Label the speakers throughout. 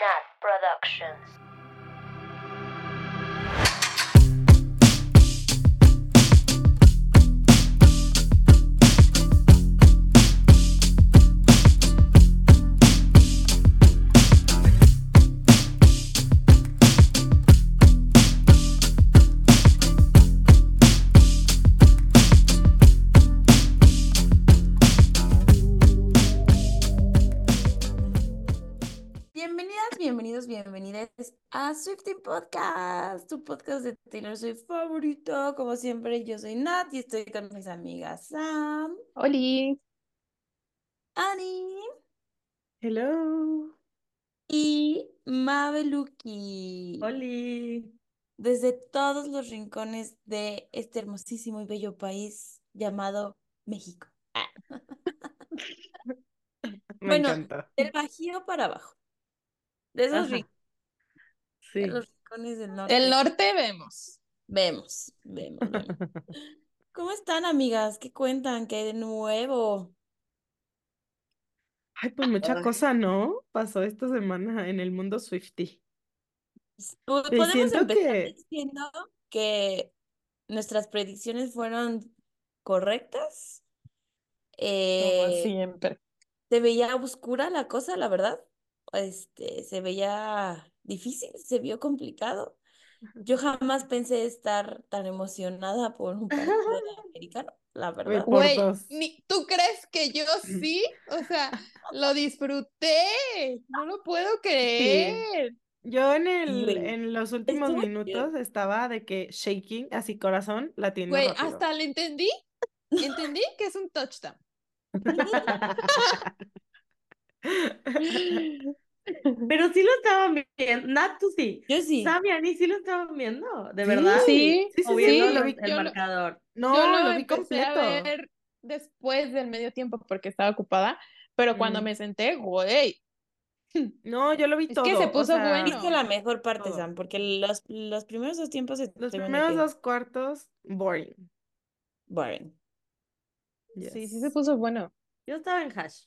Speaker 1: Nat Productions.
Speaker 2: A Swifty Podcast, tu podcast de Taylor Swift favorito. Como siempre, yo soy Nat y estoy con mis amigas Sam,
Speaker 3: Oli.
Speaker 2: Annie
Speaker 4: Hello.
Speaker 2: y Mabeluki.
Speaker 4: Oli.
Speaker 2: Desde todos los rincones de este hermosísimo y bello país llamado México. Ah,
Speaker 4: Me
Speaker 2: Bueno,
Speaker 4: encanta.
Speaker 2: del Bajío para abajo. De esos
Speaker 4: Ajá. Sí.
Speaker 2: los rincones del norte.
Speaker 3: El norte vemos.
Speaker 2: Vemos, vemos, vemos. ¿Cómo están, amigas? ¿Qué cuentan? ¿Qué hay de nuevo?
Speaker 4: Ay, pues mucha
Speaker 2: Ay.
Speaker 4: cosa, ¿no? Pasó esta semana en el mundo Swifty. Y
Speaker 2: Podemos empezar
Speaker 4: que-
Speaker 2: diciendo que nuestras predicciones fueron correctas.
Speaker 3: Como
Speaker 2: Eh,
Speaker 3: siempre.
Speaker 2: se veía oscura la cosa, la verdad. Este, se veía difícil, se vio complicado. Yo jamás pensé estar tan emocionada por un partido americano, la verdad.
Speaker 3: Güey, ¿tú crees que yo sí? O sea, lo disfruté. No lo puedo creer.
Speaker 4: Yo en el,
Speaker 2: güey.
Speaker 4: en los últimos
Speaker 2: Estuvo
Speaker 4: minutos estaba de que shaking, así corazón, latiendo
Speaker 3: Güey,
Speaker 4: rápido.
Speaker 3: hasta le entendí. Entendí que es un touchdown.
Speaker 5: Pero sí lo estaban viendo. Nat, tú sí.
Speaker 2: Yo sí.
Speaker 5: Sam y Ani sí lo estaban viendo, de
Speaker 4: Sí,
Speaker 5: verdad.
Speaker 3: Sí,
Speaker 4: sí, sí,
Speaker 5: O
Speaker 4: sí,
Speaker 3: lo vi-
Speaker 5: el
Speaker 3: yo lo-
Speaker 5: marcador.
Speaker 4: No,
Speaker 3: Yo lo
Speaker 4: lo vi
Speaker 3: empecé a
Speaker 4: completo.
Speaker 3: ver después del medio tiempo porque estaba ocupada, pero cuando
Speaker 4: Mm.
Speaker 3: me senté, güey,
Speaker 4: No, yo lo vi
Speaker 3: Es
Speaker 4: todo.
Speaker 3: que se
Speaker 4: o
Speaker 3: puso
Speaker 4: sea,
Speaker 3: bueno.
Speaker 2: Viste la mejor parte,
Speaker 4: todo.
Speaker 2: Sam, porque los, los primeros dos tiempos
Speaker 4: Los primeros dos cuartos, boring.
Speaker 2: boring.
Speaker 3: sí, sí
Speaker 4: Yes.
Speaker 3: se puso bueno.
Speaker 5: Yo estaba en hash.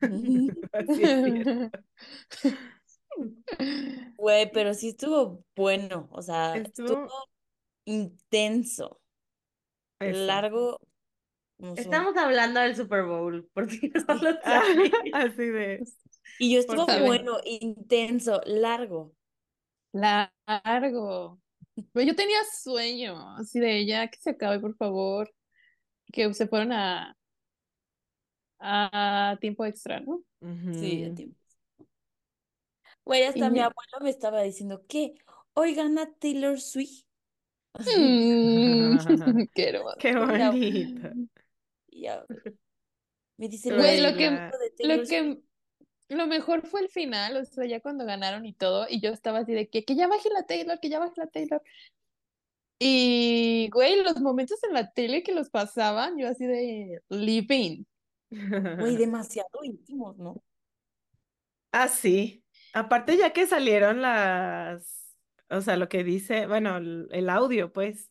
Speaker 2: Güey, pero sí estuvo bueno, o sea,
Speaker 4: Estuvo-
Speaker 2: estuvo intenso,
Speaker 4: Eso.
Speaker 2: largo.
Speaker 5: Estamos hablando del Super Bowl, porque no lo.
Speaker 4: Así de.
Speaker 2: Y yo estuvo bueno, intenso, largo.
Speaker 3: Largo. Pero yo tenía sueño, así de ya que se acabe, por favor. Que se fueron a, a tiempo extra, ¿no?
Speaker 2: Sí, a tiempo. Güey, hasta
Speaker 3: Y
Speaker 2: mi
Speaker 3: ya.
Speaker 2: abuelo me estaba diciendo que hoy gana Taylor Swift.
Speaker 3: Mm, qué hermoso.
Speaker 4: Qué bonito.
Speaker 2: Y ya, me dice,
Speaker 3: Güey,
Speaker 2: "Lo
Speaker 3: que-
Speaker 2: de
Speaker 3: Lo
Speaker 2: Taylor Swift".
Speaker 3: que lo mejor fue el final, o sea, ya cuando ganaron y todo, y yo estaba así de que, que ya baje la Taylor, que ya baje la Taylor. Y, güey, los momentos en la tele que los pasaban, yo así de living.
Speaker 2: Güey, demasiado íntimos, ¿no?
Speaker 4: Ah, sí. Aparte, ya que salieron las, o sea, lo que dice, bueno, el, el audio, pues.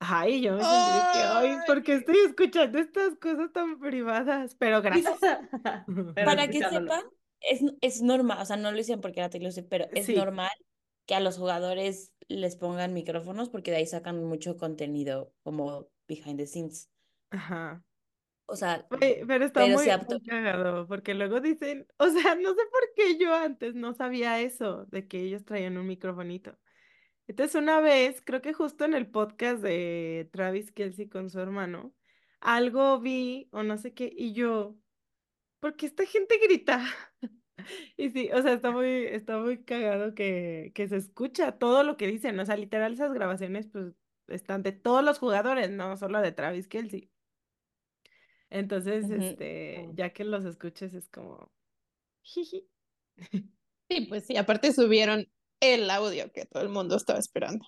Speaker 4: Ay, yo me sentí de que, ay, ¿por qué estoy escuchando estas cosas tan privadas? Pero gracias.
Speaker 5: Pero
Speaker 2: Para que sepan, es, es normal, o sea, no lo dicen porque era Taylor Swift, pero es
Speaker 4: Sí.
Speaker 2: normal que a los jugadores les pongan micrófonos porque de ahí sacan mucho contenido como behind the scenes.
Speaker 4: Ajá.
Speaker 2: O sea,
Speaker 4: pero está
Speaker 2: Pero
Speaker 4: muy,
Speaker 2: se
Speaker 4: muy
Speaker 2: apto-
Speaker 4: cagado, porque luego dicen, o sea, no sé por qué yo antes no sabía eso, de que ellos traían un microfonito. Entonces una vez, creo que justo en el podcast de Travis Kelce con su hermano, algo vi o no sé qué, y yo, ¿por qué esta gente grita? Y sí, o sea, está muy, está muy cagado que, que se escucha todo lo que dicen, o sea, literal esas grabaciones pues están de todos los jugadores, no solo de Travis Kelce. Entonces, este, ya que los escuches es como, jiji.
Speaker 3: Sí, pues sí, aparte subieron el audio que todo el mundo estaba esperando.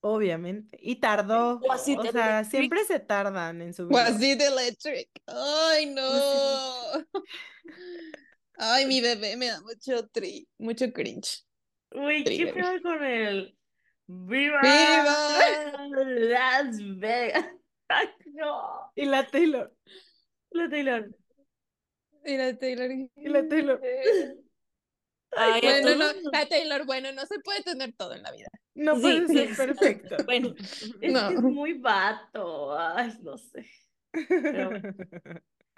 Speaker 4: Obviamente. Y tardó, o sea,
Speaker 2: electric?
Speaker 4: siempre se tardan en subirlo.
Speaker 3: Was it electric? Ay, no. Ay, mi bebé me da mucho tri, mucho cringe.
Speaker 5: Uy, ¿qué pedo con el ¡Viva!
Speaker 3: ¡Viva!
Speaker 5: Las Vegas! ¡Ay, no!
Speaker 4: Y la Taylor.
Speaker 5: La Taylor.
Speaker 3: Y la Taylor.
Speaker 4: Y la Taylor.
Speaker 2: Ay,
Speaker 3: Bueno, no,
Speaker 2: todos nos-
Speaker 3: a Taylor, bueno, no se puede tener todo en la vida.
Speaker 4: No
Speaker 2: Sí,
Speaker 4: puede ser
Speaker 2: sí.
Speaker 4: perfecto.
Speaker 2: Bueno,
Speaker 5: Es que es muy vato. Ay, no sé. Pero bueno,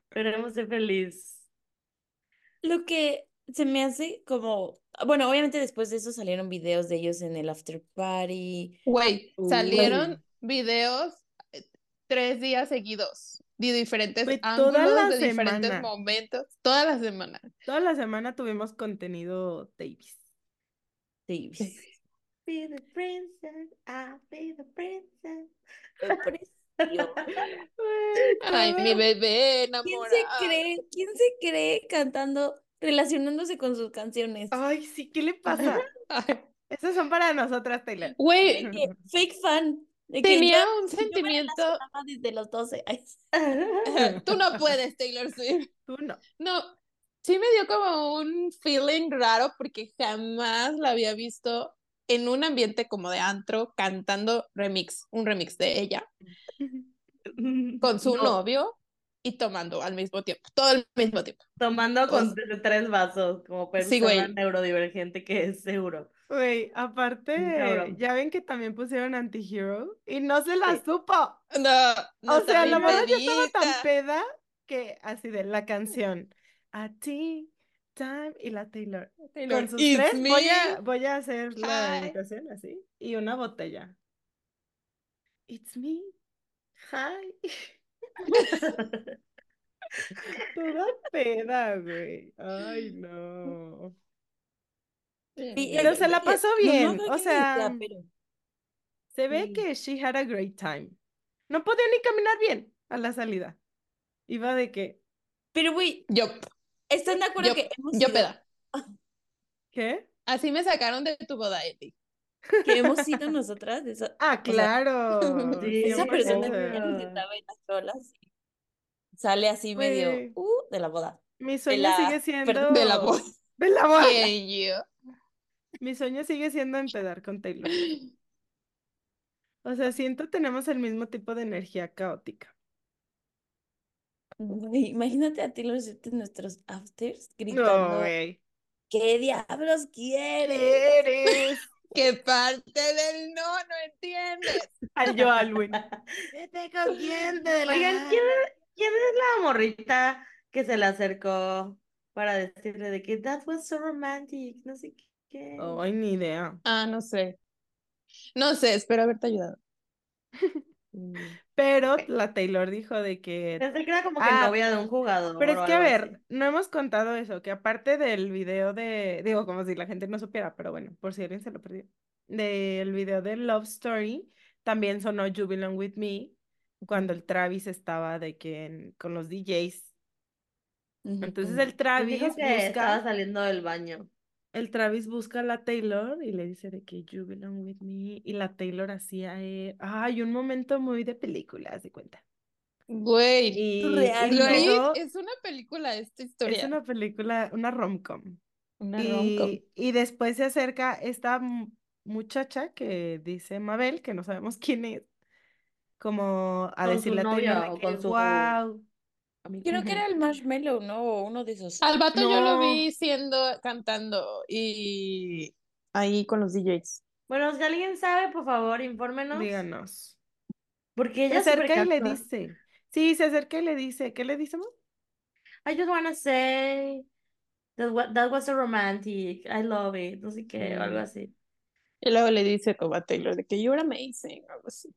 Speaker 5: esperemos ser feliz.
Speaker 2: lo que se me hace como, bueno, obviamente después de eso salieron videos de ellos en el after party.
Speaker 3: Güey, salieron videos eh, tres días seguidos, de diferentes ángulos, momentos, toda la semana.
Speaker 4: Toda la semana tuvimos contenido Davis.
Speaker 2: Sí,
Speaker 5: Be the princess, I'll be the princess.
Speaker 2: fue precioso.
Speaker 3: Ay, mi bebé
Speaker 2: ¿Quién
Speaker 3: enamorado.
Speaker 2: se cree? ¿Quién se cree cantando, relacionándose con sus canciones?
Speaker 4: Ay, sí, ¿qué le pasa?
Speaker 3: Ay,
Speaker 4: Esos son para nosotras, Taylor.
Speaker 3: Güey,
Speaker 2: fake fan. De
Speaker 3: tenía
Speaker 2: yo-
Speaker 3: un
Speaker 2: yo
Speaker 3: sentimiento.
Speaker 2: desde los 12. Ay,
Speaker 3: Tú no puedes, Taylor Swift.
Speaker 4: Tú no.
Speaker 3: No, sí me dio como un feeling raro porque jamás la había visto en un ambiente como de antro cantando remix, un remix de ella con su
Speaker 5: No,
Speaker 3: novio y tomando al mismo tiempo, todo al mismo tiempo.
Speaker 5: Tomando con tres vasos, como
Speaker 3: Sí,
Speaker 5: persona
Speaker 3: güey.
Speaker 5: neurodivergente que es seguro.
Speaker 4: Güey, aparte,
Speaker 5: cabrón.
Speaker 4: ya ven que también pusieron Anti-Hero y no se la
Speaker 5: Sí.
Speaker 4: supo.
Speaker 3: No, no
Speaker 4: O sea, la verdad yo estaba tan peda que así de la canción. A ti, time y la Taylor.
Speaker 3: Taylor,
Speaker 4: Con sus
Speaker 3: "It's
Speaker 4: tres voy a,
Speaker 3: me".
Speaker 4: voy a hacer la imitación así y una botella. It's me. Hi. Toda peda, güey. Ay, no.
Speaker 2: Sí,
Speaker 4: Pero se la pasó
Speaker 2: no, no
Speaker 4: bien, o sea,
Speaker 2: pero
Speaker 4: Se ve
Speaker 5: Sí.
Speaker 4: que she had a great time. No podía ni caminar bien a la salida. Iba de que,
Speaker 2: Pero, güey,
Speaker 3: Yo,
Speaker 2: ¿están de acuerdo
Speaker 3: yo,
Speaker 2: que hemos
Speaker 3: yo peda.
Speaker 4: ¿qué?
Speaker 3: Así me sacaron de tu boda, Eli.
Speaker 2: que hemos sido nosotras? de esa,
Speaker 4: Ah,
Speaker 2: o sea,
Speaker 4: claro.
Speaker 5: Sí,
Speaker 2: esa persona que ya
Speaker 4: 100%.
Speaker 2: nos estaba en las rolas y sale así medio uh, de la boda.
Speaker 4: Mi
Speaker 2: De
Speaker 4: sueño
Speaker 2: la,
Speaker 4: sigue siendo.
Speaker 2: perdón,
Speaker 3: De la boda.
Speaker 4: De la boda. Mi sueño sigue siendo empedar con Taylor. O sea, siento tenemos el mismo tipo de energía caótica.
Speaker 2: Güey, imagínate a Taylor Swift en nuestros afters
Speaker 4: No,
Speaker 2: gritando,
Speaker 4: güey.
Speaker 2: ¿qué diablos quieres?
Speaker 4: ¿Qué eres?
Speaker 3: ¿Qué parte del no no entiendes?
Speaker 4: Al yo, Alwin. Vete con quién de la
Speaker 5: Oigan, ¿quién es, quién es la morrita que se le acercó para decirle de que that was so romantic? No sé qué.
Speaker 4: Ay, ni idea.
Speaker 3: Ah, no sé. No sé, espero haberte ayudado.
Speaker 5: Mm.
Speaker 4: Pero la Taylor dijo de que
Speaker 5: Pensé que era como que
Speaker 4: Ah,
Speaker 5: novia de un jugador
Speaker 4: Pero es que, a ver,
Speaker 5: así.
Speaker 4: no hemos contado eso, que aparte del video de, digo, como si la gente no supiera, pero bueno, por si alguien se lo perdió, del video de Love Story, también sonó Belong With Me, cuando el Travis estaba de que en- con los DJs. Entonces el Travis
Speaker 5: dijo que estaba saliendo del baño.
Speaker 4: El Travis busca a la Taylor y le dice de que You Belong With Me, y la Taylor hacía, eh, ay, un momento muy de película, haz de cuenta.
Speaker 3: Güey,
Speaker 4: Y, y
Speaker 3: es una película esta
Speaker 4: es
Speaker 3: historia.
Speaker 4: una película, una rom-com.
Speaker 3: Una rom-com.
Speaker 4: Y, y después se acerca esta mu- muchacha que dice Mabel, que no sabemos quién es, como a
Speaker 5: Con
Speaker 4: decirle a Taylor de que, wow.
Speaker 5: amigo.
Speaker 2: Creo que era el Marshmallow, ¿no? O uno de esos.
Speaker 3: Al vato yo lo vi siendo, cantando y ahí con los DJs.
Speaker 5: Bueno, si alguien sabe, por favor, infórmenos.
Speaker 4: Díganos.
Speaker 5: Porque
Speaker 4: Se
Speaker 5: ella súper
Speaker 4: acerca y le dice. Sí, se acerca y le dice. ¿Qué le dice, Mo?
Speaker 5: I just wanna say that, wa- that was so romantic. I love it. No sé qué, o algo
Speaker 4: Mm.
Speaker 5: así.
Speaker 3: Y luego le dice como a Taylor de que you're amazing, algo así.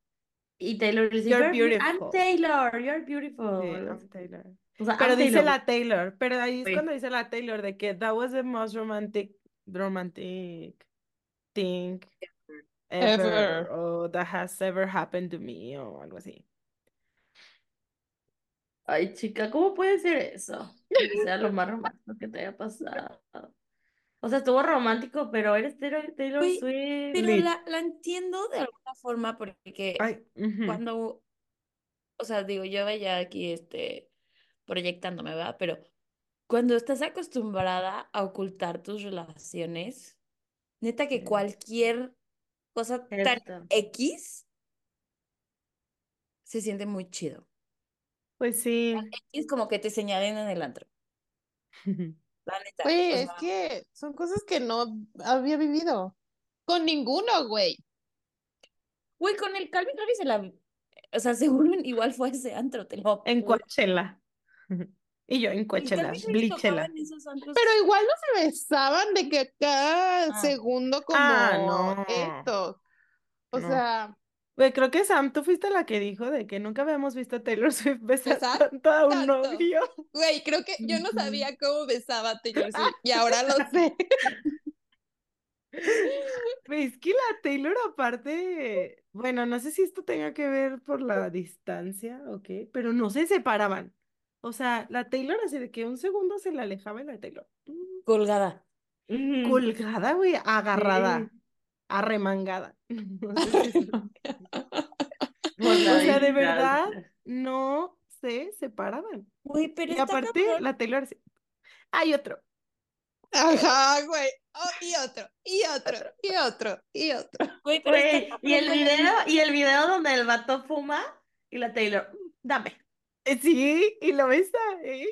Speaker 5: Y Taylor dice,
Speaker 4: You're
Speaker 5: "You're beau- I'm
Speaker 4: beautiful".
Speaker 5: Taylor, you're beautiful.
Speaker 4: Sí, I'm. Taylor.
Speaker 5: O sea,
Speaker 4: Pero
Speaker 5: I'm
Speaker 4: dice
Speaker 5: Taylor.
Speaker 4: la Taylor. Pero ahí es
Speaker 5: Sí.
Speaker 4: cuando dice la Taylor de que that was the most romantic, romantic thing ever,
Speaker 3: Ever.
Speaker 4: o that has ever happened to me, o algo así.
Speaker 5: Ay, chica, ¿cómo puede ser eso? Que sea lo más romántico que te haya pasado. O sea, estuvo romántico, pero eres Taylor, Swift.
Speaker 2: Pero la, la entiendo de alguna forma porque
Speaker 4: Ay,
Speaker 2: cuando, o sea, digo, yo veía aquí este proyectándome, ¿verdad? Pero cuando estás acostumbrada a ocultar tus relaciones, neta que cualquier cosa tan
Speaker 5: Cierto.
Speaker 2: X se siente muy chido.
Speaker 4: Pues sí.
Speaker 2: Es como que te señalen en el antro. la neta.
Speaker 3: Güey,
Speaker 2: o
Speaker 3: es que son cosas que no había vivido. Con ninguno, güey.
Speaker 2: Güey, con el Calvin Harris se la... O sea, seguro igual fue ese antro, te lo
Speaker 4: En. Coachella. Y yo en
Speaker 2: El
Speaker 4: Coachella,
Speaker 2: antros.
Speaker 3: Pero igual no se besaban de que cada
Speaker 2: Ah.
Speaker 3: segundo como
Speaker 4: Ah, no.
Speaker 3: esto. O
Speaker 4: No.
Speaker 3: sea,
Speaker 4: Güey, creo que Sam, tú fuiste la que dijo de que nunca habíamos visto a Taylor Swift besar
Speaker 3: Besar
Speaker 4: tanto a un
Speaker 3: tanto.
Speaker 4: novio.
Speaker 3: güey, creo que yo no sabía cómo besaba a Taylor Swift y ahora lo sé.
Speaker 4: Güey, es que la Taylor aparte, bueno, no sé si esto tenga que ver por la distancia o qué, pero no se separaban. O sea, la Taylor así de que un segundo se le alejaba y la Taylor.
Speaker 2: Colgada.
Speaker 4: Colgada, güey, agarrada,
Speaker 5: Sí.
Speaker 4: Arremangada. No sé si-
Speaker 5: Por la
Speaker 4: O sea, de verdad, no se separaban.
Speaker 2: Güey, pero
Speaker 4: Y aparte,
Speaker 2: cabrón.
Speaker 4: la Taylor así, hay otro.
Speaker 3: Ajá, güey. Oh, y otro, y otro, y otro, y otro.
Speaker 2: Güey, pero está
Speaker 5: y el video, y el video donde el vato fuma y la Taylor, "Mm, dame.
Speaker 4: Eh, Sí, y lo besa, ¿eh?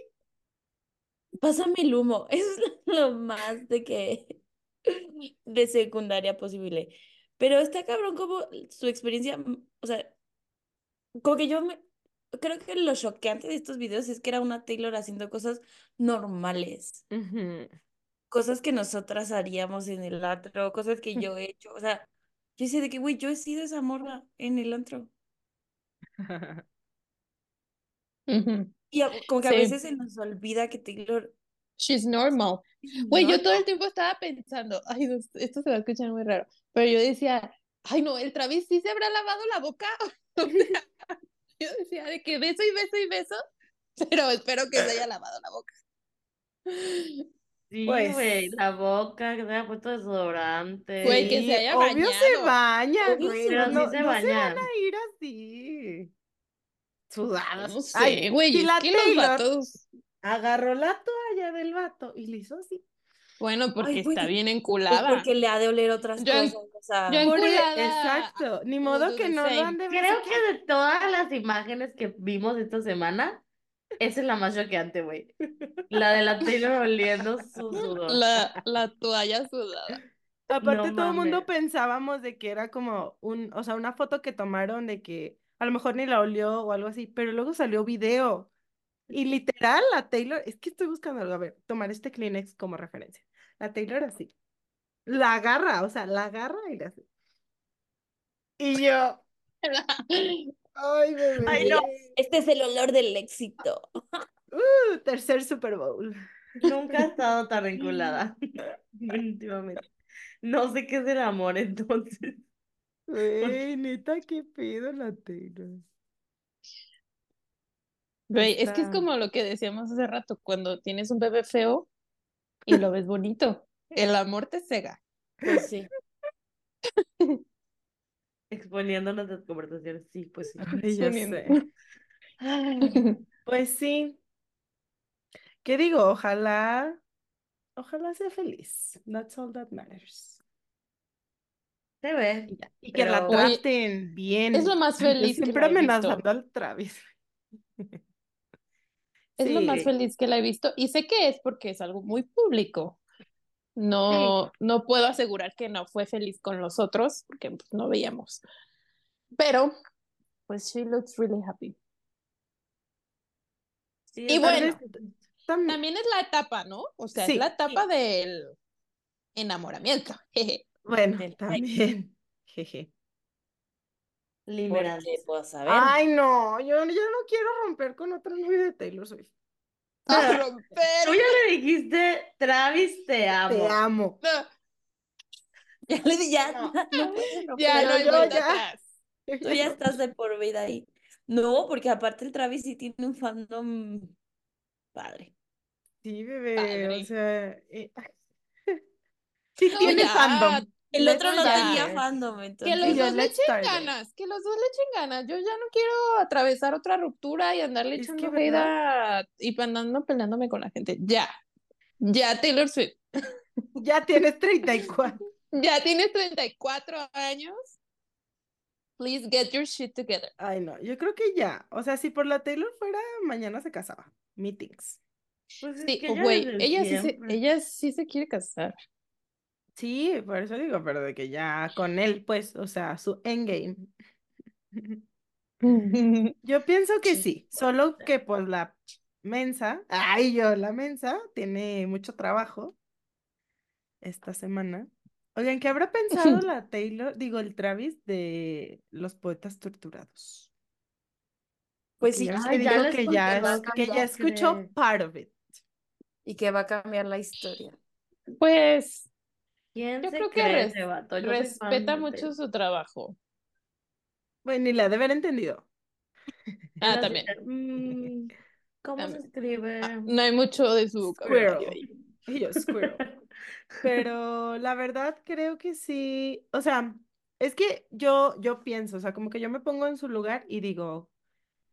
Speaker 2: Pásame el humo. Eso es lo más de que de secundaria posible. Pero está cabrón como su experiencia, mm, o sea, como que yo me creo que lo choqueante de estos videos es que era una Taylor haciendo cosas normales, cosas que nosotras haríamos en el antro, cosas que yo he hecho, o sea, yo sé de que, güey, yo he sido esa morra en el antro. Y a- como que a
Speaker 3: Sí.
Speaker 2: veces se nos olvida que Taylor
Speaker 3: She's normal. Güey, yo todo el tiempo estaba pensando, ay, no, esto se va a escuchar muy raro, pero yo decía, ay, no, el Travis sí se habrá lavado la boca. O sea, yo decía de que beso y beso y beso, pero espero que se haya lavado la boca.
Speaker 5: Sí,
Speaker 4: Pues-
Speaker 5: güey, la boca, que se haya puesto desodorante.
Speaker 3: Güey, que se haya
Speaker 4: obvio se
Speaker 3: bañado.
Speaker 2: Obvio
Speaker 4: güey,
Speaker 2: se
Speaker 5: Pero
Speaker 4: no,
Speaker 5: sí
Speaker 4: no
Speaker 5: se
Speaker 4: se van a ir así, sudados.
Speaker 3: No sé, güey, es
Speaker 4: la
Speaker 3: que los vatos,
Speaker 4: agarró la toalla del vato y le hizo así.
Speaker 3: bueno, porque
Speaker 2: Ay,
Speaker 3: está bien
Speaker 2: Pues
Speaker 3: enculada.
Speaker 2: porque le ha de oler otras
Speaker 3: Yo
Speaker 2: cosas, o sea,
Speaker 3: yo en-
Speaker 4: Por e-
Speaker 3: Enculada,
Speaker 4: exacto, ni modo
Speaker 3: do
Speaker 4: que no lo han de
Speaker 5: Creo que de todas las imágenes que vimos esta semana, esa es la más choqueante, güey. La de la Taylor oliendo su sudor.
Speaker 3: La, la toalla sudada.
Speaker 4: Aparte,
Speaker 5: No
Speaker 4: todo el mundo pensábamos de que era como un, o sea, una foto que tomaron de que a lo mejor ni la olió o algo así, pero luego salió video. Y literal, la Taylor, es que estoy buscando algo, a ver, tomar este Kleenex como referencia. La Taylor así, la agarra, o sea, la agarra y le hace. Y yo, ay, bebé.
Speaker 5: Ay, no.
Speaker 2: este es el olor del éxito.
Speaker 4: Uh, tercer Super Bowl.
Speaker 5: Nunca he estado tan enculada. Definitivamente. No sé qué es el amor entonces.
Speaker 4: Güey, neta, qué pedo la Taylor.
Speaker 3: Güey, es que es como lo que decíamos hace rato, cuando tienes un bebé feo y lo ves bonito, el amor te cega.
Speaker 2: Pues sí.
Speaker 5: Exponiendo nuestras conversaciones. Sí, pues sí.
Speaker 4: Ay. Pues sí. ¿Qué digo? Ojalá, ojalá sea feliz. That's all that matters.
Speaker 5: Se ve.
Speaker 4: Y, que la traten bien.
Speaker 3: Es lo más
Speaker 4: Yo
Speaker 3: feliz que
Speaker 4: siempre
Speaker 3: visto.
Speaker 4: amenazando al Travis.
Speaker 3: Es lo más feliz que la he visto y sé que es porque es algo muy público. No, no puedo asegurar que no fue feliz con los otros porque pues, no veíamos. Pero, pues she looks really happy.
Speaker 5: Sí,
Speaker 3: Y bueno.
Speaker 4: También,
Speaker 3: También es la etapa, ¿no? O sea, es la etapa del enamoramiento. jeje.
Speaker 4: bueno,
Speaker 2: Del-
Speaker 4: también. Jeje.
Speaker 2: Porque, pues, a ver.
Speaker 4: Ay, no, yo, yo no quiero romper con otra novia de Taylor Swift.
Speaker 3: A romper.
Speaker 5: Tú ya le dijiste, Travis, te amo.
Speaker 4: Te amo.
Speaker 3: No,
Speaker 2: Ya le di, ya,
Speaker 4: No.
Speaker 2: no
Speaker 3: ya
Speaker 4: Pero
Speaker 3: no hay
Speaker 4: yo ya-
Speaker 3: atrás.
Speaker 2: Tú ya estás de por vida ahí. No, porque aparte el Travis sí tiene un fandom padre.
Speaker 4: Sí, bebé,
Speaker 3: Padre.
Speaker 4: o sea, eh, sí
Speaker 3: No,
Speaker 4: tiene
Speaker 3: ya,
Speaker 4: fandom.
Speaker 2: El otro no tenía fandom,
Speaker 3: Que
Speaker 2: entonces.
Speaker 3: los
Speaker 4: Y yo,
Speaker 3: dos le echen ganas, que los dos le echen ganas. Yo ya no quiero atravesar otra ruptura y andarle
Speaker 4: Es
Speaker 3: echando
Speaker 4: que,
Speaker 3: hate a- y andando peleándome con la gente. Ya, ya Taylor Swift,
Speaker 4: Ya tienes 34.
Speaker 3: ya tienes 34 años. Please get your shit together.
Speaker 4: Ay, no, yo creo que ya. O sea, si por la Taylor fuera, mañana se casaba. Meetings.
Speaker 5: Pues es
Speaker 3: Sí,
Speaker 5: que ella
Speaker 3: güey, ella sí se, ella sí se quiere casar.
Speaker 4: Sí, por eso digo, pero de que ya con él, pues, o sea, su endgame. Yo pienso que sí, solo que pues la mensa, ay yo, la mensa tiene mucho trabajo esta semana. Oigan, ¿qué habrá pensado la Taylor, digo, el Travis de los poetas torturados?
Speaker 2: Pues sí,
Speaker 4: ya
Speaker 5: Ay,
Speaker 4: que
Speaker 5: ya
Speaker 4: que ya, es-
Speaker 5: que
Speaker 4: escuchó part of it.
Speaker 2: y que va a cambiar la historia.
Speaker 3: Pues
Speaker 5: ¿Quién
Speaker 3: yo
Speaker 5: se
Speaker 3: creo que
Speaker 5: cree
Speaker 3: res-
Speaker 5: ese vato? Yo soy fan
Speaker 3: respeta mucho su trabajo.
Speaker 4: Bueno, ni la de haber entendido.
Speaker 3: Ah, también.
Speaker 5: "Mm, ¿Cómo se
Speaker 3: También.
Speaker 5: escribe?
Speaker 3: Ah, no hay mucho de su vocabulario
Speaker 4: Squirrel.
Speaker 3: ahí.
Speaker 4: Y yo, squirrel. Pero la verdad creo que sí, o sea, es que yo, yo pienso, o sea, como que yo me pongo en su lugar y digo,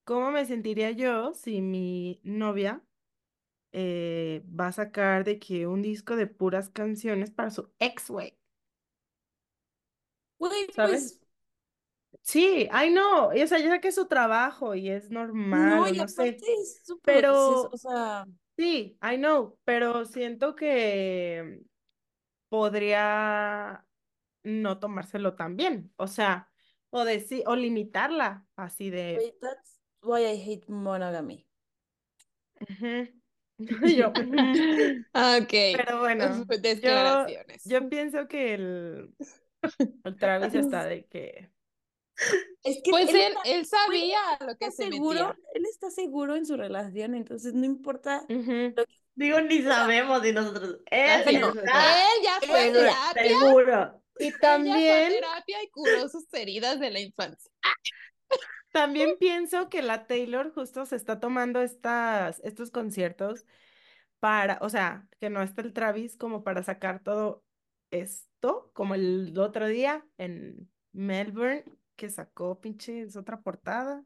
Speaker 4: ¿cómo me sentiría yo si mi novia eh, va a sacar de que un disco de puras canciones para su ex, güey?
Speaker 2: Güey,
Speaker 4: ¿Sabes?
Speaker 2: pues
Speaker 4: Sí, ay no, o sea, yo sé que es su trabajo y es normal
Speaker 2: no, y
Speaker 4: no sé,
Speaker 2: es proceso,
Speaker 4: pero
Speaker 2: o sea,
Speaker 4: sí, I know, pero siento que podría no tomárselo tan bien, o sea, o decir, o limitarla, así de,
Speaker 2: that's why I hate monogamy.
Speaker 4: Y yo, ujú.
Speaker 3: Ok,
Speaker 4: Pero bueno, yo, yo pienso que el, el Travis está de que,
Speaker 2: Es que
Speaker 3: Pues
Speaker 2: él
Speaker 3: él,
Speaker 2: está,
Speaker 3: él sabía lo que
Speaker 2: está
Speaker 3: se
Speaker 2: seguro,
Speaker 3: metía.
Speaker 2: él está seguro en su relación, entonces no importa
Speaker 4: ujú.
Speaker 2: lo que
Speaker 5: Digo, ni sabemos y nosotros. Él
Speaker 4: Bueno,
Speaker 5: está
Speaker 3: él ya fue a
Speaker 5: seguro.
Speaker 3: terapia,
Speaker 5: seguro.
Speaker 4: Y
Speaker 3: él ya fue a
Speaker 4: también,
Speaker 3: terapia y curó sus heridas de la infancia.
Speaker 4: También pienso que la Taylor justo se está tomando estas, estos conciertos para, o sea, que no está el Travis como para sacar todo esto, como el otro día en Melbourne, que sacó pinches otra portada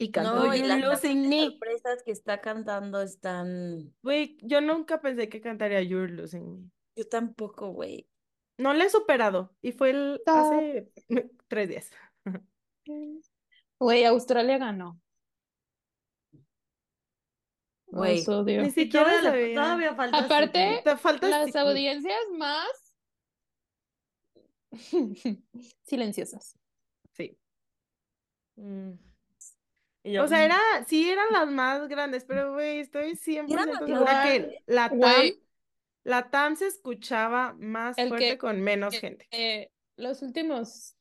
Speaker 4: y cantó
Speaker 2: No, y las sorpresas que está cantando están.
Speaker 4: Güey, yo nunca pensé que cantaría You're Losing Me.
Speaker 2: Yo tampoco, güey.
Speaker 4: No le he superado y fue el hace tres días.
Speaker 3: Güey, Australia ganó.
Speaker 2: Güey.
Speaker 3: Odio.
Speaker 4: Ni siquiera
Speaker 5: todavía,
Speaker 4: sabía.
Speaker 5: todavía falta
Speaker 3: Aparte,
Speaker 5: Sydney.
Speaker 4: Te falta
Speaker 3: Las audiencias más silenciosas.
Speaker 4: Sí.
Speaker 5: Mm. Y yo,
Speaker 4: O sea,
Speaker 5: mm,
Speaker 4: era, sí eran las más grandes, pero güey, estoy 100%
Speaker 2: Eran las
Speaker 4: segura que la TAM, la TAM se escuchaba más
Speaker 3: El
Speaker 4: fuerte
Speaker 3: que-
Speaker 4: con menos
Speaker 3: que-
Speaker 4: gente.
Speaker 3: Eh, los últimos,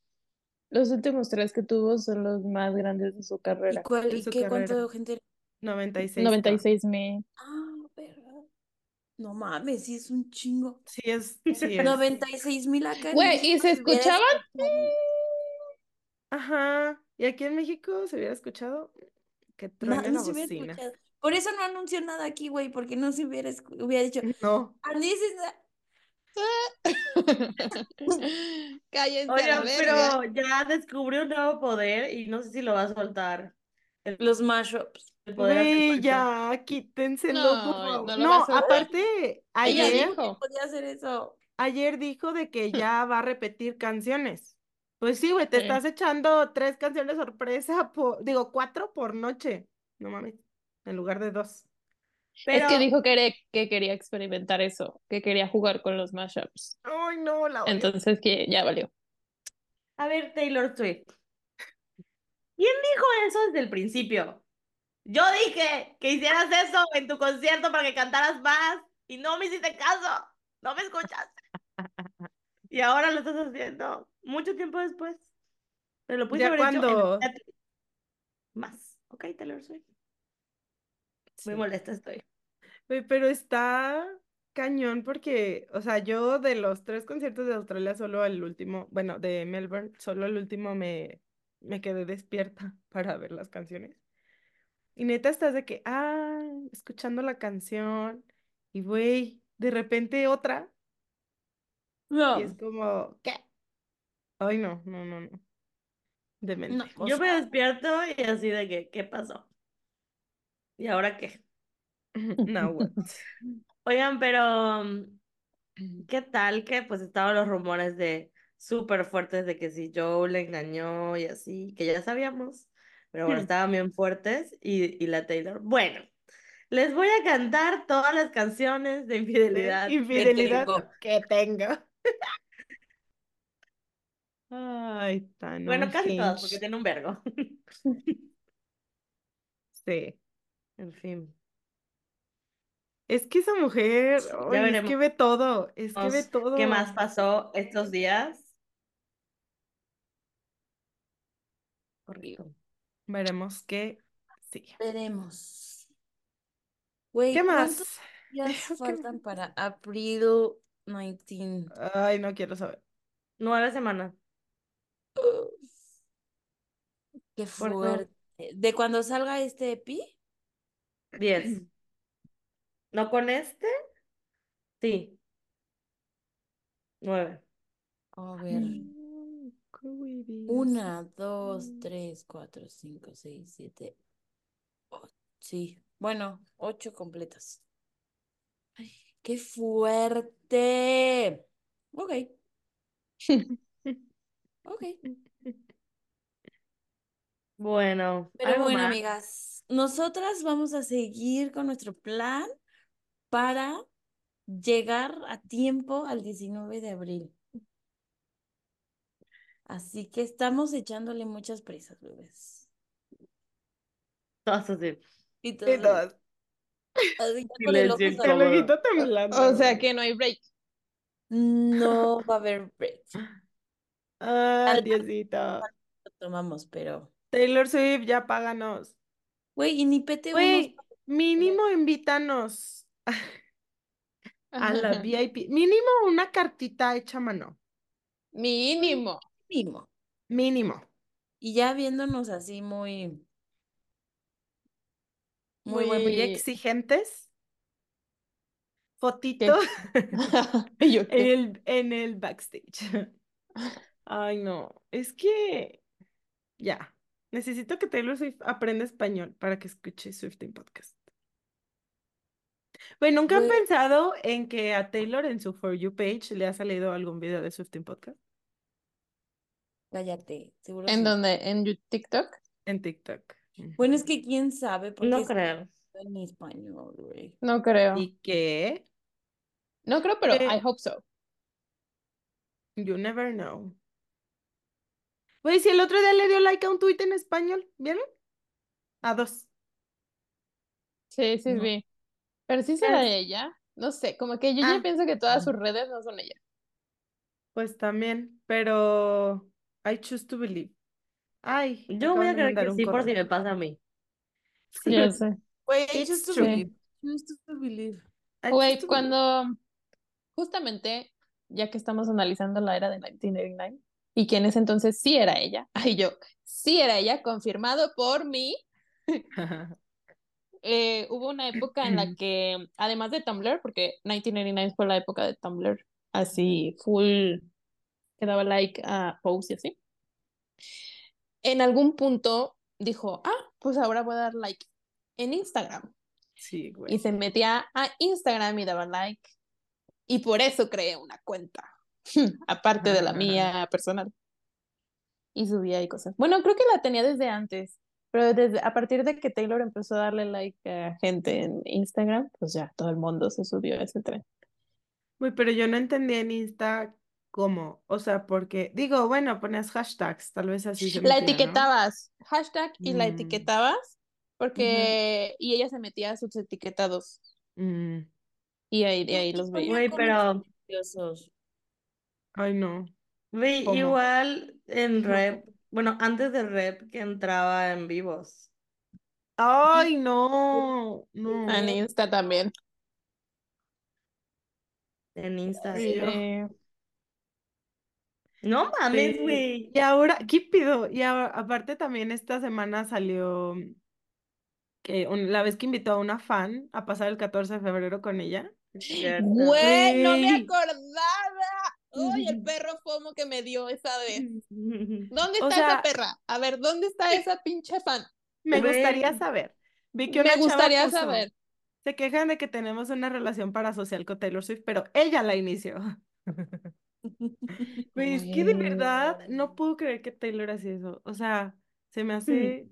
Speaker 3: los últimos tres que tuvo son los más grandes de su
Speaker 2: ¿Y,
Speaker 3: carrera.
Speaker 2: cuál,
Speaker 4: de
Speaker 2: y
Speaker 4: su
Speaker 2: qué cuánto
Speaker 4: carrera.
Speaker 2: gente era?
Speaker 4: 96.
Speaker 3: 96 mil.
Speaker 2: Ah, verga. No mames, sí es un chingo.
Speaker 4: Sí es, sí es.
Speaker 2: 96 mil acá
Speaker 3: Güey, y se escuchaban.
Speaker 4: Ajá. Y aquí en México se hubiera escuchado que
Speaker 2: No,
Speaker 4: truene
Speaker 2: no
Speaker 4: la
Speaker 2: se hubiera
Speaker 4: bocina.
Speaker 2: escuchado. Por eso no anunció nada aquí, güey, porque no se hubiera, hubiera dicho,
Speaker 4: No.
Speaker 2: "And this is the-".
Speaker 3: Cállense
Speaker 5: Oigan, pero ya descubrió un nuevo poder y no sé si lo va a soltar.
Speaker 2: los mashups.
Speaker 5: El poder hacer
Speaker 4: Güey, ya, quítenselo, por
Speaker 3: No,
Speaker 4: favor.
Speaker 3: no
Speaker 4: No, aparte,
Speaker 3: Ella
Speaker 4: ayer,
Speaker 3: dijo.
Speaker 2: que podía hacer eso.
Speaker 4: ayer dijo de que ya va a repetir canciones. Pues sí, güey, te
Speaker 3: Sí.
Speaker 4: estás echando tres canciones sorpresa por, digo, cuatro por noche. No mames, en lugar de dos.
Speaker 5: Pero,
Speaker 3: Es que dijo que, era- que quería experimentar eso, que quería jugar con los mashups.
Speaker 4: Ay, no, la odio.
Speaker 3: Entonces que ya valió.
Speaker 5: a ver, Taylor Swift. ¿Quién dijo eso desde el principio? Yo dije que hicieras eso en tu concierto para que cantaras más y no me hiciste caso. No me escuchaste. Y ahora lo estás haciendo mucho tiempo después. Pero lo hecho en
Speaker 4: cuando-
Speaker 5: teatro. Más. Ok, Taylor Swift. Muy molesta estoy.
Speaker 4: Pero está cañón porque, o sea, yo de los tres conciertos de Australia, solo el último, bueno, de Melbourne, solo el último me, me quedé despierta para ver las canciones. Y neta estás de que, ah, escuchando la canción y güey, de repente otra
Speaker 2: No,
Speaker 4: y es como, ¿qué? Ay, no, no, no, no. Demente.
Speaker 2: no,
Speaker 5: Yo me despierto y así de que, ¿qué pasó? ¿Y ahora qué?
Speaker 4: Now what?
Speaker 5: Oigan, pero mm, ¿qué tal que pues estaban los rumores de súper fuertes de que si Joe le engañó y así, que ya sabíamos, pero bueno, estaban bien fuertes y, y la Taylor. Bueno, Les voy a cantar todas las canciones de infidelidad. que
Speaker 4: Infidelidad
Speaker 5: tengo.
Speaker 4: que tengo. Ay, tan
Speaker 5: Bueno, casi todas, porque tiene un vergo.
Speaker 4: Sí.
Speaker 5: En fin.
Speaker 4: Es que esa mujer,
Speaker 5: Ya
Speaker 4: ay, es que ve todo, es que ve todo.
Speaker 5: ¿Qué más pasó estos días?
Speaker 2: Horrible.
Speaker 4: Veremos qué sigue.
Speaker 2: Veremos. Güey,
Speaker 4: ¿Qué
Speaker 2: ¿cuántos
Speaker 4: más? ¿Qué
Speaker 2: faltan para abril 19?
Speaker 4: Ay, no quiero saber.
Speaker 5: Nueve semanas.
Speaker 2: Qué fuerte. ¿De cuando salga este EPI?
Speaker 5: Diez. ¿No con este? Sí. Nueve.
Speaker 2: A ver. Una, dos, tres, cuatro, cinco, seis, siete, ocho. Sí, bueno, ocho completas. Ay, ¡Qué fuerte! Ok, ok.
Speaker 5: Bueno,
Speaker 2: Pero bueno,
Speaker 5: más.
Speaker 2: amigas, nosotras vamos a seguir con nuestro plan para llegar a tiempo al 19 de abril. Así que estamos echándole muchas prisas, bebés.
Speaker 5: Todas así.
Speaker 2: Y
Speaker 4: Y
Speaker 2: todo,
Speaker 4: todas,
Speaker 2: así ya con el ojo
Speaker 5: Silencio
Speaker 2: cerrado.
Speaker 4: el ojito temblando.
Speaker 3: O sea que no hay break.
Speaker 2: No va a haber break.
Speaker 4: Ay,
Speaker 2: Al-
Speaker 4: Diosito.
Speaker 2: Lo tomamos, pero.
Speaker 4: Taylor Swift, ya páganos.
Speaker 2: Güey, y ni pete unos.
Speaker 4: Güey, mínimo invítanos a la VIP. Mínimo una cartita hecha a mano.
Speaker 3: Mínimo.
Speaker 2: mínimo.
Speaker 4: Mínimo.
Speaker 2: Y ya viéndonos así muy. Muy
Speaker 4: exigentes. Fotito en el, en el backstage. Ay, no. Es que ya. Necesito que Taylor Swift aprenda español para que escuche Swifting Podcast. Güey, ¿nunca han pensado en que a Taylor en su For You page le ha salido algún video de Swifting Podcast?
Speaker 2: Cállate, seguro
Speaker 3: ¿En
Speaker 2: sí.
Speaker 3: dónde? ¿En TikTok?
Speaker 4: En TikTok.
Speaker 2: Bueno, es que quién sabe, porque
Speaker 5: No creo.
Speaker 2: en español, güey.
Speaker 3: No creo.
Speaker 4: ¿Y qué?
Speaker 3: No creo, pero
Speaker 4: Eh,
Speaker 3: I hope so.
Speaker 4: You never know. Güey, si el otro día le dio like a un tweet en español, ¿vieron? A dos.
Speaker 3: Sí, sí
Speaker 2: No.
Speaker 3: vi. Pero sí será
Speaker 4: Es-
Speaker 3: ella. No sé, como que yo
Speaker 4: Ah.
Speaker 3: ya pienso que todas sus redes no son ella.
Speaker 4: Pues también, pero I choose to believe. Ay,
Speaker 5: Yo voy a creer que
Speaker 4: un
Speaker 5: sí por si me pasa a mí.
Speaker 4: Sí,
Speaker 3: Ya sé.
Speaker 4: güey, I choose to believe.
Speaker 2: Choose to believe.
Speaker 3: Güey, cuando justamente, ya que estamos analizando la era de 1989, y que en ese entonces sí era ella, ay yo, sí era ella, confirmado por mí, eh, hubo una época en la que, además de Tumblr, porque 1989 fue la época de Tumblr, así full, que daba like a posts y así, en algún punto dijo, ah, pues ahora voy a dar like en Instagram.
Speaker 4: Sí,
Speaker 3: Y
Speaker 4: güey.
Speaker 3: se metía a Instagram y daba like. Y por eso creé una cuenta, aparte de la mía personal. Y subía y cosas. Bueno, creo que la tenía desde antes, pero desde, a partir de que Taylor empezó a darle like a gente en Instagram, pues ya todo el mundo se subió a ese tren.
Speaker 4: Güey, pero yo no entendía en Insta cómo. O sea, porque, digo, bueno, ponías hashtags, tal vez así se
Speaker 3: La
Speaker 4: metía, ¿no?
Speaker 3: etiquetabas, hashtag, y la
Speaker 4: Mm.
Speaker 3: etiquetabas, porque, y ella se metía a sus etiquetados,
Speaker 4: Mm,
Speaker 3: y ahí, de ahí los veía.
Speaker 5: Güey, pero.
Speaker 4: Ay, no.
Speaker 5: ve,
Speaker 4: ¿Cómo?
Speaker 5: igual en
Speaker 4: No.
Speaker 5: Bueno, antes del rep que entraba en vivos.
Speaker 4: Ay, no. No.
Speaker 3: En Insta también.
Speaker 5: En Insta.
Speaker 4: Yo.
Speaker 3: Sí.
Speaker 5: No mames,
Speaker 4: Sí.
Speaker 5: güey.
Speaker 4: Y ahora, ¿qué pido? Y ahora, aparte también esta semana salió que un- la vez que invitó a una fan a pasar el 14 de febrero con ella.
Speaker 3: Güey, no me acordaba. Uy, el perro fomo que me dio esa vez. ¿Dónde
Speaker 4: O
Speaker 3: está
Speaker 4: sea-
Speaker 3: esa perra? A ver, ¿dónde está esa pinche fan?
Speaker 4: Me gustaría saber. Vi que
Speaker 3: Me
Speaker 4: una chava
Speaker 3: gustaría
Speaker 4: puso,
Speaker 3: saber.
Speaker 4: Se quejan de que tenemos una relación parasocial con Taylor Swift, pero ella la inició. Güey, es que de verdad no puedo creer que Taylor hacía eso. O sea, se me hace.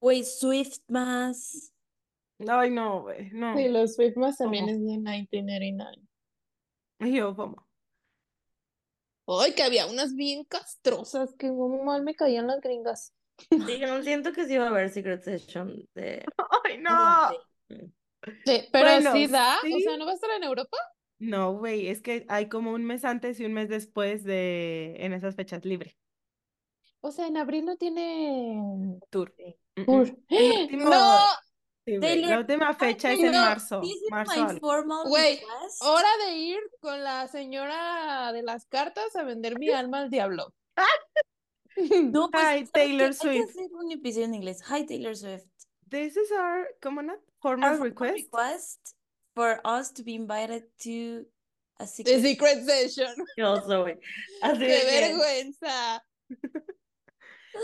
Speaker 2: Güey, Swift más.
Speaker 4: Ay, no, güey, no.
Speaker 3: Taylor Swift más también
Speaker 4: ¿Cómo?
Speaker 3: es de 1989.
Speaker 4: Y yo, ¿cómo?
Speaker 3: Ay, que había unas bien castrosas que muy mal me caían las gringas.
Speaker 5: Sí, no siento que sí iba a haber Secret Session de...
Speaker 4: Ay, no.
Speaker 3: Sí, pero
Speaker 4: Bueno,
Speaker 3: sí da, o sea, ¿no va a estar en Europa?
Speaker 4: No, güey, es que hay como un mes antes y un mes después de en esas fechas libre.
Speaker 3: O sea, en abril no tiene
Speaker 4: Tour.
Speaker 3: Tour.
Speaker 4: El último,
Speaker 3: ¡No!
Speaker 4: Sí, La última fecha es en marzo.
Speaker 2: This is
Speaker 4: Marzo
Speaker 2: my
Speaker 4: algo.
Speaker 2: formal
Speaker 3: Güey. Hora de ir con la señora de las cartas a vender mi alma al diablo.
Speaker 2: No, pues,
Speaker 4: Hi. Taylor
Speaker 2: Hay que
Speaker 4: Swift.
Speaker 2: hacer un episodio en inglés. Hi, Taylor Swift.
Speaker 4: This is our, ¿cómo no?
Speaker 2: Our
Speaker 4: Formal
Speaker 2: formal
Speaker 4: request.
Speaker 2: request for us to be invited to a
Speaker 3: The
Speaker 2: secret.
Speaker 3: Secret Session.
Speaker 5: Oso, güey. Así
Speaker 3: ¡Qué vergüenza!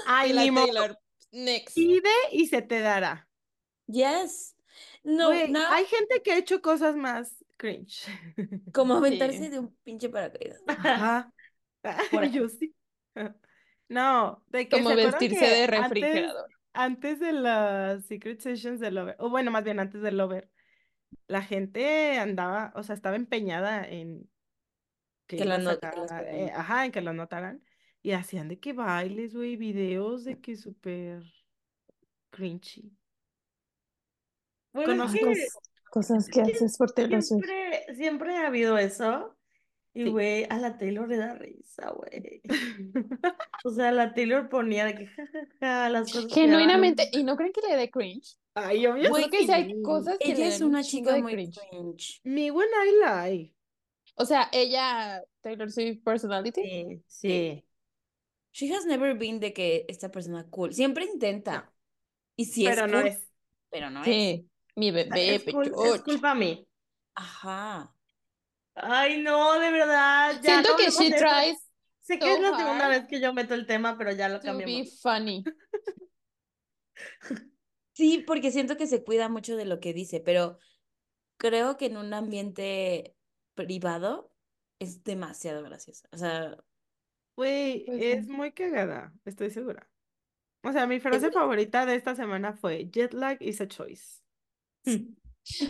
Speaker 4: Ay,
Speaker 3: Y la. Taylor, next.
Speaker 4: Pide y se te dará.
Speaker 2: Yes. No, now,
Speaker 4: hay gente que ha hecho cosas más cringe.
Speaker 2: como aventarse
Speaker 3: Sí.
Speaker 2: de un pinche paracaídas.
Speaker 4: Ajá.
Speaker 5: Por
Speaker 4: yo sí. No, de que
Speaker 3: Como
Speaker 4: se
Speaker 3: vestirse
Speaker 4: que
Speaker 3: de
Speaker 4: antes,
Speaker 3: refrigerador.
Speaker 4: antes de las Secret Sessions de Lover, o bueno, más bien antes de Lover, la gente andaba, o sea, estaba empeñada en que
Speaker 2: Que
Speaker 4: iba
Speaker 2: la
Speaker 4: a
Speaker 2: not- que las
Speaker 4: sacar,
Speaker 2: pegaran.
Speaker 4: eh, ajá, en que la notaran, y hacían de que bailes, güey, videos de que súper cringy.
Speaker 5: Bueno, es
Speaker 4: Conozco,
Speaker 5: que
Speaker 3: Cosas que haces por Taylor Swift.
Speaker 5: siempre, siempre ha habido eso. Y,
Speaker 4: Sí.
Speaker 5: güey, a la Taylor le da risa, güey. O sea, la Taylor ponía de que jajaja las cosas que
Speaker 3: Genuinamente. ¿y no creen que le dé cringe?
Speaker 4: Ay, obvio
Speaker 3: Yo
Speaker 2: Güey,
Speaker 3: creo que sí hay
Speaker 4: sí.
Speaker 3: cosas que le
Speaker 2: Ella es
Speaker 3: dan un
Speaker 2: una chica
Speaker 3: de
Speaker 2: muy
Speaker 3: cringe.
Speaker 2: cringe.
Speaker 4: Mi buen I lie.
Speaker 3: O sea, ella, Taylor Swift personality.
Speaker 5: Sí, sí.
Speaker 2: She has never been de que esta persona cool. Siempre intenta.
Speaker 5: No.
Speaker 2: Y sí es
Speaker 4: Pero no
Speaker 2: cool,
Speaker 4: es.
Speaker 2: pero no es.
Speaker 3: Mi bebé,
Speaker 5: es, cul- es
Speaker 3: pechocho.
Speaker 5: culpa mí.
Speaker 2: Ajá.
Speaker 5: Ay, no, de verdad, ya
Speaker 3: Siento
Speaker 5: no
Speaker 3: que she tries
Speaker 5: Sé que
Speaker 3: so
Speaker 5: es la segunda vez que yo meto el tema, pero ya lo
Speaker 3: to be funny.
Speaker 2: Sí, porque siento que se cuida mucho de lo que dice, pero creo que en un ambiente privado es demasiado graciosa. O sea,
Speaker 4: Güey,
Speaker 3: Pues
Speaker 4: es muy cagada, estoy segura. O sea, mi frase favorita de esta semana fue Jet lag is a choice.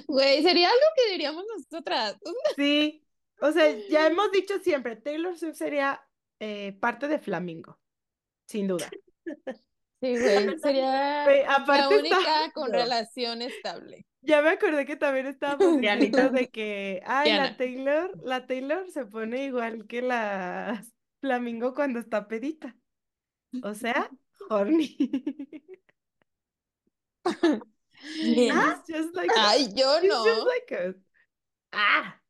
Speaker 3: Güey, sería algo que diríamos nosotras.
Speaker 4: Sí, o sea, ya hemos dicho siempre, Taylor Swift sería eh, parte de Flamingo, sin duda.
Speaker 3: Sí, güey, sería la
Speaker 4: está-
Speaker 3: única con relación estable.
Speaker 4: Ya me acordé que también estábamos de que, ay, la. Taylor, la Taylor se pone igual que la Flamingo cuando está pedita. O sea, horny.
Speaker 2: ¿quién?
Speaker 4: It's just like us.
Speaker 3: Ay, yo
Speaker 4: It's just
Speaker 3: no.
Speaker 4: like us. Ah,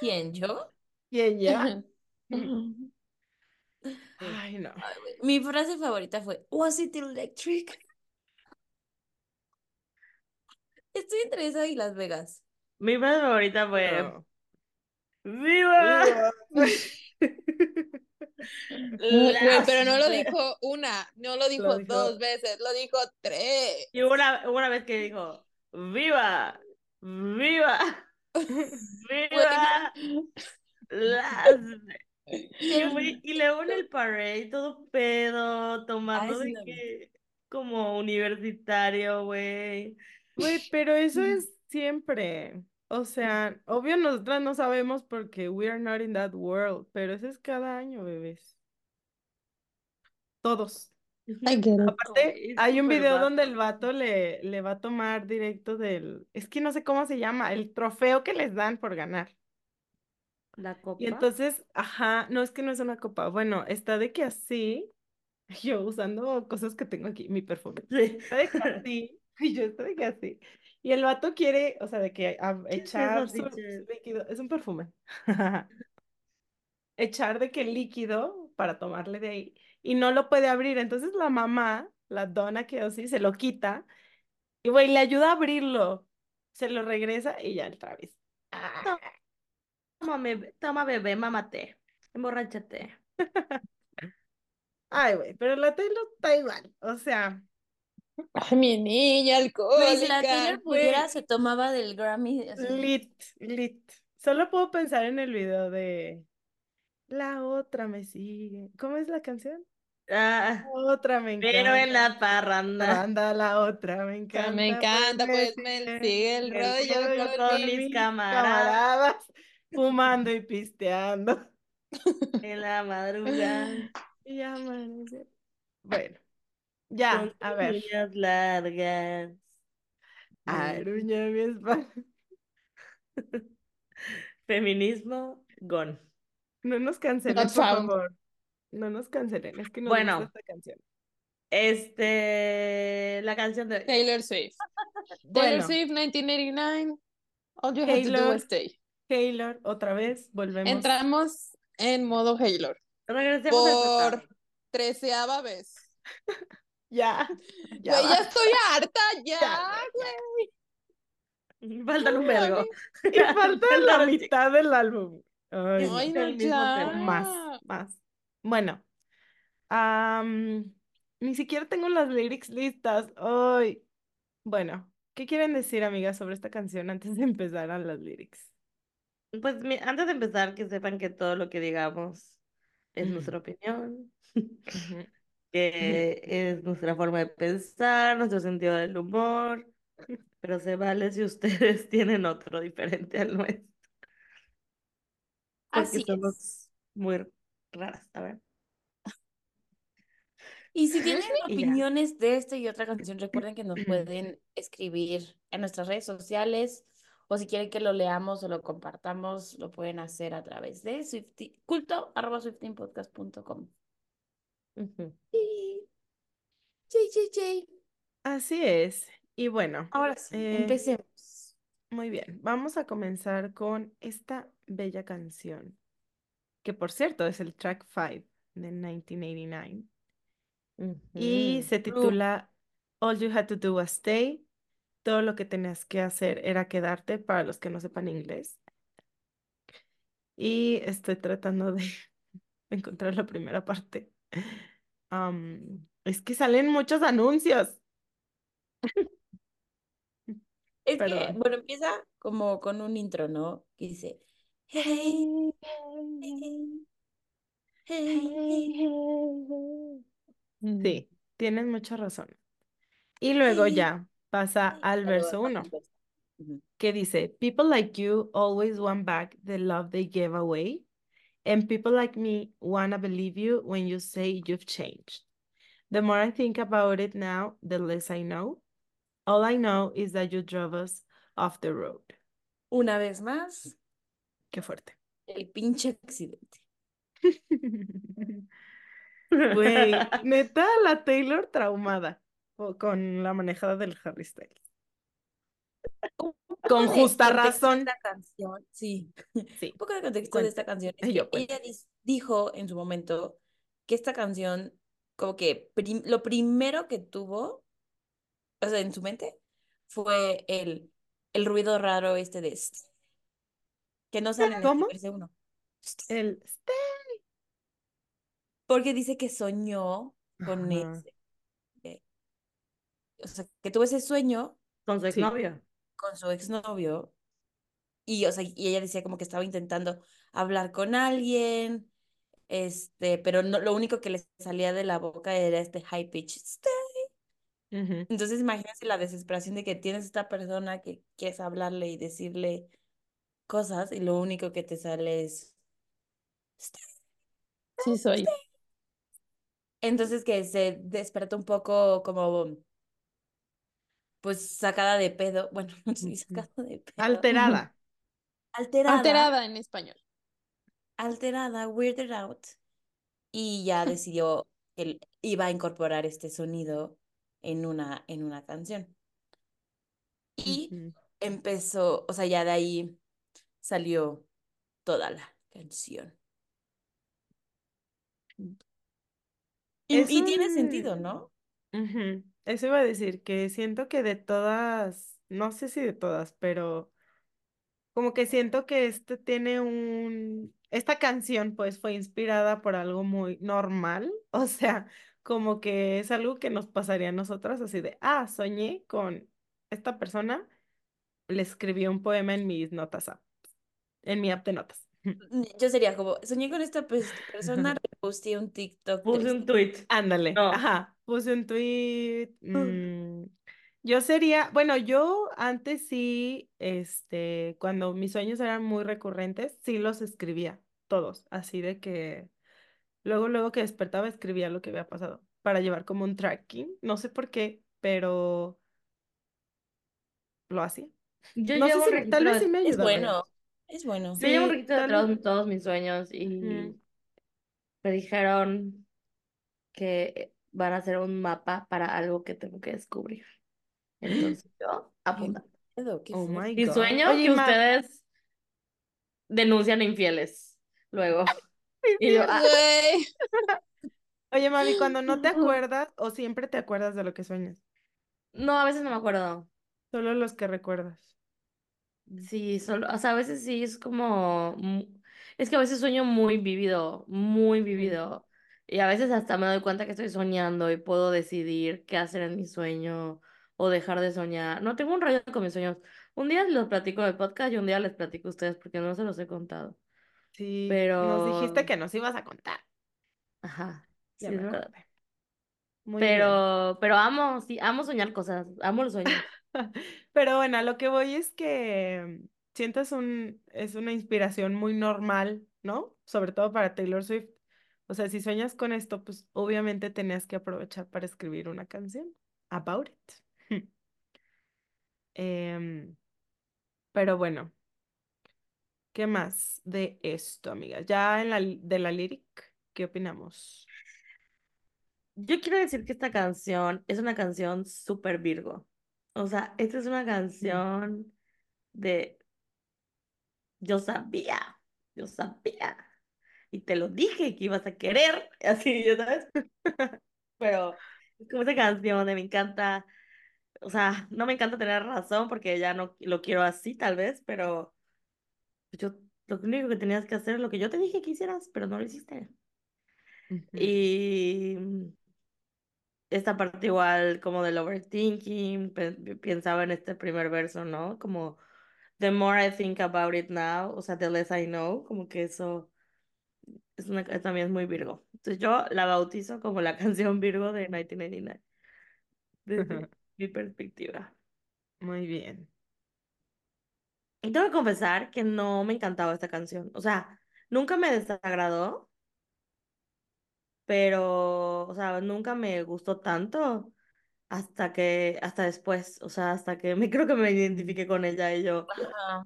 Speaker 2: ¿Quién? ¿Yo?
Speaker 4: ¿quién ya? Ay, no.
Speaker 2: Mi frase favorita fue, Was it electric? Estoy entre esa y Las Vegas.
Speaker 5: Mi frase favorita fue
Speaker 4: No.
Speaker 5: ¡Viva!
Speaker 3: Güey, pero no lo dijo una, no lo dijo
Speaker 4: dijo-
Speaker 3: dos veces, lo dijo tres.
Speaker 5: Y una, una vez que dijo, ¡Viva! ¡Viva! ¡Viva! Las! Y, güey, y luego en el parade, todo pedo, tomando de que como universitario, güey.
Speaker 4: Güey, pero eso es siempre. O sea, obvio nosotras no sabemos porque we are not in that world, pero eso es cada año, bebés. Todos. Aparte, hay un video donde el vato le, le va a tomar directo del, es que no sé cómo se llama, el trofeo que les dan por ganar.
Speaker 5: La copa.
Speaker 4: Y entonces, ajá, no es que no es una copa, bueno, está de que así, yo usando cosas que tengo aquí, mi perfume.
Speaker 5: Sí.
Speaker 4: Está de que así, y yo estoy de que así. Y el vato quiere, o sea, de que a-
Speaker 5: ¿Qué es
Speaker 4: echar su, su líquido, es un perfume. Echar de que líquido para tomarle de ahí y no lo puede abrir. Entonces la mamá, la dona que así, se lo quita y güey, le ayuda a abrirlo. Se lo regresa y ya otra vez. Ah,
Speaker 5: Toma, bebé, toma, bebé, mámate. Emborráchate.
Speaker 4: Ay, güey, pero la Taylor está igual. O sea,
Speaker 3: Ay, mi niña
Speaker 2: Güey, si la
Speaker 3: alcohólica.
Speaker 2: Taylor pudiera, se tomaba del Grammy. así.
Speaker 4: lit, lit. Solo puedo pensar en el video de La otra me sigue. ¿Cómo es la canción?
Speaker 5: Ah,
Speaker 4: Otra me encanta.
Speaker 5: pero en la parranda.
Speaker 4: Parranda, la otra me encanta.
Speaker 3: me encanta, pues me sigue el rollo con
Speaker 5: mis
Speaker 3: mi-
Speaker 5: camaradas.
Speaker 4: fumando y pisteando.
Speaker 5: En la madrugada.
Speaker 4: Y amanecer. Bueno, ya,
Speaker 5: con
Speaker 4: a ver.
Speaker 5: uñas largas.
Speaker 4: Aruña mi espalda.
Speaker 5: Feminismo, gone.
Speaker 4: No nos cancelen,
Speaker 3: Not
Speaker 4: por
Speaker 3: found.
Speaker 4: favor. No nos cancelen, es que nos
Speaker 5: Bueno.
Speaker 4: gusta esta canción.
Speaker 5: Este, la canción de.
Speaker 3: Taylor Swift. Taylor
Speaker 4: Bueno,
Speaker 3: Swift, 1989. All you have to do
Speaker 4: Taylor.
Speaker 3: is stay.
Speaker 4: Taylor, otra vez, volvemos.
Speaker 3: Entramos en modo Halo.
Speaker 5: Regresemos
Speaker 3: Por treceava vez.
Speaker 4: Ya, ya.
Speaker 3: Güey, ya
Speaker 4: va.
Speaker 3: estoy harta, ya, güey.
Speaker 5: Faltan un vergo.
Speaker 4: Y falta la mitad del álbum. Ay.
Speaker 3: Ay, no, ya.
Speaker 4: Más, más. Bueno, ni siquiera tengo las lyrics listas. Ay, bueno, ¿qué quieren decir, amigas, sobre esta canción antes de empezar a las lyrics?
Speaker 5: Pues antes de empezar, que sepan que todo lo que digamos es nuestra opinión. Que es nuestra forma de pensar, nuestro sentido del humor, pero se vale si ustedes tienen otro diferente al nuestro. Porque
Speaker 2: Así
Speaker 5: somos
Speaker 2: es.
Speaker 5: muy raras. A ver.
Speaker 2: Y si tienen
Speaker 5: Y ya.
Speaker 2: opiniones de esta y otra canción, recuerden que nos pueden escribir en nuestras redes sociales o si quieren que lo leamos o lo compartamos, lo pueden hacer a través de Swifty, culto arroba swiftingpodcast.com.
Speaker 5: Ujú.
Speaker 2: Sí, sí, sí, sí.
Speaker 4: Así es. Y bueno,
Speaker 2: Ahora sí,
Speaker 4: Eh,
Speaker 2: empecemos.
Speaker 4: muy bien, vamos a comenzar con esta bella canción, que por cierto es el track 5 de 1989. Y
Speaker 5: Ujú.
Speaker 4: se titula All You Had to Do Was Stay. Todo lo que tenías que hacer era quedarte para los que no sepan inglés. Y estoy tratando de encontrar la primera parte. Am, es que salen muchos anuncios.
Speaker 2: Es que,
Speaker 4: perdón.
Speaker 2: bueno, empieza como con un intro, ¿no? Que dice, hey, hey, hey, hey.
Speaker 4: Sí, tienes mucha razón. Y luego ya pasa al verso
Speaker 2: pasa
Speaker 4: 1,
Speaker 2: el verso. Ujú.
Speaker 4: que dice, People like you always want back the love they gave away. And people like me wanna believe you when you say you've changed. The more I think about it now, the less I know. All I know is that you drove us off the road.
Speaker 2: Una vez más,
Speaker 4: Qué fuerte.
Speaker 2: el pinche accidente.
Speaker 4: Güey, neta, la Taylor traumada con la manejada del Harry Styles. Con
Speaker 2: de
Speaker 4: justa razón.
Speaker 2: esta canción, sí.
Speaker 4: Sí.
Speaker 2: Un poco de contexto de esta canción es que ella dijo en su momento que esta canción, como que prim- lo primero que tuvo, o sea, en su mente, fue el, el ruido raro este de que no sale en
Speaker 4: ¿Cómo?
Speaker 2: verso uno.
Speaker 4: El
Speaker 2: Porque dice que soñó con
Speaker 4: Ajá.
Speaker 2: ese, eh, o sea, que tuvo ese sueño
Speaker 5: Con su
Speaker 4: Sí.
Speaker 2: Con su exnovio y, o sea, y ella decía como que estaba intentando hablar con alguien, este, pero no, lo único que le salía de la boca era este high pitch. "Stay". Entonces imagínense la desesperación de que tienes esta persona que quieres hablarle y decirle cosas y lo único que te sale es "Stay".
Speaker 3: Sí, soy.
Speaker 2: Entonces que se despertó un poco como pues sacada de pedo, bueno, no sé si
Speaker 4: Ujú.
Speaker 2: sacada de pedo,
Speaker 4: Alterada.
Speaker 2: alterada,
Speaker 3: Alterada en español.
Speaker 2: alterada, weirded out, y ya decidió que él iba a incorporar este sonido en una, en una canción. Y empezó, o sea, ya de ahí salió toda la canción. Y,
Speaker 4: Es
Speaker 2: y tiene sentido, ¿no?
Speaker 4: Ujú. Eso iba a decir, que siento que de todas, no sé si de todas, pero como que siento que este tiene un, esta canción pues fue inspirada por algo muy normal, o sea, como que es algo que nos pasaría a nosotras así de, ah, soñé con esta persona, le escribí un poema en mis notas app, en mi app de notas.
Speaker 2: Yo sería como, soñé con esta persona, reposté un TikTok
Speaker 5: Puse
Speaker 2: triste.
Speaker 5: un tweet.
Speaker 4: Ándale,
Speaker 5: No.
Speaker 4: ajá, puse un tweet. mm, yo sería, bueno, yo antes sí, este, cuando mis sueños eran muy recurrentes, sí los escribía, todos, así de que luego, luego que despertaba escribía lo que había pasado para llevar como un tracking, no sé por qué, pero lo hacía.
Speaker 5: Yo
Speaker 4: No sé
Speaker 5: llevo
Speaker 4: si,
Speaker 5: un
Speaker 4: tal vez sí me
Speaker 2: Es
Speaker 4: ayudaba.
Speaker 2: bueno, es bueno.
Speaker 5: Yo llevo un
Speaker 4: Sí,
Speaker 5: registro de todos, todos mis sueños y
Speaker 4: Mm.
Speaker 5: me dijeron que van a hacer un mapa para algo que tengo que descubrir. Entonces yo apuntando.
Speaker 4: Oh my
Speaker 5: Y
Speaker 4: God.
Speaker 5: sueño
Speaker 4: Oye,
Speaker 5: que
Speaker 4: Ma-
Speaker 5: ustedes denuncian infieles luego. Y yo, ah.
Speaker 4: Oye, mami, cuando no te acuerdas o siempre te acuerdas de lo que sueñas,
Speaker 5: no, a veces no me acuerdo.
Speaker 4: solo los que recuerdas.
Speaker 5: Sí, solo, o sea, a veces sí es como, mu- es que a veces sueño muy vívido, muy vívido. Y a veces hasta me doy cuenta que estoy soñando y puedo decidir qué hacer en mi sueño o dejar de soñar. No tengo un rollo con mis sueños. Un día los platico en el podcast y un día les platico a ustedes porque no se los he contado.
Speaker 4: Sí, nos dijiste
Speaker 5: Pero,
Speaker 4: que nos ibas a contar.
Speaker 5: ajá, sí
Speaker 4: Ya
Speaker 5: es
Speaker 4: me
Speaker 5: verdad.
Speaker 4: acordé. Muy bien.
Speaker 5: Pero, pero amo, sí, amo soñar cosas, amo los sueños.
Speaker 4: Pero bueno, a lo que voy es que siento es un, es una inspiración muy normal, ¿no? Sobre todo para Taylor Swift. O sea, si sueñas con esto, pues obviamente tenías que aprovechar para escribir una canción about it. Em, pero bueno, ¿qué más de esto, amigas? Ya en la de la lyric, ¿qué opinamos?
Speaker 5: Yo quiero decir que esta canción es una canción súper Virgo. O sea, esta es una canción de yo sabía, yo sabía. Y te lo dije que ibas a querer, así, ya sabes. Pero es como esa canción de me encanta, o sea, no me encanta tener razón porque ya no lo quiero así tal vez, pero yo lo único que tenías que hacer es lo que yo te dije que hicieras, pero no lo hiciste. Y esta parte igual como del overthinking, pe- pensaba en este primer verso, ¿no? Como the more I think about it now, o sea, the less I know, como que eso es una, también es muy Virgo. Entonces yo la bautizo como la canción Virgo de 1999, desde mi perspectiva.
Speaker 4: Muy bien.
Speaker 5: Y tengo que confesar que no me encantaba esta canción, o sea, nunca me desagradó, pero, o sea, nunca me gustó tanto. hasta que, hasta después, o sea, hasta que me creo que me identifiqué con ella y yo,
Speaker 2: Ajá.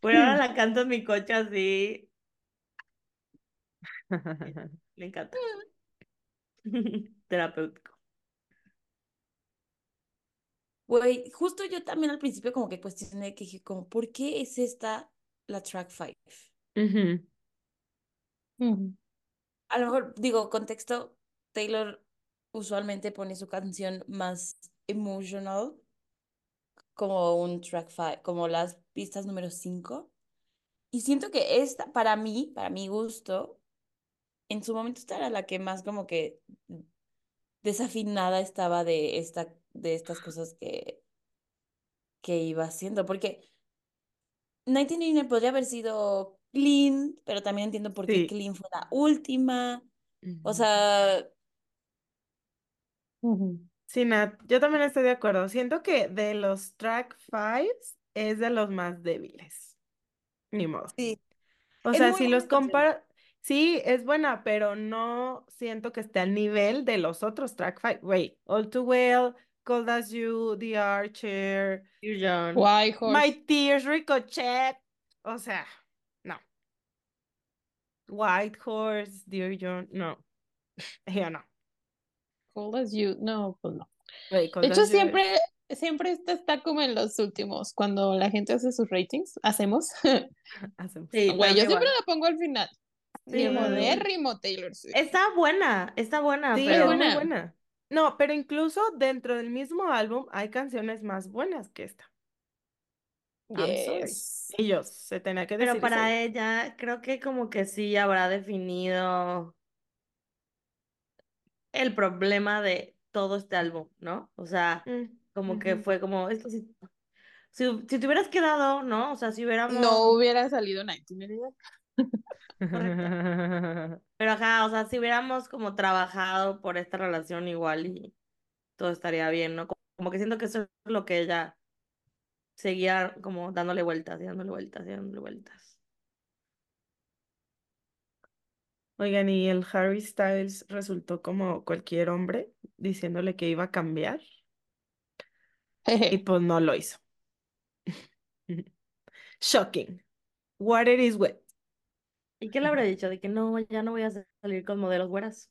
Speaker 5: pero ahora la canto en mi coche así, me encanta. Terapéutico.
Speaker 2: Güey, justo yo también al principio como que cuestioné que dije como, ¿por qué es esta la track 5?
Speaker 4: Ujú.
Speaker 2: A lo mejor, digo, contexto, Taylor usualmente pone su canción más emotional como un track 5, como las pistas número 5. Y siento que esta, para mí, para mi gusto, en su momento esta era la que más como que desafinada estaba de, esta, de estas cosas que, que iba haciendo. Porque 1999 podría haber sido Clean, pero también entiendo por qué
Speaker 4: Sí.
Speaker 2: Clean fue la última. O sea,
Speaker 4: Sí, Nat, yo también estoy de acuerdo. Siento que de los track fives es de los más débiles. Ni modo.
Speaker 2: sí.
Speaker 4: O
Speaker 2: Es
Speaker 4: sea, si
Speaker 2: buena
Speaker 4: los comparo, sí, es buena, pero no siento que esté al nivel de los otros track five. Wait, All Too Well, Cold As You, The Archer,
Speaker 3: Horse.
Speaker 4: My Tears, Ricochet. O sea. White Horse, Dear John, no. Yo no.
Speaker 3: Cold as you. No, pues no.
Speaker 4: Wait,
Speaker 3: De hecho,
Speaker 4: You
Speaker 3: siempre, siempre esta está como en los últimos, cuando la gente hace sus ratings, hacemos.
Speaker 4: hacemos.
Speaker 5: Sí,
Speaker 3: Güey, yo siempre la pongo al final.
Speaker 5: Sí.
Speaker 3: Modérrimo Taylor Swift.
Speaker 5: Está buena, está buena,
Speaker 4: Sí,
Speaker 5: pero
Speaker 4: es muy
Speaker 3: buena.
Speaker 4: buena. No, pero incluso dentro del mismo álbum hay canciones más buenas que esta.
Speaker 3: Yes.
Speaker 4: Ellos, se tenía que
Speaker 5: Pero
Speaker 4: decir
Speaker 5: para
Speaker 4: eso.
Speaker 5: ella creo que como que sí habrá definido el problema de todo este álbum, ¿no? O sea,
Speaker 4: Mm,
Speaker 5: como que
Speaker 4: ujú.
Speaker 5: fue como, es que si, si, si te hubieras quedado, ¿no? O sea, si hubiéramos...
Speaker 3: No hubiera salido 1999.
Speaker 5: Pero ajá, o sea, si hubiéramos como trabajado por esta relación igual y todo estaría bien, ¿no? Como que siento que eso es lo que ella seguía como dándole vueltas y dándole vueltas y dándole vueltas.
Speaker 4: Oigan, y el Harry Styles resultó como cualquier hombre diciéndole que iba a cambiar y pues no lo hizo. Shocking. What it is with.
Speaker 5: ¿Y qué le habrá dicho? De que no, ya no voy a salir con modelos güeras.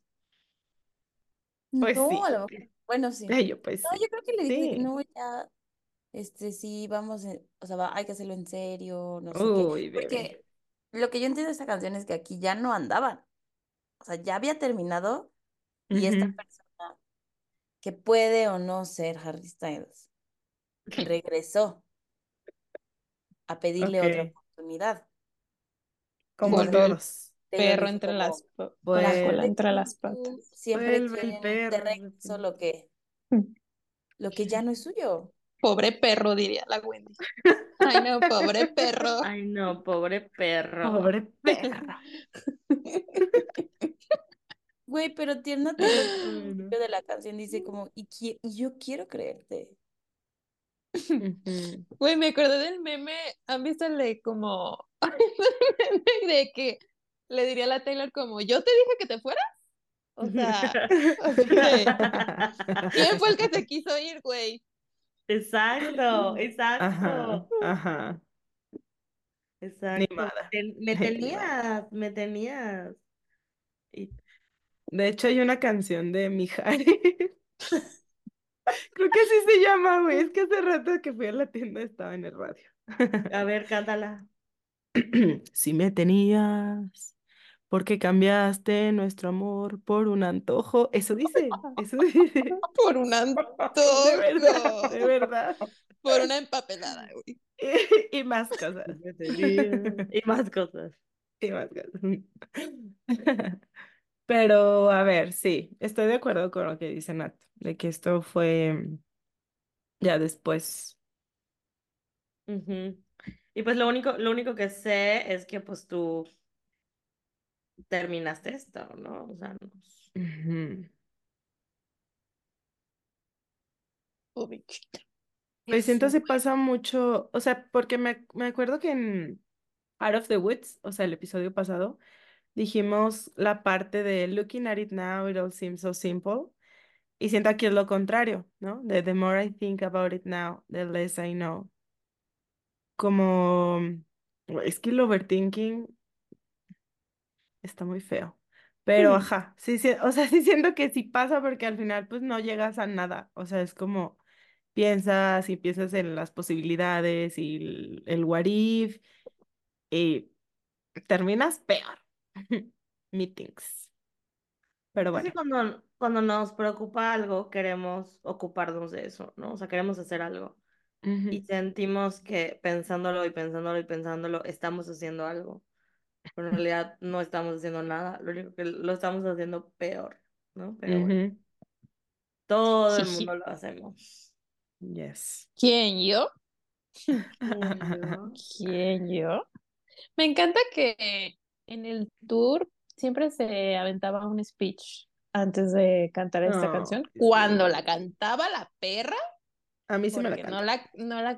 Speaker 4: Pues
Speaker 2: no,
Speaker 4: sí.
Speaker 2: Bueno, sí.
Speaker 4: Ay, yo pues
Speaker 2: No,
Speaker 4: sí.
Speaker 2: yo creo que le dije
Speaker 4: Sí.
Speaker 2: no, ya, este, sí, vamos, en- o sea, va- hay que hacerlo en serio, no sé qué.
Speaker 4: Uy, bebé.
Speaker 2: Porque lo que yo entiendo de esta canción es que aquí ya no andaban. O sea, ya había terminado y esta
Speaker 4: Ujú.
Speaker 2: persona que puede o no ser Harry Styles regresó a pedirle otra
Speaker 4: Ok.
Speaker 2: oportunidad.
Speaker 4: Como
Speaker 3: el
Speaker 4: todos.
Speaker 2: Taylor
Speaker 3: Perro
Speaker 2: dijo
Speaker 3: entre
Speaker 2: como,
Speaker 3: las pa- con
Speaker 4: Pues-
Speaker 3: la
Speaker 2: "La
Speaker 3: cola entre las patas.
Speaker 2: siempre
Speaker 4: Vuelve el
Speaker 2: quiere de
Speaker 4: perro,
Speaker 2: regreso
Speaker 4: repite.
Speaker 2: lo que, lo que ya no es suyo.
Speaker 3: Pobre perro, diría la Wendy. Ay, no, pobre perro.
Speaker 5: Ay, no, pobre perro.
Speaker 4: Pobre perro.
Speaker 2: Güey, pero Tierna de la canción dice como, y, qui- y yo quiero creerte.
Speaker 3: Güey, me acordé del meme. ¿Han visto el de como. de que le diría a la Taylor como, yo te dije que te fueras? O sea, así de, ¿quién fue el que se quiso ir, güey?
Speaker 5: Exacto, exacto,
Speaker 4: Ajá, ajá.
Speaker 5: exacto.
Speaker 4: Nimada.
Speaker 5: Te- me tenías, me tenías. Y
Speaker 4: De hecho, hay una canción de Mijares. Creo que así se llama, güey. Es que hace rato que fui a la tienda estaba en el radio.
Speaker 5: a ver, cántala.
Speaker 4: Si me tenías, porque cambiaste nuestro amor por un antojo. Eso dice, eso dice.
Speaker 3: Por un
Speaker 4: De
Speaker 3: antojo.
Speaker 4: verdad, de verdad.
Speaker 3: Por una empapelada, güey.
Speaker 4: Y, y más cosas.
Speaker 5: Y más cosas.
Speaker 4: Y más cosas. Pero, a ver, sí, estoy de acuerdo con lo que dice Nat, de que esto fue ya después.
Speaker 5: Y pues lo único, lo único que sé es que pues tú terminaste esto, ¿no? O sea, no-
Speaker 4: Ujú.
Speaker 3: Pobrecita.
Speaker 4: Pues siento se pasa mucho, o sea, porque me, me acuerdo que en Out of the Woods, o sea, el episodio pasado, dijimos la parte de Looking at it now, it all seems so simple. Y siento aquí es lo contrario, ¿no? De the more I think about it now, the less I know. Como, es que el overthinking está muy feo. Pero, ajá, sí, sí, o sea, sí siento que sí pasa porque al final pues no llegas a nada. O sea, es como piensas y piensas en las posibilidades y el, el what if y terminas peor. Meetings. Pero bueno.
Speaker 5: cuando, cuando nos preocupa algo, queremos ocuparnos de eso, ¿no? O sea, queremos hacer algo.
Speaker 4: ujú,
Speaker 5: Y sentimos que pensándolo y pensándolo y pensándolo, estamos haciendo algo. Pero en realidad no estamos haciendo nada. Lo único que lo estamos haciendo peor, ¿no? Pero bueno, todo el mundo lo hacemos.
Speaker 4: Yes.
Speaker 3: ¿Quién yo?
Speaker 5: yo?
Speaker 3: ¿Quién yo? Me encanta que en el tour siempre se aventaba un speech antes de cantar esta canción.
Speaker 4: sí.
Speaker 3: Cuando la cantaba la perra,
Speaker 4: A mí sí me la
Speaker 3: porque no la, no la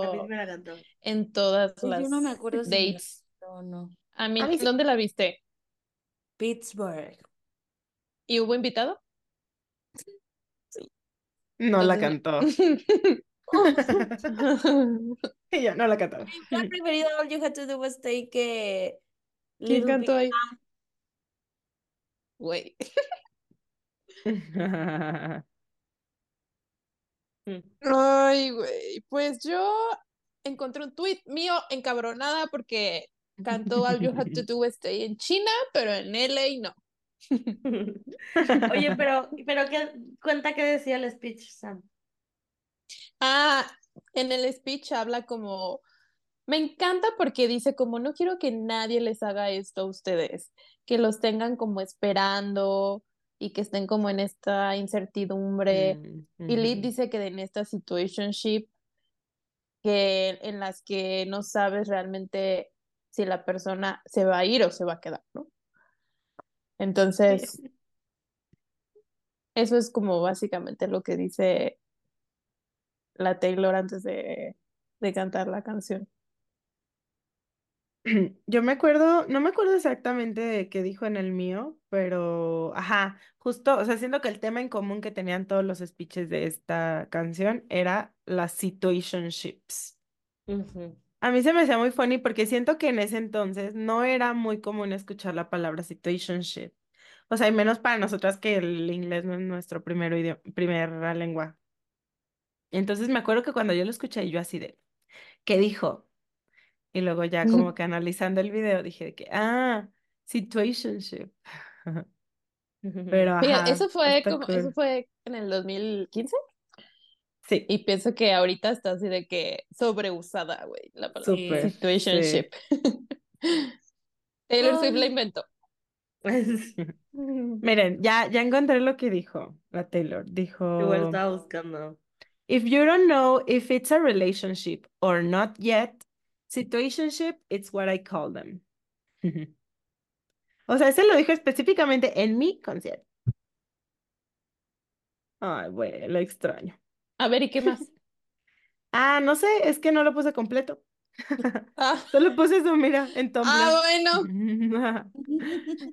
Speaker 5: A mí
Speaker 3: cantó
Speaker 5: me la cantó.
Speaker 3: en todas
Speaker 2: Ay,
Speaker 3: las
Speaker 2: Yo no me acuerdo si me la
Speaker 3: dates.
Speaker 2: cantó o no.
Speaker 3: A mí,
Speaker 4: A mí sí.
Speaker 3: ¿dónde la viste?
Speaker 2: Pittsburgh.
Speaker 3: ¿Y hubo invitado?
Speaker 4: No la cantó. Ella no la cantaba.
Speaker 2: Hubiera preferido All You Had to Do Was Stay que
Speaker 3: ¿Quién
Speaker 2: Little
Speaker 3: cantó ahí? Güey. Ay, güey. Pues yo encontré un tweet mío encabronada porque cantó All You Had to Do Was Stay en China, pero en LA no.
Speaker 5: Oye, pero, pero ¿qué, cuenta qué decía el speech, Sam.
Speaker 3: Ah, en el speech habla como, me encanta porque dice como, no quiero que nadie les haga esto a ustedes, que los tengan como esperando y que estén como en esta incertidumbre.
Speaker 4: Mm,
Speaker 3: Y
Speaker 4: ujú.
Speaker 3: dice que en esta situationship que en las que no sabes realmente si la persona se va a ir o se va a quedar, ¿no? Entonces, eso es como básicamente lo que dice la Taylor antes de, de cantar la canción.
Speaker 4: Yo me acuerdo, no me acuerdo exactamente de qué dijo en el mío, pero, ajá, justo, o sea, siento que el tema en común que tenían todos los speeches de esta canción era las situationships. A mí se me hacía muy funny porque siento que en ese entonces no era muy común escuchar la palabra situationship. O sea, y menos para nosotras que el inglés no es nuestro primer idioma, primera lengua. Entonces me acuerdo que cuando yo lo escuché, yo así de, ¿qué dijo? Y luego ya como que analizando el video dije de que, ah, situationship. Pero ajá,
Speaker 3: eso fue como, eso
Speaker 4: cool.
Speaker 3: fue en el 2015
Speaker 4: Sí,
Speaker 3: y pienso que ahorita está así de que sobreusada, güey, la palabra
Speaker 4: súper,
Speaker 3: situationship. Taylor Swift la inventó.
Speaker 4: Miren, ya, ya encontré lo que dijo la Taylor.
Speaker 5: Igual
Speaker 4: Dijo,
Speaker 5: estaba buscando.
Speaker 4: if you don't know if it's a relationship or not yet, situationship, it's what I call them. O sea, ese lo dijo específicamente en mi concierto. Ay, güey, lo extraño.
Speaker 3: A ver, ¿y qué más?
Speaker 4: Ah, no sé, es que no lo puse completo.
Speaker 3: Ah,
Speaker 4: Solo puse eso, mira, en Tumblr.
Speaker 3: ah, bueno.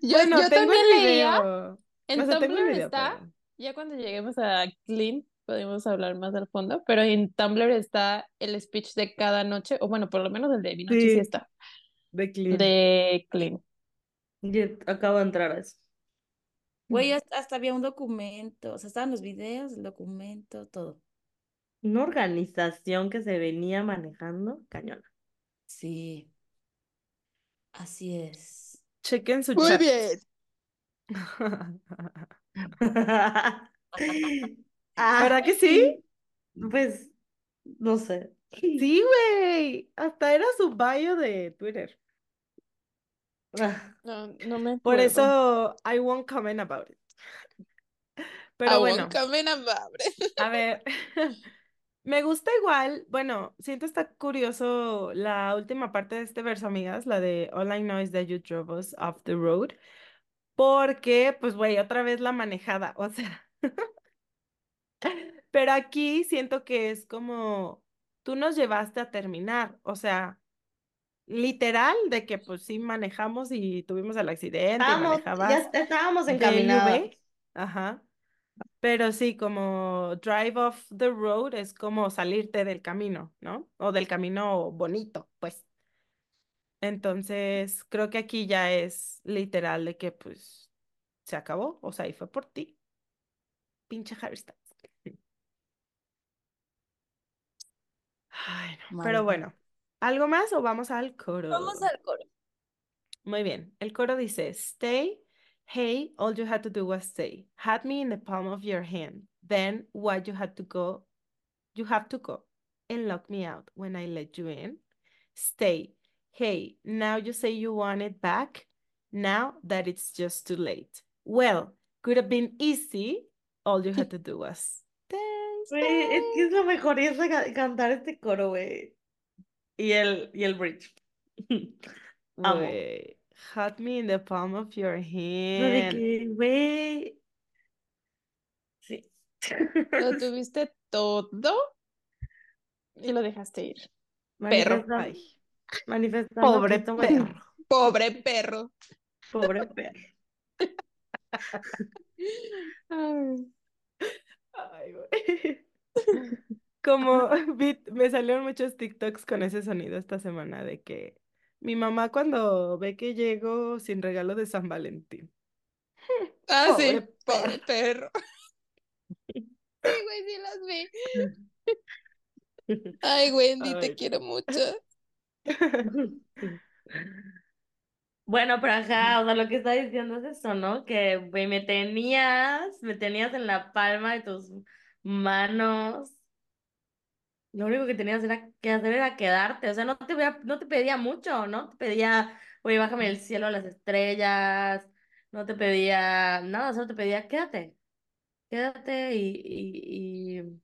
Speaker 3: Yo,
Speaker 4: Bueno,
Speaker 3: yo
Speaker 4: tengo
Speaker 3: también
Speaker 4: el
Speaker 3: leía.
Speaker 4: video.
Speaker 3: En
Speaker 4: O sea,
Speaker 3: Tumblr
Speaker 4: video,
Speaker 3: está,
Speaker 4: pero-
Speaker 3: ya cuando lleguemos a Clean, podemos hablar más al fondo, pero en Tumblr está el speech de cada noche, o bueno, por lo menos el de mi noche sí,
Speaker 4: Sí.
Speaker 3: está,
Speaker 4: de clean.
Speaker 3: de Clean.
Speaker 5: Yo acabo de entrar a eso.
Speaker 2: Güey, hasta, hasta había un documento, o sea, estaban los videos, el documento, todo.
Speaker 5: Una organización que se venía manejando, cañona.
Speaker 2: Sí, así es.
Speaker 4: Chequen su chat.
Speaker 3: bien.
Speaker 4: ¿Verdad que sí?
Speaker 5: Pues, no sé.
Speaker 4: Sí, güey. Hasta era su bio de Twitter.
Speaker 5: Ah,
Speaker 3: No, no me
Speaker 4: Por eso I won't comment about it. Pero
Speaker 3: I
Speaker 4: bueno,
Speaker 3: won't come in about it.
Speaker 4: a ver. Me gusta igual, bueno, siento está curioso la última parte de este verso, amigas, la de All I know is that you drove us off the road, porque, pues, güey, otra vez la manejada, o sea, pero aquí siento que es como, tú nos llevaste a terminar, o sea, literal, de que, pues, sí manejamos y tuvimos el accidente y
Speaker 5: estábamos, ya
Speaker 4: manejabas
Speaker 5: estábamos
Speaker 4: DLV,
Speaker 5: encaminadas.
Speaker 4: ajá, pero sí, como drive off the road es como salirte del camino, ¿no? O del camino bonito, pues. Entonces, creo que aquí ya es literal de que pues se acabó, o sea, y fue por ti. Pinche Harry Styles. Ay, no, pero
Speaker 2: Maldito.
Speaker 4: bueno, ¿algo más o vamos al coro?
Speaker 2: Vamos al coro.
Speaker 4: Muy bien, el coro dice, stay, hey, all you had to do was say, had me in the palm of your hand, then what you had to go, you have to go and lock me out when I let you in, stay, hey, now you say you want it back, now that it's just too late. Well, could have been easy, all you had to do was stay,
Speaker 5: Güey, es que es lo mejor es ca- cantar este coro, güey. Y el, y el bridge. Amo.
Speaker 4: Güey, had me in the palm of your hand.
Speaker 5: güey. Sí.
Speaker 3: Lo tuviste todo y lo dejaste ir. Perro.
Speaker 4: Ay,
Speaker 5: manifestando
Speaker 4: pobre
Speaker 5: me-
Speaker 4: perro.
Speaker 3: Pobre perro.
Speaker 5: Pobre perro.
Speaker 3: Ay.
Speaker 4: Ay, güey. Como me salieron muchos TikToks con ese sonido esta semana de que mi mamá cuando ve que llego sin regalo de San Valentín.
Speaker 3: Ah, sí,
Speaker 4: Pobre
Speaker 3: pobre perro. Sí, güey, sí las vi. Ay, Wendy, te quiero mucho.
Speaker 5: Bueno, pero ajá, o sea, lo que está diciendo es eso, ¿no? Que, güey, me tenías, me tenías en la palma de tus manos. Lo único que tenías era que hacer era quedarte, o sea, no te, voy a- no te pedía mucho, ¿no? Te pedía, oye, bájame el cielo a las estrellas, no te pedía nada, solo te pedía, quédate, quédate y, y, y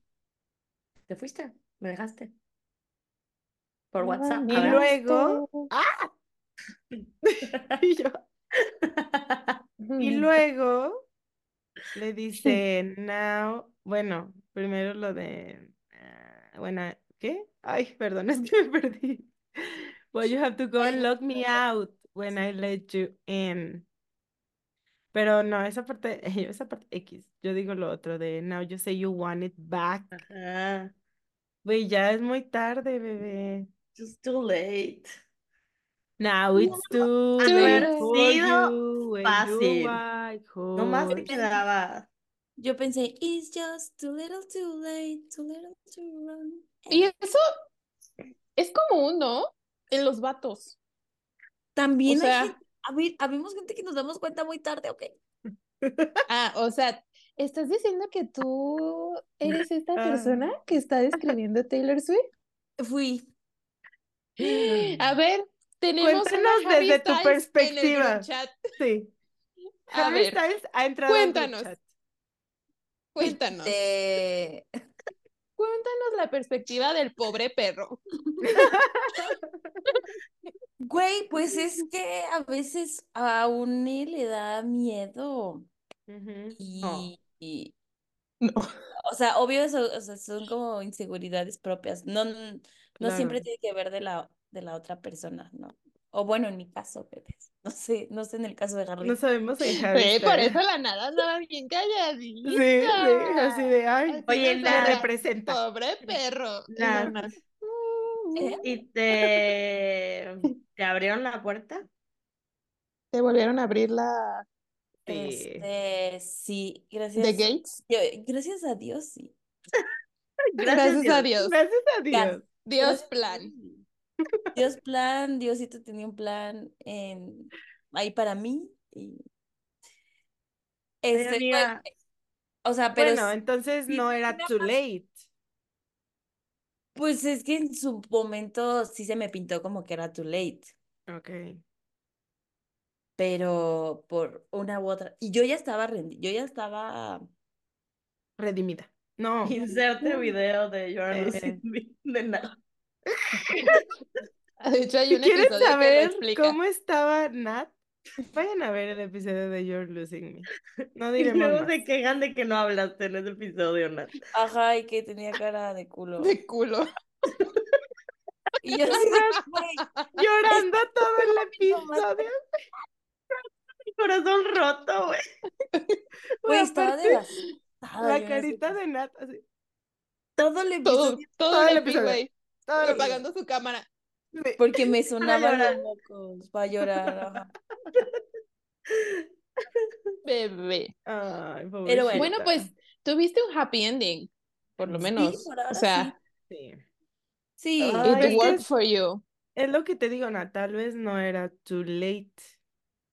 Speaker 5: te fuiste, me dejaste. Por WhatsApp,
Speaker 4: Y luego, ¡ah! Y yo. Y luego le dice, now, bueno, primero lo de, bueno, ¿qué? Ay, perdón, es que me perdí. Well, you have to go and lock me out when I let you in. Pero no, esa parte, esa parte X. Yo digo lo otro de now you say you want it back.
Speaker 5: Ajá.
Speaker 4: Güey, ya es muy tarde, bebé.
Speaker 5: Just too late.
Speaker 4: Now it's too late for you when
Speaker 5: fácil. No más te quedaba.
Speaker 2: Yo pensé, it's just too little too late, too little to run.
Speaker 3: Y eso es común, ¿no? En los vatos.
Speaker 2: También
Speaker 3: o sea-
Speaker 2: hay gente, a ver, habemos gente que nos damos cuenta muy tarde, ¿ok?
Speaker 3: Ah, o sea, ¿estás diciendo que tú eres esta
Speaker 4: Ah.
Speaker 3: persona que está describiendo Taylor Swift?
Speaker 2: Fui.
Speaker 3: A ver, tenemos
Speaker 4: Cuéntanos
Speaker 3: una
Speaker 4: desde tu
Speaker 3: Styles en el
Speaker 4: perspectiva.
Speaker 3: chat.
Speaker 4: Sí.
Speaker 3: A
Speaker 4: Harry
Speaker 3: ver,
Speaker 4: Styles ha entrado al group
Speaker 3: cuéntanos.
Speaker 4: chat.
Speaker 3: Cuéntanos.
Speaker 2: Eh,
Speaker 3: Cuéntanos la perspectiva del pobre perro.
Speaker 2: güey, pues es que a veces a uno le da miedo
Speaker 4: Ujú.
Speaker 2: y,
Speaker 5: No.
Speaker 2: y-
Speaker 3: No.
Speaker 2: o sea, obvio eso, o sea, son como inseguridades propias. No, no siempre tiene que ver de la, de la otra persona, ¿no? O bueno, en mi caso, bebés. No sé, no sé en el caso de Harry.
Speaker 4: No sabemos en Harry
Speaker 3: Sí, por eso la nada andaba bien calladita.
Speaker 4: Sí, sí, así de, ay,
Speaker 3: Así
Speaker 5: Oye, la-
Speaker 4: representa.
Speaker 3: Pobre perro. Y
Speaker 5: La-
Speaker 3: nomás,
Speaker 2: ¿Eh?
Speaker 5: ¿Y te, te abrieron la puerta?
Speaker 3: Te volvieron a abrir la
Speaker 4: Sí.
Speaker 2: Este, sí,
Speaker 3: de
Speaker 2: gracias.
Speaker 3: Gates.
Speaker 2: yo- gracias a Dios, sí.
Speaker 3: Gracias a Dios.
Speaker 4: Gracias a Dios.
Speaker 3: Dios plan.
Speaker 2: Dios, plan, Diosito tenía un plan en, ahí para mí. Y, este,
Speaker 5: amiga,
Speaker 2: fue- o sea, pero
Speaker 4: Bueno, entonces no era too late.
Speaker 2: pues es que en su momento sí se me pintó como que era too late,
Speaker 4: Ok.
Speaker 2: pero por una u otra. Y yo ya estaba rendi- yo ya estaba.
Speaker 4: Redimida. No.
Speaker 5: inserte video de You're
Speaker 4: Eh.
Speaker 5: Losing Me de Nat.
Speaker 3: De hecho, hay
Speaker 4: Si
Speaker 3: un
Speaker 4: quieren
Speaker 3: episodio que lo
Speaker 4: saber
Speaker 3: explica.
Speaker 4: cómo estaba Nat, vayan a ver el episodio de You're Losing Me. No
Speaker 5: Y
Speaker 4: diremos
Speaker 5: luego
Speaker 4: más.
Speaker 5: se quejan de que no hablaste en ese episodio, Nat.
Speaker 2: Ajá, y que tenía cara de culo.
Speaker 3: De culo.
Speaker 2: Y yo así
Speaker 4: Llorando todo el episodio.
Speaker 5: Mi corazón roto, güey.
Speaker 2: güey, estaba devastada.
Speaker 4: La carita de Nat, así.
Speaker 2: Todo el episodio,
Speaker 3: todo,
Speaker 4: todo
Speaker 3: el
Speaker 4: el
Speaker 3: epi,
Speaker 4: episodio.
Speaker 3: güey.
Speaker 4: todo el
Speaker 3: Apagando su cámara.
Speaker 4: Sí.
Speaker 2: porque me sonaban
Speaker 5: llorar.
Speaker 2: los mocos para llorar. ajá.
Speaker 3: Bebé.
Speaker 4: Ay,
Speaker 2: Pero bueno.
Speaker 3: Bueno, pues tuviste un happy ending, por lo
Speaker 4: Sí,
Speaker 3: menos.
Speaker 2: por ahora
Speaker 3: o sea,
Speaker 4: Sí.
Speaker 2: Sí,
Speaker 5: Ay,
Speaker 3: it worked for you.
Speaker 4: Es lo que te digo, Nat, tal vez no era too late,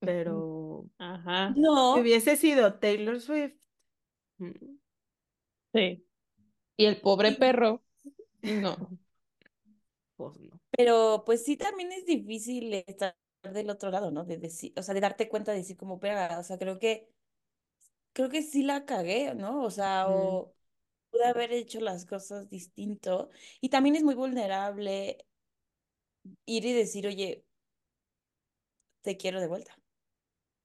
Speaker 4: pero
Speaker 3: Ajá.
Speaker 2: no,
Speaker 4: si hubiese sido Taylor Swift. mm,
Speaker 3: Sí. Y el pobre
Speaker 2: Sí.
Speaker 3: perro, no.
Speaker 4: Pues no.
Speaker 2: Pero pues sí también es difícil estar del otro lado, ¿no? De decir, o sea, de darte cuenta de decir como, pero, o sea, creo que, creo que sí la cagué, ¿no? O sea,
Speaker 4: Ujú.
Speaker 2: o pude haber hecho las cosas distinto. Y también es muy vulnerable ir y decir, oye, te quiero de vuelta.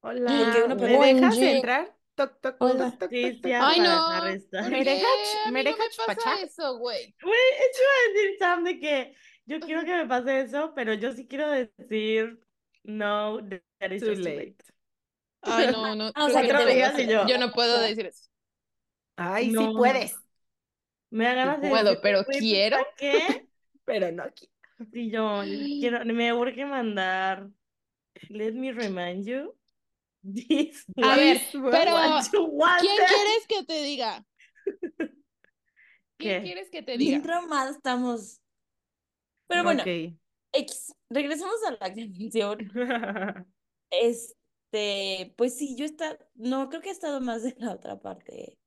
Speaker 4: Hola,
Speaker 2: Porque uno
Speaker 4: ¿me dejas entrar? Toc, toc,
Speaker 3: Hola.
Speaker 4: toc, toc,
Speaker 5: Sí,
Speaker 4: toc.
Speaker 3: Ay, no.
Speaker 5: Harry Styles.
Speaker 3: ¿Por
Speaker 4: ¿Me dejas- me
Speaker 3: no me
Speaker 4: dejas
Speaker 3: pasa
Speaker 4: pachar?
Speaker 3: eso, güey.
Speaker 5: Güey, eso iba a decir Sam de que yo quiero que me pase eso, pero yo sí quiero decir no, that is
Speaker 4: Too
Speaker 5: just late.
Speaker 4: late.
Speaker 3: Ay, no, no.
Speaker 2: Ah, o
Speaker 3: creo
Speaker 2: sea,
Speaker 3: que
Speaker 2: que
Speaker 3: no
Speaker 2: te
Speaker 5: digas y yo,
Speaker 3: Yo no puedo decir eso.
Speaker 4: Ay, sí
Speaker 5: No.
Speaker 4: puedes,
Speaker 5: Me da ganas de
Speaker 3: puedo, pero
Speaker 5: "Güey, pues,
Speaker 3: quiero".
Speaker 5: ¿para qué?
Speaker 4: pero no aquí.
Speaker 5: Sí, yo quiero, me urge mandar Let me remind you this
Speaker 3: A ver, pero
Speaker 5: what you wanted.
Speaker 3: ¿quién quieres que te diga? ¿Quién
Speaker 5: ¿Qué?
Speaker 3: quieres que te
Speaker 2: bien
Speaker 3: diga?
Speaker 2: traumados estamos. Pero bueno,
Speaker 4: Ok.
Speaker 2: X, regresamos a la canción. Este, pues sí, yo está, no, creo que he estado más de la otra parte.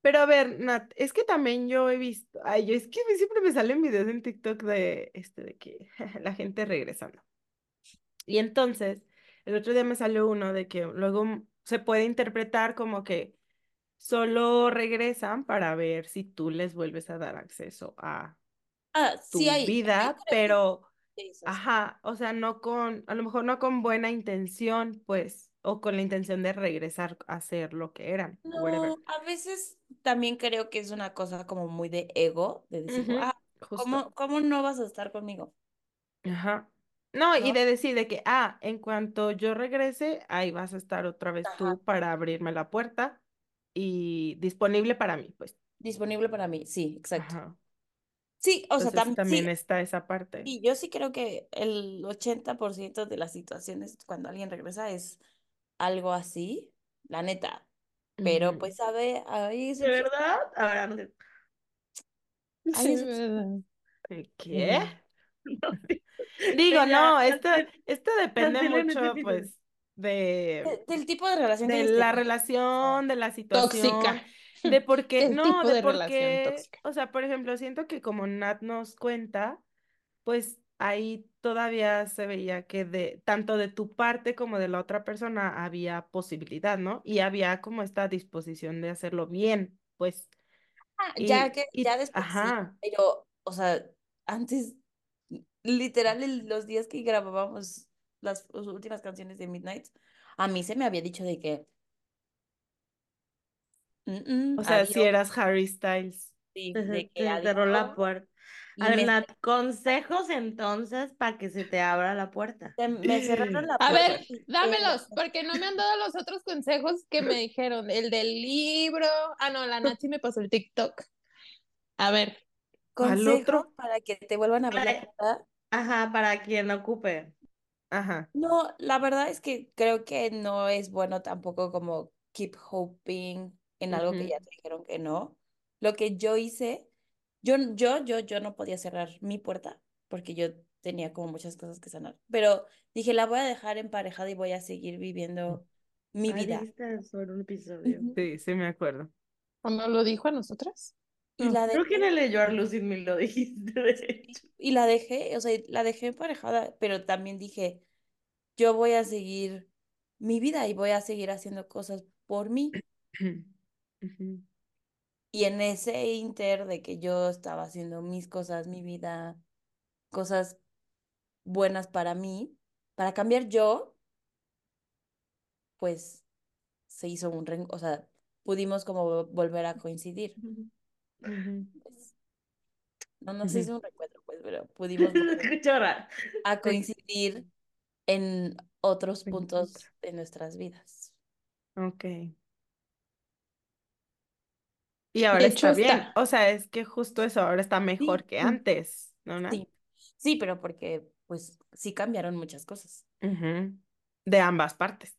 Speaker 4: Pero a ver, Nat, es que también yo he visto, ay, yo es que siempre me salen videos en TikTok de este de que la gente regresando. Y entonces, el otro día me salió uno de que luego se puede interpretar como que solo regresan para ver si tú les vuelves a dar acceso a
Speaker 2: Ah,
Speaker 4: tu
Speaker 2: sí hay.
Speaker 4: vida, pero. Ajá, o sea, no con, a lo mejor no con buena intención, pues, o con la intención de regresar a ser lo que eran, whatever.
Speaker 2: No, a veces también creo que es una cosa como muy de ego, de decir, ah. ¿cómo, cómo no vas a estar conmigo?
Speaker 4: Ajá. No, y de decir de que, ah, en cuanto yo regrese, ahí vas a estar otra vez
Speaker 2: Ajá,
Speaker 4: tú para abrirme la puerta y disponible para mí, pues.
Speaker 2: disponible para mí, sí, exacto.
Speaker 4: Ajá.
Speaker 2: Sí, o sea,
Speaker 4: Entonces
Speaker 2: tam-
Speaker 4: también
Speaker 2: sí,
Speaker 4: está esa parte.
Speaker 2: y yo sí creo que el 80% de las situaciones cuando alguien regresa es algo así, la neta. Pero
Speaker 4: Ujú.
Speaker 2: pues sabe, hay
Speaker 5: ¿De verdad? Ahora no
Speaker 2: hay
Speaker 3: Sí,
Speaker 2: excepciones.
Speaker 3: ¿verdad?
Speaker 4: ¿El ¿Qué?
Speaker 5: No.
Speaker 4: Digo, no, esto, esto depende mucho, pues, de,
Speaker 2: De- del tipo de relación que
Speaker 4: de
Speaker 2: ellos
Speaker 4: la relación, de la situación,
Speaker 3: Tóxica.
Speaker 4: De por qué, no,
Speaker 3: tipo
Speaker 4: de
Speaker 3: de
Speaker 4: por qué, o sea, por ejemplo, siento que como Nat nos cuenta, pues ahí todavía se veía que de tanto de tu parte como de la otra persona había posibilidad, ¿no? Y había como esta disposición de hacerlo bien, pues,
Speaker 2: Ah, Ya que,
Speaker 4: y,
Speaker 2: ya después sí, pero, o sea, antes, literal, los días que grabábamos las las últimas canciones de Midnight, a mí se me había dicho de que, "Mm, mm,
Speaker 4: o sea, si eras Harry Styles.
Speaker 2: sí,
Speaker 5: Te,
Speaker 2: de que
Speaker 5: te cerró la puerta. A ver,
Speaker 2: me,
Speaker 5: Nat, consejos entonces para que se te abra la puerta.
Speaker 2: se- me cerraron la
Speaker 3: A
Speaker 2: puerta.
Speaker 3: ver,
Speaker 4: fuerte.
Speaker 2: y, eh,
Speaker 3: dámelos, porque no me han dado los otros consejos que me dijeron. El del libro. Ah, no, la Nachi me pasó el TikTok. A ver,
Speaker 4: ¿Cuál
Speaker 2: consejos
Speaker 4: otro?
Speaker 2: para que te vuelvan a abrir la
Speaker 5: Ay.
Speaker 2: puerta.
Speaker 5: Ajá, para quien ocupe.
Speaker 4: Ajá.
Speaker 2: No, la verdad es que creo que no es bueno tampoco como keep hoping en algo que
Speaker 4: ujú,
Speaker 2: ya te dijeron que no. Lo que yo hice, yo, yo, yo, yo no podía cerrar mi puerta porque yo tenía como muchas cosas que sanar. Pero dije, la voy a dejar emparejada y voy a seguir viviendo mi vida.
Speaker 5: en un episodio.
Speaker 2: Ujú.
Speaker 4: Sí, sí me acuerdo.
Speaker 3: ¿o no lo dijo a nosotras?
Speaker 2: Y la
Speaker 5: Creo que en el de You Are Losing Me lo dijiste, de hecho.
Speaker 2: y la dejé, o sea, la dejé emparejada, pero también dije, yo voy a seguir mi vida y voy a seguir haciendo cosas por mí.
Speaker 4: Ujú,
Speaker 2: Y en ese inter de que yo estaba haciendo mis cosas, mi vida, cosas buenas para mí, para cambiar yo, pues se hizo un ren, o sea, pudimos como volver a coincidir.
Speaker 4: ujú,
Speaker 2: pues. No, no se
Speaker 4: ujú.
Speaker 2: hizo un reencuentro, pues, pero pudimos volver a coincidir en otros puntos de nuestras vidas.
Speaker 4: Ok. Y ahora
Speaker 3: De
Speaker 4: está bien.
Speaker 3: está.
Speaker 4: O sea, es que justo eso, ahora está mejor
Speaker 2: Sí,
Speaker 4: que
Speaker 3: Mm.
Speaker 4: antes,
Speaker 2: sí, sí, pero porque pues sí cambiaron muchas cosas.
Speaker 4: De ambas partes.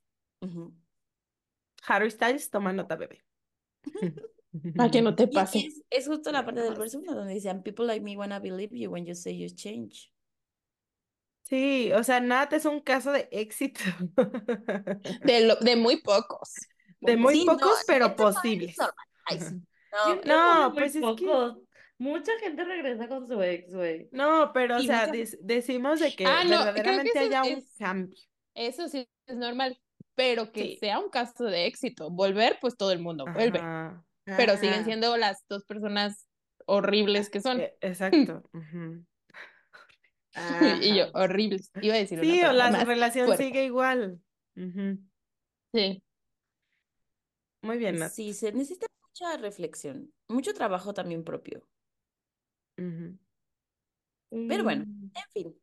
Speaker 4: Harry Styles, toma nota, bebé.
Speaker 3: Para que no te pase.
Speaker 2: es, es justo la parte del verso donde dicen, people like me wanna believe you when you say you change.
Speaker 4: Sí, o sea, Nat es un caso de éxito.
Speaker 3: De, lo, de muy pocos.
Speaker 4: De muy
Speaker 2: Sí,
Speaker 4: pocos, pero
Speaker 2: no
Speaker 4: posibles.
Speaker 2: Ay, sí. No,
Speaker 4: No, pues es que.
Speaker 5: Mucha gente regresa con su ex, güey.
Speaker 4: no, pero o sea, decimos de que
Speaker 3: Ah, no, creo que
Speaker 4: verdaderamente haya un cambio.
Speaker 3: eso sí es normal. Pero que
Speaker 4: Sí.
Speaker 3: sea un caso de éxito. Volver, pues todo el mundo vuelve.
Speaker 4: Ajá.
Speaker 3: Pero siguen siendo las dos personas horribles que son.
Speaker 4: E- Exacto.
Speaker 3: Y yo, horribles. Iba a decir una
Speaker 4: Sí, o la
Speaker 3: más
Speaker 4: relación
Speaker 3: fuerte.
Speaker 4: sigue igual.
Speaker 3: Sí.
Speaker 4: Muy bien, Nat.
Speaker 2: sí, se necesita mucha reflexión, mucho trabajo también propio. Pero bueno,
Speaker 5: Mm,
Speaker 2: en fin.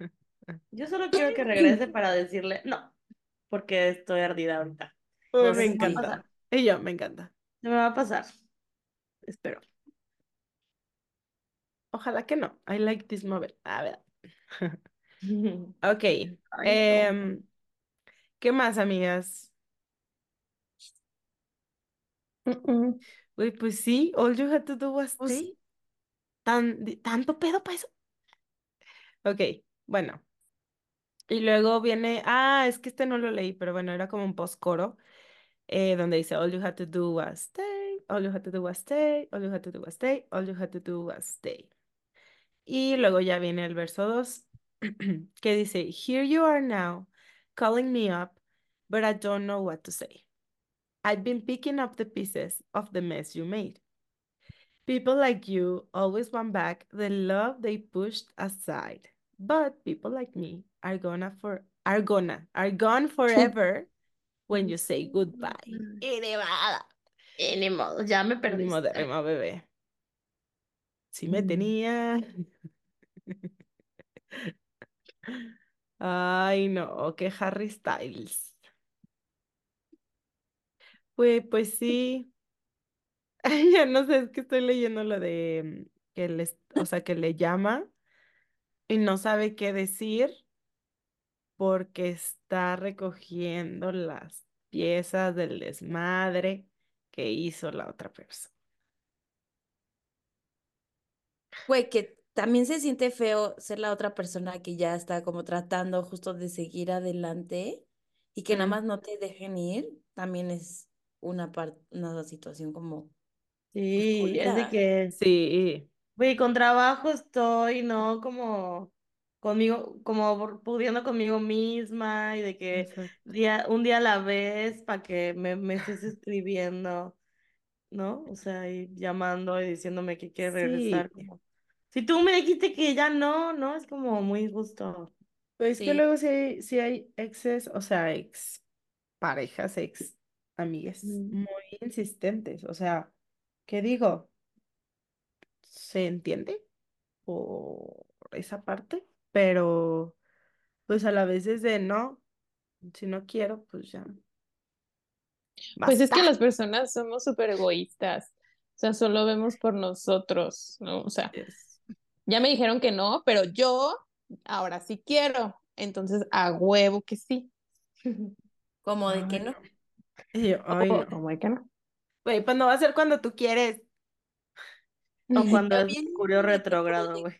Speaker 5: Yo solo quiero que regrese para decirle no, porque estoy ardida ahorita. No
Speaker 4: me encanta. yo, me encanta.
Speaker 5: Se me va a pasar. Espero.
Speaker 4: Ojalá que no. I like this novel. A ver. Ok.
Speaker 5: Ay, no.
Speaker 4: em, ¿qué más, amigas?
Speaker 3: Mm-mm.
Speaker 4: Uy, pues sí, all you had to do was
Speaker 2: Pues
Speaker 4: stay. Tan, di- tanto pedo para eso. Ok, bueno. Y luego viene, ah, es que este no lo leí, pero bueno, era como un postcoro, eh, donde dice, all you had to do was stay, all you had to do was stay, all you had to do was stay, all you had to do was stay. Y luego ya viene el verso 2, que dice, here you are now, calling me up, but I don't know what to say. I've been picking up the pieces of the mess you made. People like you always want back the love they pushed aside. But people like me are gonna for are gonna are gone forever when you say goodbye.
Speaker 5: Y ni nada. Y ni modo, ya me
Speaker 4: Ni
Speaker 5: perdiste.
Speaker 4: modérrimo, bebé. Sí me
Speaker 5: Mm.
Speaker 4: tenía. Ay, no, que Harry Styles. Pues, pues sí. Ay, ya no sé, es que estoy leyendo lo de mm, que les, o sea, que le llama y no sabe qué decir porque está recogiendo las piezas del desmadre que hizo la otra persona.
Speaker 2: Güey, que también se siente feo ser la otra persona que ya está como tratando justo de seguir adelante y que nada más no te dejen ir, también es una parte, una situación como
Speaker 5: Sí, es de que,
Speaker 4: Sí,
Speaker 5: güey, con trabajo estoy, ¿no? Como conmigo, como pudiendo conmigo misma y de que día, un día a la vez para que me, me estés escribiendo, ¿no? O sea, y llamando y diciéndome que quiere regresar.
Speaker 4: Sí,
Speaker 5: Como, si tú me dijiste que ya no, ¿no? Es como muy justo.
Speaker 4: pues que luego sí hay, sí hay exes, o sea, ex parejas, ex amigas muy insistentes. O sea, ¿qué digo? ¿Se entiende por esa parte? Pero pues a la vez es de no, si no quiero, pues ya,
Speaker 3: Pues es que las personas somos súper egoístas. O sea, solo vemos por nosotros, ¿no? O sea, ya me dijeron que no, pero yo ahora sí quiero. Entonces, a huevo que sí.
Speaker 2: Como de que no.
Speaker 4: Y yo, ay,
Speaker 3: O-
Speaker 4: no.
Speaker 3: ¿Cómo de que no?
Speaker 4: Güey, pues no va a ser cuando tú quieres.
Speaker 5: O cuando es Mercurio
Speaker 2: de
Speaker 5: retrógrado, güey.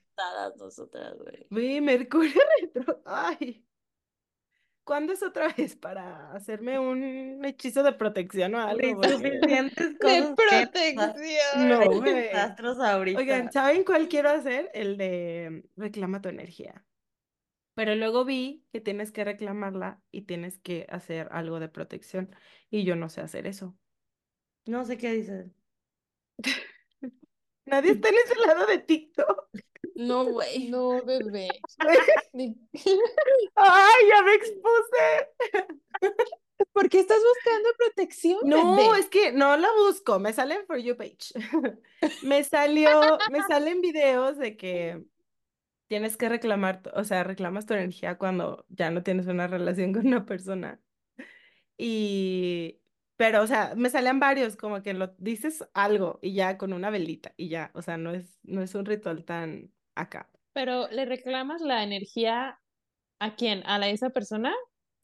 Speaker 2: nosotras, güey.
Speaker 4: Güey, Mercurio retro. Ay. ¿Cuándo es otra vez para hacerme un hechizo de protección o algo?
Speaker 5: Güey, suficientes
Speaker 3: De
Speaker 5: cosas hay
Speaker 3: protección.
Speaker 4: no, güey.
Speaker 5: ahorita.
Speaker 4: Oigan, ¿saben cuál quiero hacer? El de reclama tu energía. Pero luego vi que tienes que reclamarla y tienes que hacer algo de protección. Y yo no sé hacer eso.
Speaker 5: No sé qué dices.
Speaker 4: Nadie está en ese lado de TikTok.
Speaker 2: No, güey.
Speaker 3: No, bebé.
Speaker 4: ¡Ay, ya me expuse!
Speaker 3: ¿Por qué estás buscando protección,
Speaker 4: No,
Speaker 3: bebé?
Speaker 4: es que no la busco, me sale en For You page. Me salió, me salen videos de que tienes que reclamar, o sea, reclamas tu energía cuando ya no tienes una relación con una persona. Y, pero, o sea, me salen varios, como que lo dices algo y ya con una velita y ya, o sea, no es, no es un ritual tan acá.
Speaker 3: Pero ¿le reclamas la energía a quién? ¿A la, esa persona?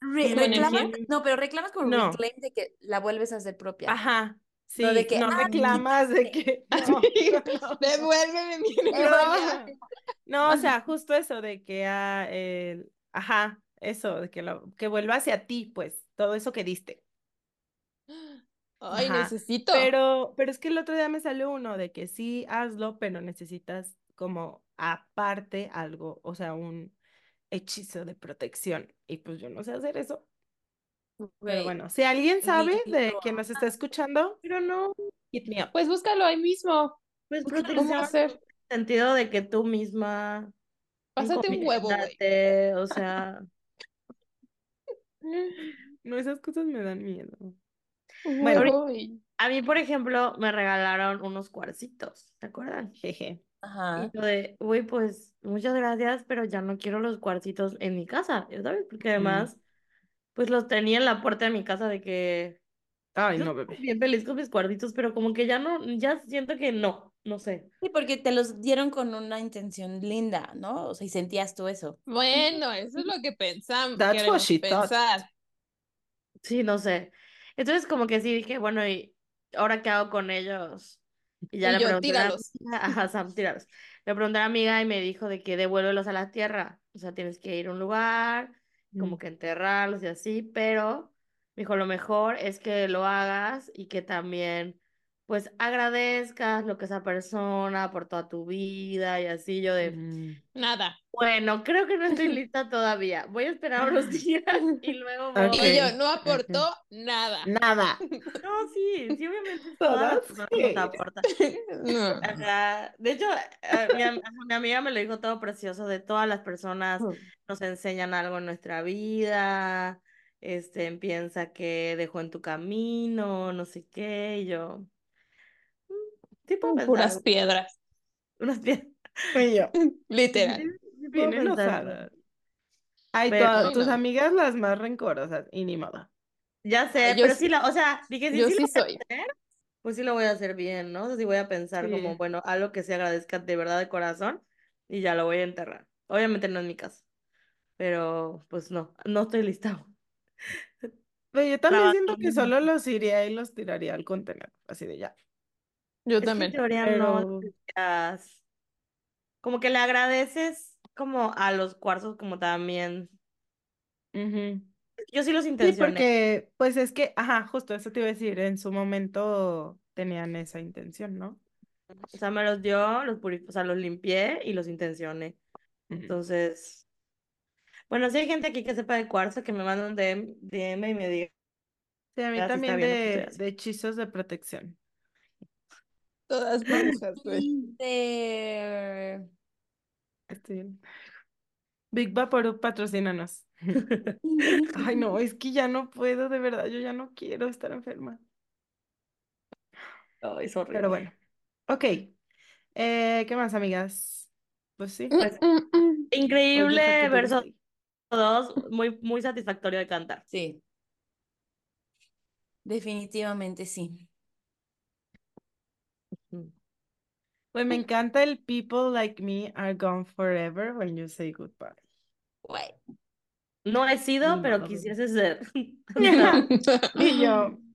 Speaker 2: Re-
Speaker 3: ¿Tu
Speaker 2: reclamas, no, pero reclamas como
Speaker 4: No.
Speaker 2: reclaim de que la vuelves a hacer propia.
Speaker 4: Ajá, sí,
Speaker 2: No de que,
Speaker 4: no
Speaker 2: "Ah,
Speaker 4: reclamas de
Speaker 2: quítate".
Speaker 4: que, no, no.
Speaker 3: Devuélveme mi
Speaker 2: Eh.
Speaker 4: No, no, o sea, justo eso de que, ah, el- ajá, eso, de que, lo, que vuelva hacia ti, pues, todo eso que diste.
Speaker 3: Ay,
Speaker 4: Ajá.
Speaker 3: necesito.
Speaker 4: Pero, pero es que el otro día me salió uno de que sí, hazlo, pero necesitas como aparte algo, o sea, un hechizo de protección. Y pues yo no sé hacer eso. Pero bueno, si alguien sabe de que nos está escuchando,
Speaker 5: Pero no,
Speaker 4: hit me up.
Speaker 3: Pues búscalo ahí mismo.
Speaker 5: pues
Speaker 2: ¿Cómo
Speaker 3: ¿Cómo
Speaker 5: protección
Speaker 3: hacer?
Speaker 5: en el sentido de que tú misma
Speaker 3: Pásate un huevo, güey.
Speaker 5: o sea,
Speaker 4: No, esas cosas me dan miedo.
Speaker 5: Bueno, a mí, por ejemplo, me regalaron unos cuarcitos, ¿se acuerdan?
Speaker 4: Jeje.
Speaker 2: Ajá.
Speaker 5: Y yo de, uy, pues muchas gracias, pero ya no quiero los cuarcitos en mi casa, ¿ya sabes? Porque además, pues los tenía en la puerta de mi casa de que
Speaker 4: Ay,
Speaker 5: yo
Speaker 4: no,
Speaker 5: estoy
Speaker 4: bebé.
Speaker 5: bien feliz con mis cuarcitos, pero como que ya no, ya siento que no, no sé.
Speaker 2: Sí, porque te los dieron con una intención linda, ¿no? O sea, y sentías tú eso.
Speaker 3: Bueno, eso es lo que pensamos,
Speaker 4: That's what she thought.
Speaker 3: pensar.
Speaker 5: Sí, no sé. Entonces como que sí dije, bueno, ¿y ahora qué hago con ellos? Y ya
Speaker 3: Y
Speaker 5: le
Speaker 3: yo,
Speaker 5: pregunté a
Speaker 3: tíralos.
Speaker 5: amiga, ajá, Sam, tíralos. Le pregunté a la amiga y me dijo de que devuélvelos a la tierra. O sea, tienes que ir a un lugar, como
Speaker 4: Mm.
Speaker 5: que enterrarlos y así, pero me dijo, lo mejor es que lo hagas y que también pues agradezcas lo que esa persona por toda tu vida y así yo de,
Speaker 4: Mm.
Speaker 3: Nada.
Speaker 5: bueno, creo que no estoy lista todavía. Voy a esperar unos días y luego voy.
Speaker 4: Ok.
Speaker 3: Y yo, no aportó nada.
Speaker 4: Nada.
Speaker 5: No, sí, sí, obviamente todas
Speaker 4: haters.
Speaker 5: aportan.
Speaker 3: No.
Speaker 5: Ajá. De hecho, eh, mi, mi amiga me lo dijo todo precioso, de todas las personas nos enseñan algo en nuestra vida, este, piensa que dejó en tu camino, no sé qué, y yo, sí puedo pensar,
Speaker 3: Puras piedras.
Speaker 5: unas piedras.
Speaker 4: Y yo,
Speaker 3: Literal.
Speaker 4: Bien
Speaker 5: pensar.
Speaker 4: enojadas. Ay,
Speaker 5: Pero-
Speaker 4: todas tus amigas las más rencorosas, y ni modo.
Speaker 5: Ya sé,
Speaker 3: Yo
Speaker 5: pero
Speaker 3: sí-
Speaker 5: sí, la, o sea, dije, si
Speaker 3: Yo
Speaker 5: sí lo
Speaker 3: sí
Speaker 5: voy a
Speaker 3: soy.
Speaker 5: hacer, pues sí lo voy a hacer bien, ¿no? O sea, sí voy a pensar como,
Speaker 4: Sí.
Speaker 5: bueno, algo que se agradezca de verdad de corazón y ya lo voy a enterrar. Obviamente no en mi casa, pero pues no, no estoy lista.
Speaker 4: Pero yo también
Speaker 5: No,
Speaker 4: siento que solo los iría y los tiraría al contenedor, así de ya.
Speaker 3: Yo también.
Speaker 5: no Como que le agradeces como a los cuarzos como también. Yo sí los
Speaker 4: Sí,
Speaker 5: intencioné.
Speaker 4: porque, pues es que, ajá, justo eso te iba a decir, en su momento tenían esa intención, ¿no?
Speaker 5: O sea, me los dio, los puri- o sea, los limpié y los intencioné. Entonces, bueno, si hay gente aquí que sepa de cuarzo, que me manda un DM, DM y me diga.
Speaker 4: Sí, a mí
Speaker 5: sí está
Speaker 4: también de hechizos de protección.
Speaker 3: Todas brujas, güey.
Speaker 2: De-
Speaker 4: Estoy bien. Big Vaporub, patrocínanos. Ay, no, es que ya no puedo, de verdad, yo ya no quiero estar enferma.
Speaker 5: Ay, es horrible.
Speaker 4: Pero bueno, ok. Eh, ¿qué más, amigas? Pues sí.
Speaker 5: Pues,
Speaker 3: Mm, mm, mm.
Speaker 5: Increíble
Speaker 4: Oye,
Speaker 5: verso
Speaker 4: sí.
Speaker 5: 2, muy, muy satisfactorio de cantar.
Speaker 2: Sí. Definitivamente sí.
Speaker 4: Pues me encanta el people like me are gone forever when you say goodbye.
Speaker 2: Güey.
Speaker 5: No he sido, pero quisiese ser.
Speaker 4: Y yo,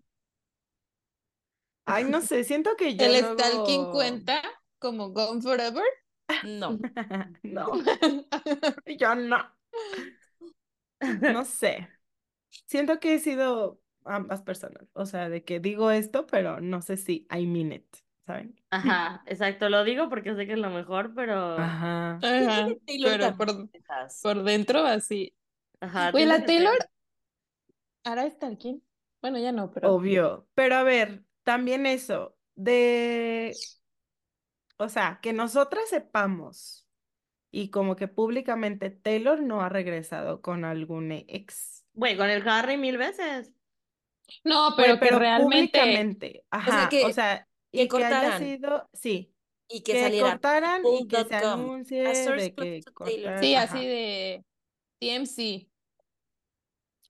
Speaker 4: ay, no sé, siento que yo
Speaker 3: El
Speaker 4: luego-
Speaker 3: stalking cuenta como Gone Forever.
Speaker 2: No.
Speaker 4: No, yo no. No sé. Siento que he sido ambas personas. O sea, de que digo esto, pero no sé si I mean it, ¿saben?
Speaker 5: Ajá, exacto, lo digo porque sé que es lo mejor, pero
Speaker 4: Ajá.
Speaker 3: Pero por, por dentro así.
Speaker 5: ajá,
Speaker 3: Güey, la. Taylor hará stalking. Bueno, ya no, pero
Speaker 4: Obvio. Pero a ver, también eso de, o sea, que nosotras sepamos y como que públicamente Taylor no ha regresado con algún ex.
Speaker 5: Güey, con el Harry mil veces.
Speaker 3: no, pero que realmente
Speaker 4: públicamente, ajá,
Speaker 2: que-
Speaker 4: o sea, y que haya
Speaker 2: cortaran.
Speaker 4: sido, sí,
Speaker 2: Y que,
Speaker 4: que
Speaker 2: saliera.
Speaker 4: cortaran y que se anuncie de que cortaran,
Speaker 3: sí,
Speaker 4: ajá.
Speaker 3: así de TMC.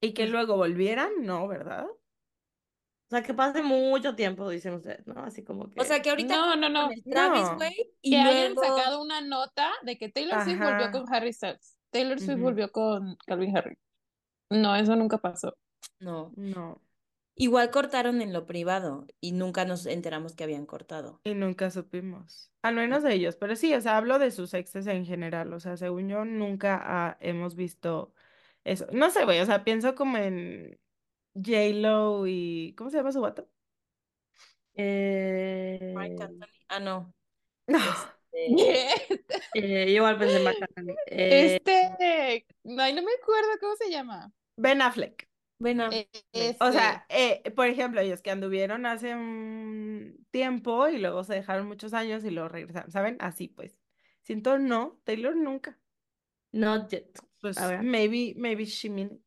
Speaker 4: Y que luego volvieran, no, ¿verdad?
Speaker 5: O sea, que pase mucho tiempo, dicen ustedes, ¿no? Así como que.
Speaker 2: O sea, que ahorita
Speaker 3: No, no, no.
Speaker 2: Travis, y
Speaker 3: Que hayan sacado una nota de que Taylor Swift volvió con Harry Styles. Taylor Swift volvió con Calvin Harry. No, eso nunca pasó.
Speaker 2: no.
Speaker 4: No,
Speaker 2: Igual cortaron en lo privado y nunca nos enteramos que habían cortado.
Speaker 4: y nunca supimos, al menos de ellos, pero sí, o sea, hablo de sus exes en general, o sea, según yo, nunca ah, hemos visto eso. No sé, güey, o sea, pienso como en J-Lo y, ¿cómo se llama su vato?
Speaker 5: Eh,
Speaker 2: Marc Anthony. Ah, no.
Speaker 4: No,
Speaker 2: Este,
Speaker 5: eh, yo igual pensé en Marc Anthony. Eh,
Speaker 3: Este, ay, no me acuerdo cómo se llama.
Speaker 4: Ben Affleck.
Speaker 2: Bueno,
Speaker 3: Eh,
Speaker 4: O
Speaker 3: este,
Speaker 4: sea, eh, por ejemplo, ellos que anduvieron hace un tiempo y luego se dejaron muchos años y luego regresaron, ¿saben? Así pues. Siento no, Taylor nunca.
Speaker 5: not yet.
Speaker 4: Pues
Speaker 5: A ver.
Speaker 4: maybe, maybe she mean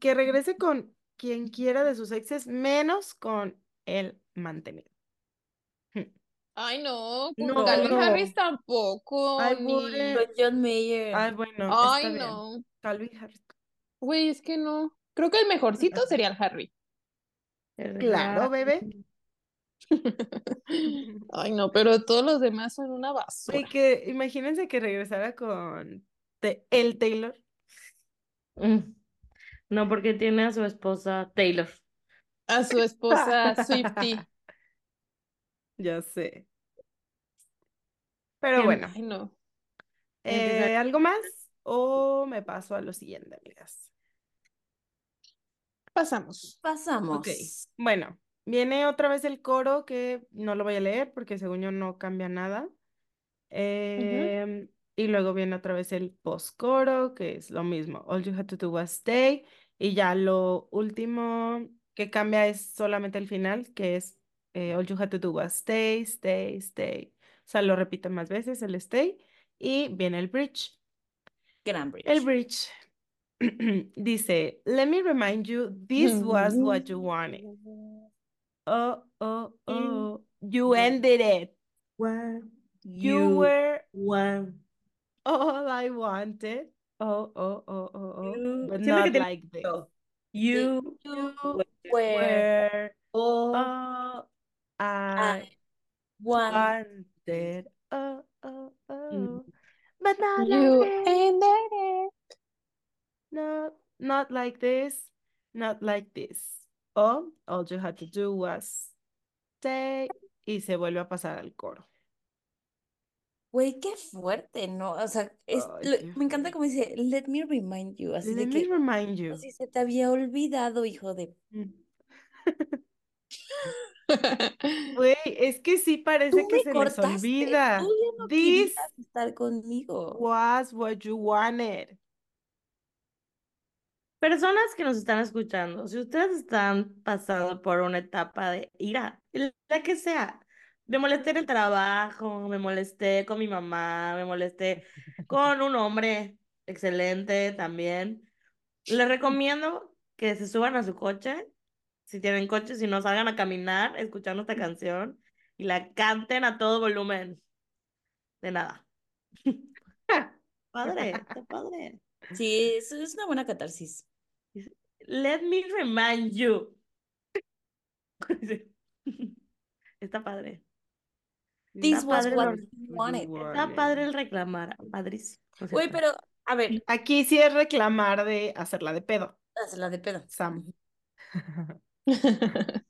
Speaker 4: que regrese con quien quiera de sus exes, menos con el mantenido.
Speaker 3: ay, no, con
Speaker 5: No,
Speaker 3: Calvin
Speaker 4: no.
Speaker 3: Harris tampoco,
Speaker 4: I
Speaker 3: ni-
Speaker 2: John Mayer.
Speaker 4: Ay, bueno,
Speaker 3: Ay,
Speaker 4: está bien.
Speaker 3: no.
Speaker 4: Calvin Harris.
Speaker 3: Güey, es que no. Creo que el mejorcito sería el Harry.
Speaker 4: Claro, bebé.
Speaker 3: Ay, no, pero todos los demás son una basura.
Speaker 4: Que imagínense que regresara con te- el Taylor.
Speaker 5: Mm. No, porque tiene a su esposa Taylor.
Speaker 3: A su esposa Swifty.
Speaker 4: Ya sé. Pero
Speaker 5: Bien.
Speaker 4: bueno,
Speaker 3: Ay, no.
Speaker 4: eh, ¿algo más? ¿O me paso a lo siguiente, amigas?
Speaker 3: Pasamos.
Speaker 2: Pasamos.
Speaker 4: Ok, bueno, Viene otra vez el coro que no lo voy a leer porque según yo no cambia nada. Em, y luego viene otra vez el post-coro, que es lo mismo. All you had to do was stay. Y ya lo último que cambia es solamente el final, que es eh, All you had to do was stay, stay, stay. O sea, lo repito más veces, el stay. Y viene el bridge.
Speaker 2: Gran bridge.
Speaker 4: El bridge dice, let me remind you, this was mm-hmm. what you wanted. Oh, oh, oh, you uh, ended it.
Speaker 5: What
Speaker 4: You were
Speaker 5: want.
Speaker 4: all I wanted. Oh, oh, oh, oh, oh.
Speaker 5: You-
Speaker 4: But not like this.
Speaker 5: esto. You
Speaker 2: You
Speaker 5: were
Speaker 2: were
Speaker 5: all
Speaker 4: all I
Speaker 2: one.
Speaker 4: wanted. Oh, oh, oh. Mm. But not
Speaker 3: You
Speaker 4: like this.
Speaker 3: ended it.
Speaker 4: No, not like this. Not like this. Oh, all you had to do was stay. Y se vuelve a pasar al coro.
Speaker 2: Güey, qué fuerte, ¿no? O sea, es, lo- me encanta como dice, let me remind you, así de
Speaker 4: Let me
Speaker 2: que,
Speaker 4: remind you.
Speaker 2: se te había olvidado, hijo de...
Speaker 4: Mm. Güey, es que sí
Speaker 2: Tú
Speaker 4: parece que se les
Speaker 2: cortaste,
Speaker 4: olvida.
Speaker 2: tú ya no
Speaker 4: This
Speaker 2: estar conmigo.
Speaker 4: was what you wanted.
Speaker 5: Personas que nos están escuchando, si ustedes están pasando por una etapa de ira, la que sea, me molesté en el trabajo, me molesté con mi mamá, me molesté con un hombre excelente también, les recomiendo que se suban a su coche, si tienen coche, si no salgan a caminar escuchando esta canción y la canten a todo volumen. De nada. Padre, está padre.
Speaker 2: Sí, es una buena catarsis.
Speaker 5: Let me remind you. Está padre.
Speaker 2: This
Speaker 5: Está
Speaker 2: was
Speaker 5: padre,
Speaker 2: what you wanted.
Speaker 5: está padre el reclamar. Padrísimo. ¿no es
Speaker 2: Güey,
Speaker 5: cierto?
Speaker 2: pero, a ver,
Speaker 4: Aquí sí es reclamar de hacerla de pedo,
Speaker 2: hazla de pedo.
Speaker 4: Sam.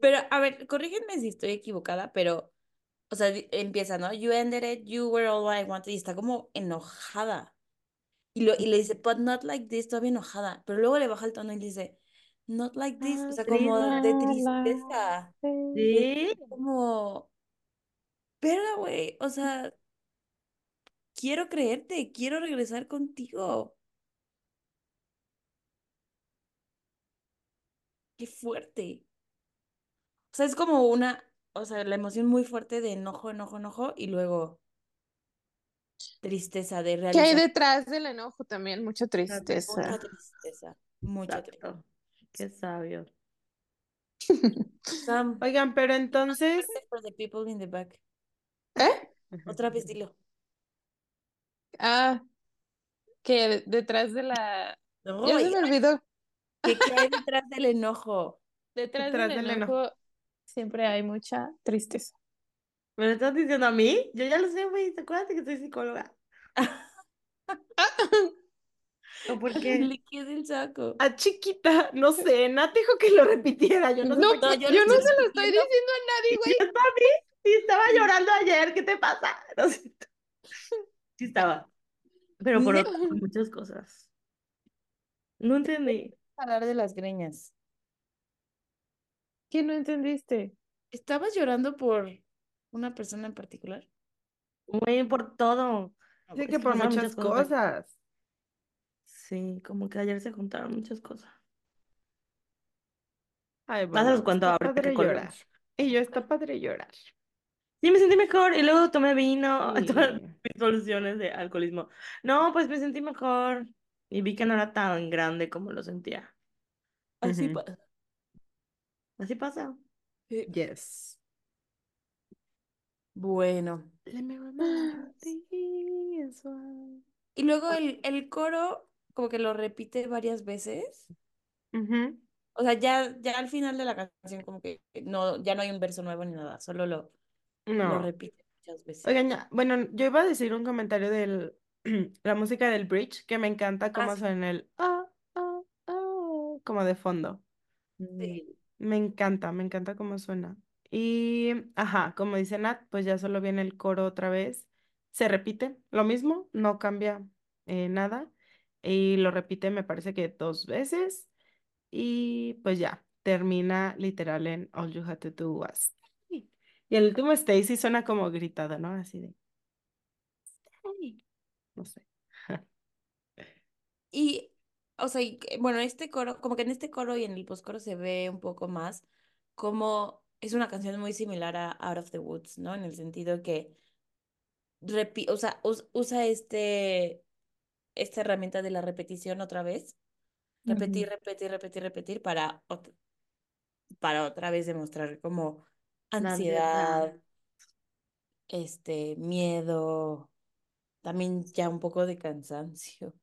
Speaker 2: Pero, a ver, corrígenme si estoy equivocada, pero, o sea, empieza, ¿no? You ended it, you were all I wanted, y está como enojada. Y, lo, y le dice, but not like this, todavía enojada. Pero luego le baja el tono y le dice, not like this, o sea, como de tristeza.
Speaker 5: Sí.
Speaker 2: Como, verga, güey, o sea, quiero creerte, quiero regresar contigo. Qué fuerte. O sea, es como una, o sea, la emoción muy fuerte de enojo, enojo, enojo, y luego tristeza de
Speaker 3: ¿Qué hay
Speaker 2: realizar.
Speaker 3: detrás del enojo también? Mucha
Speaker 2: Mucha
Speaker 3: tristeza.
Speaker 2: tristeza, mucha tristeza.
Speaker 5: Qué sabio.
Speaker 2: Sam,
Speaker 4: Oigan, pero entonces,
Speaker 2: for the people in the back.
Speaker 3: ¿Eh?
Speaker 2: Otra vez dilo.
Speaker 3: Ah, que de- detrás de la...
Speaker 2: No,
Speaker 3: Ya se me olvidó.
Speaker 2: ¿qué, qué hay detrás del enojo?
Speaker 3: Detrás
Speaker 4: Detrás
Speaker 3: del
Speaker 4: del
Speaker 3: enojo
Speaker 4: enojo.
Speaker 3: siempre hay mucha tristeza.
Speaker 5: ¿Me lo estás diciendo a mí? Yo ya lo sé, güey. ¿Te acuerdas de que soy psicóloga? ¿O por qué?
Speaker 2: Le quedé el saco.
Speaker 4: a chiquita, no sé, Nat dijo que lo repitiera, yo no sé
Speaker 3: No,
Speaker 4: qué.
Speaker 2: No,
Speaker 3: yo, no se lo estoy diciendo a nadie, güey.
Speaker 5: Yo también. Sí, estaba llorando ayer. ¿Qué te pasa? No sé. Sí estaba. Pero por otras muchas cosas. No entendí.
Speaker 2: Hablar de las greñas.
Speaker 3: ¿Qué no entendiste?
Speaker 2: ¿Estabas llorando por una persona en particular?
Speaker 5: Güey, por todo.
Speaker 2: Ah, bueno.
Speaker 4: que por muchas
Speaker 5: muchas cosas.
Speaker 4: cosas.
Speaker 5: Sí, como que ayer se juntaron muchas cosas.
Speaker 4: Ay,
Speaker 5: Más se los
Speaker 4: bueno,
Speaker 5: cuento
Speaker 4: está
Speaker 5: ahorita que
Speaker 4: padre llorar. Y yo, está padre llorar.
Speaker 5: Sí, me sentí mejor y luego tomé vino, todas
Speaker 4: Sí.
Speaker 5: mis soluciones de alcoholismo. No, pues me sentí mejor y vi que no era tan grande como lo sentía.
Speaker 2: Así pasa.
Speaker 5: Así pasa.
Speaker 4: Yes.
Speaker 2: Bueno.
Speaker 4: Let me one.
Speaker 2: Y luego el, el coro como que lo repite varias veces. O sea, ya, ya al final de la canción como que no, ya no hay un verso nuevo ni nada, solo lo, lo
Speaker 4: No.
Speaker 2: repite muchas veces.
Speaker 4: Oigan, ya- bueno, yo iba a decir un comentario de la música del bridge, que me encanta cómo
Speaker 2: sí.
Speaker 4: suena el ah, ah, ah, como de fondo.
Speaker 2: Sí.
Speaker 4: Me encanta, me encanta cómo suena. Y, ajá, como dice Nat, pues ya solo viene el coro otra vez. Se repite lo mismo, no cambia eh, nada. Y lo repite, me parece que dos veces. Y pues ya, termina literal en All You Had to Do Was. Y el último Stacy suena como gritado, ¿no? Así de. Stay. No sé.
Speaker 2: Y, o sea, bueno, este coro, como que en este coro y en el postcoro se ve un poco más como es una canción muy similar a Out of the Woods, ¿no? En el sentido que repi- o sea, us- usa este, esta herramienta de la repetición otra vez. Repetir, repetir, repetir, repetir para, ot- para otra vez demostrar como ansiedad,
Speaker 5: ansiedad.
Speaker 2: este, miedo, también ya un poco de cansancio.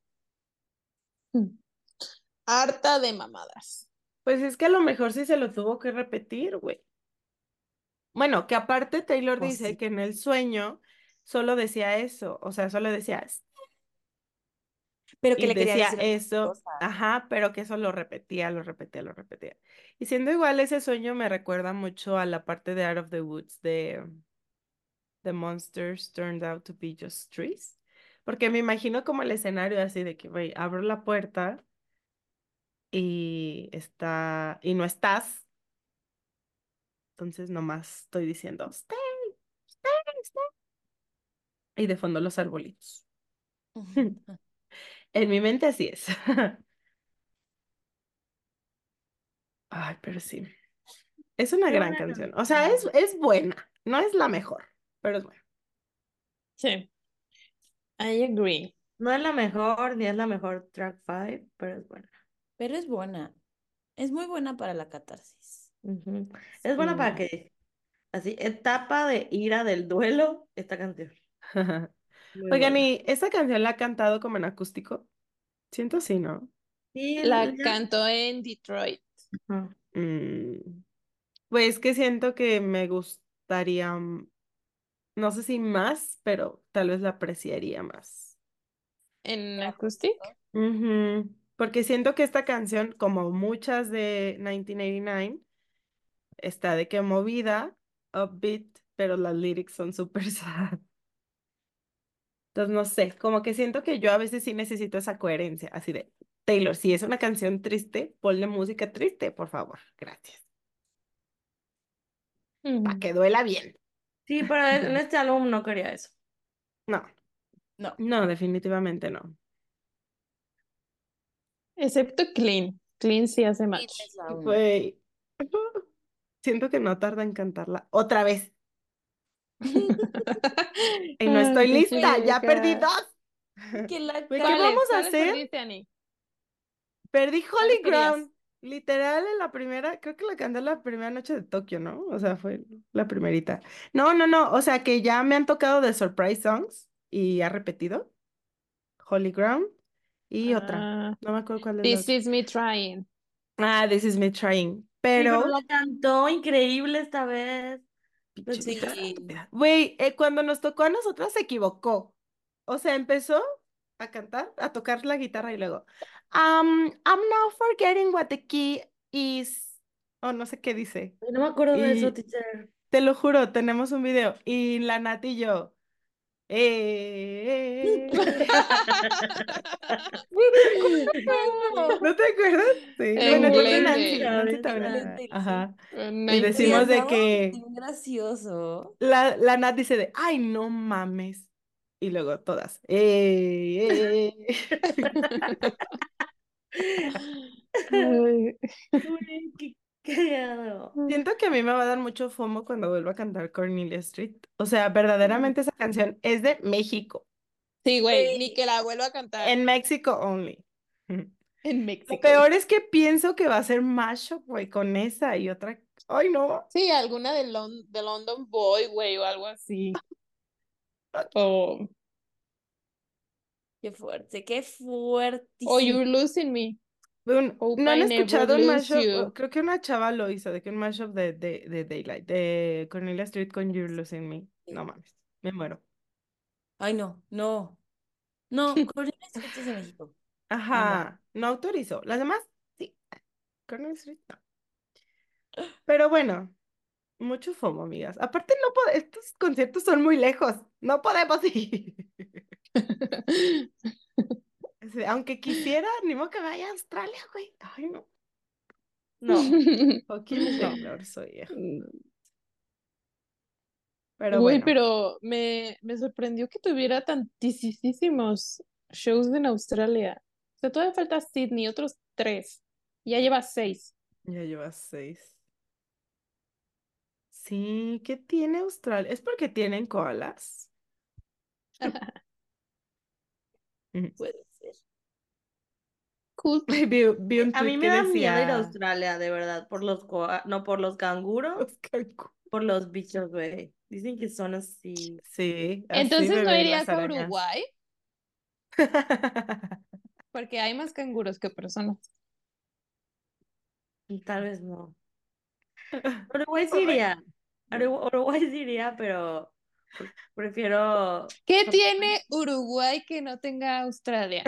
Speaker 3: Harta de mamadas.
Speaker 4: Pues es que a lo mejor sí se lo tuvo que repetir, güey. Bueno, que aparte Taylor
Speaker 2: Pues
Speaker 4: dice
Speaker 2: sí.
Speaker 4: que en el sueño solo decía eso, o sea, solo decía
Speaker 2: Pero que
Speaker 4: y
Speaker 2: le quería
Speaker 4: decía
Speaker 2: decir
Speaker 4: eso, ajá, pero que eso lo repetía, lo repetía, lo repetía. Y siendo igual ese sueño me recuerda mucho a la parte de Out of the Woods de The Monsters Turned Out to Be Just Trees, porque me imagino como el escenario así de que, güey, abro la puerta y está, y no estás, entonces nomás estoy diciendo, stay, stay, stay, y de fondo los arbolitos. En mi mente así es. Ay, pero sí. Es una
Speaker 5: Qué
Speaker 4: gran
Speaker 5: buena
Speaker 4: canción. O sea, es, es buena. No es la mejor, pero es buena.
Speaker 3: Sí. I agree.
Speaker 5: No es la mejor, ni es la mejor track 5, pero es buena.
Speaker 2: Pero es buena. Es muy buena para la catarsis.
Speaker 5: Ujú. Es buena para
Speaker 4: Sí.
Speaker 5: que, así, etapa de ira del duelo, esta canción. Muy
Speaker 4: Oigan,
Speaker 5: buena.
Speaker 4: ¿y esta canción la ha cantado como en acústico? Siento sí, ¿no?
Speaker 5: Sí,
Speaker 3: La
Speaker 5: ya-
Speaker 3: cantó en Detroit.
Speaker 5: Ajá.
Speaker 4: Mm, Pues que siento que me gustaría, mm, no sé si más, pero tal vez la apreciaría más.
Speaker 3: ¿En acoustic?
Speaker 4: Ujú, Porque siento que esta canción, como muchas de 1989, está de que movida, upbeat, pero las lyrics son súper sad. Entonces, no sé, como que siento que yo a veces sí necesito esa coherencia, así de, Taylor, si es una canción triste, ponle música triste, por favor, gracias, para
Speaker 3: Mm.
Speaker 4: que duela bien.
Speaker 5: Sí, pero en este álbum no quería eso.
Speaker 4: No,
Speaker 2: No.
Speaker 4: no, definitivamente no.
Speaker 3: Excepto Clean. Clean sí hace
Speaker 2: Sí,
Speaker 3: match.
Speaker 2: es la una.
Speaker 4: Güey, siento que no tarda en cantarla otra vez. Y no estoy lista, ya perdí dos.
Speaker 2: La
Speaker 4: ¿qué vamos a
Speaker 3: ¿Cuáles
Speaker 4: hacer?
Speaker 3: perdiste?
Speaker 4: Perdí
Speaker 3: ¿Cuáles
Speaker 4: Holy? Ground. Literal, en la primera, creo que la canté la primera noche de Tokio, ¿no? O sea, fue la primerita. No, no, no, o sea que ya me han tocado de Surprise Songs y ha repetido. Holy Ground y otra.
Speaker 3: Ah,
Speaker 4: No me acuerdo cuál es
Speaker 3: This is me trying.
Speaker 4: Ah, This is me trying.
Speaker 5: Sí, pero
Speaker 4: Pero,
Speaker 5: la cantó increíble esta vez.
Speaker 4: pinche
Speaker 2: Sí.
Speaker 4: Güey, eh, cuando nos tocó a nosotras se equivocó. O sea, empezó a cantar, a tocar la guitarra y luego, um, I'm now forgetting what the key is. O no sé qué dice.
Speaker 5: No me acuerdo de eso, teacher.
Speaker 4: te lo juro, tenemos un video. Y la Nat y yo. Eh, ¿No te acuerdas? Sí. Bueno,
Speaker 3: Excelente.
Speaker 4: Nancy, Nancy también. Ajá.
Speaker 3: Eh,
Speaker 4: Y decimos de que
Speaker 2: gracioso.
Speaker 4: la, la Nat dice de, ay, no mames. Y luego todas. "Eh, eh".
Speaker 3: Ay,
Speaker 5: Güey, qué cagado.
Speaker 4: Siento que a mí me va a dar mucho fomo cuando vuelva a cantar Cornelia Street. O sea, verdaderamente esa canción es de México.
Speaker 3: Sí, güey, ni que la vuelva a cantar
Speaker 4: En México only.
Speaker 3: en
Speaker 4: Lo
Speaker 3: México.
Speaker 4: peor es que pienso que va a ser mashup, güey, con esa y otra. Ay, no.
Speaker 3: Sí, alguna de, Lon- de London Boy, güey, o algo así. O,
Speaker 2: Qué fuerte, qué
Speaker 3: o
Speaker 2: fuertísimo.
Speaker 3: You're Losing Me.
Speaker 4: Un-
Speaker 3: Hope
Speaker 4: ¿No han escuchado un mashup?
Speaker 3: you.
Speaker 4: Creo que una chava lo hizo, de que un mashup de, de, de Daylight, de Cornelia Street con You're Losing Me. No mames, me muero.
Speaker 2: Ay, no, no. No, Cornelia Street es de México.
Speaker 4: Ajá, no autorizó. Las demás, sí. Cornelia Street, no. Pero bueno, mucho fomo, amigas. Aparte, no estos conciertos son muy lejos. No podemos ir. Aunque quisiera, ni modo que vaya a Australia, güey. Ay, no.
Speaker 5: No. No.
Speaker 4: Taylor soy yo. Pero
Speaker 3: Güey,
Speaker 4: bueno.
Speaker 3: pero me, me sorprendió que tuviera tantísimos shows en Australia. O sea, todavía falta Sydney, otros tres. Ya lleva seis.
Speaker 4: Ya llevas seis. Sí, ¿qué tiene Australia? ¿Es porque tienen koalas?
Speaker 2: Puede ser.
Speaker 3: Cool.
Speaker 4: Vi, vi un
Speaker 5: A mí me
Speaker 4: que
Speaker 5: da miedo ir a
Speaker 4: decía
Speaker 5: Australia, de verdad, por los no por los canguros,
Speaker 4: los
Speaker 5: por los bichos, güey. Dicen que son así.
Speaker 4: Sí, así
Speaker 3: Entonces no irías a. Uruguay porque hay más canguros que personas.
Speaker 5: Tal vez no. Uruguay sí iría. Urugu- Uruguay sí iría, pero pre- prefiero.
Speaker 3: ¿Qué tiene Uruguay que no tenga Australia?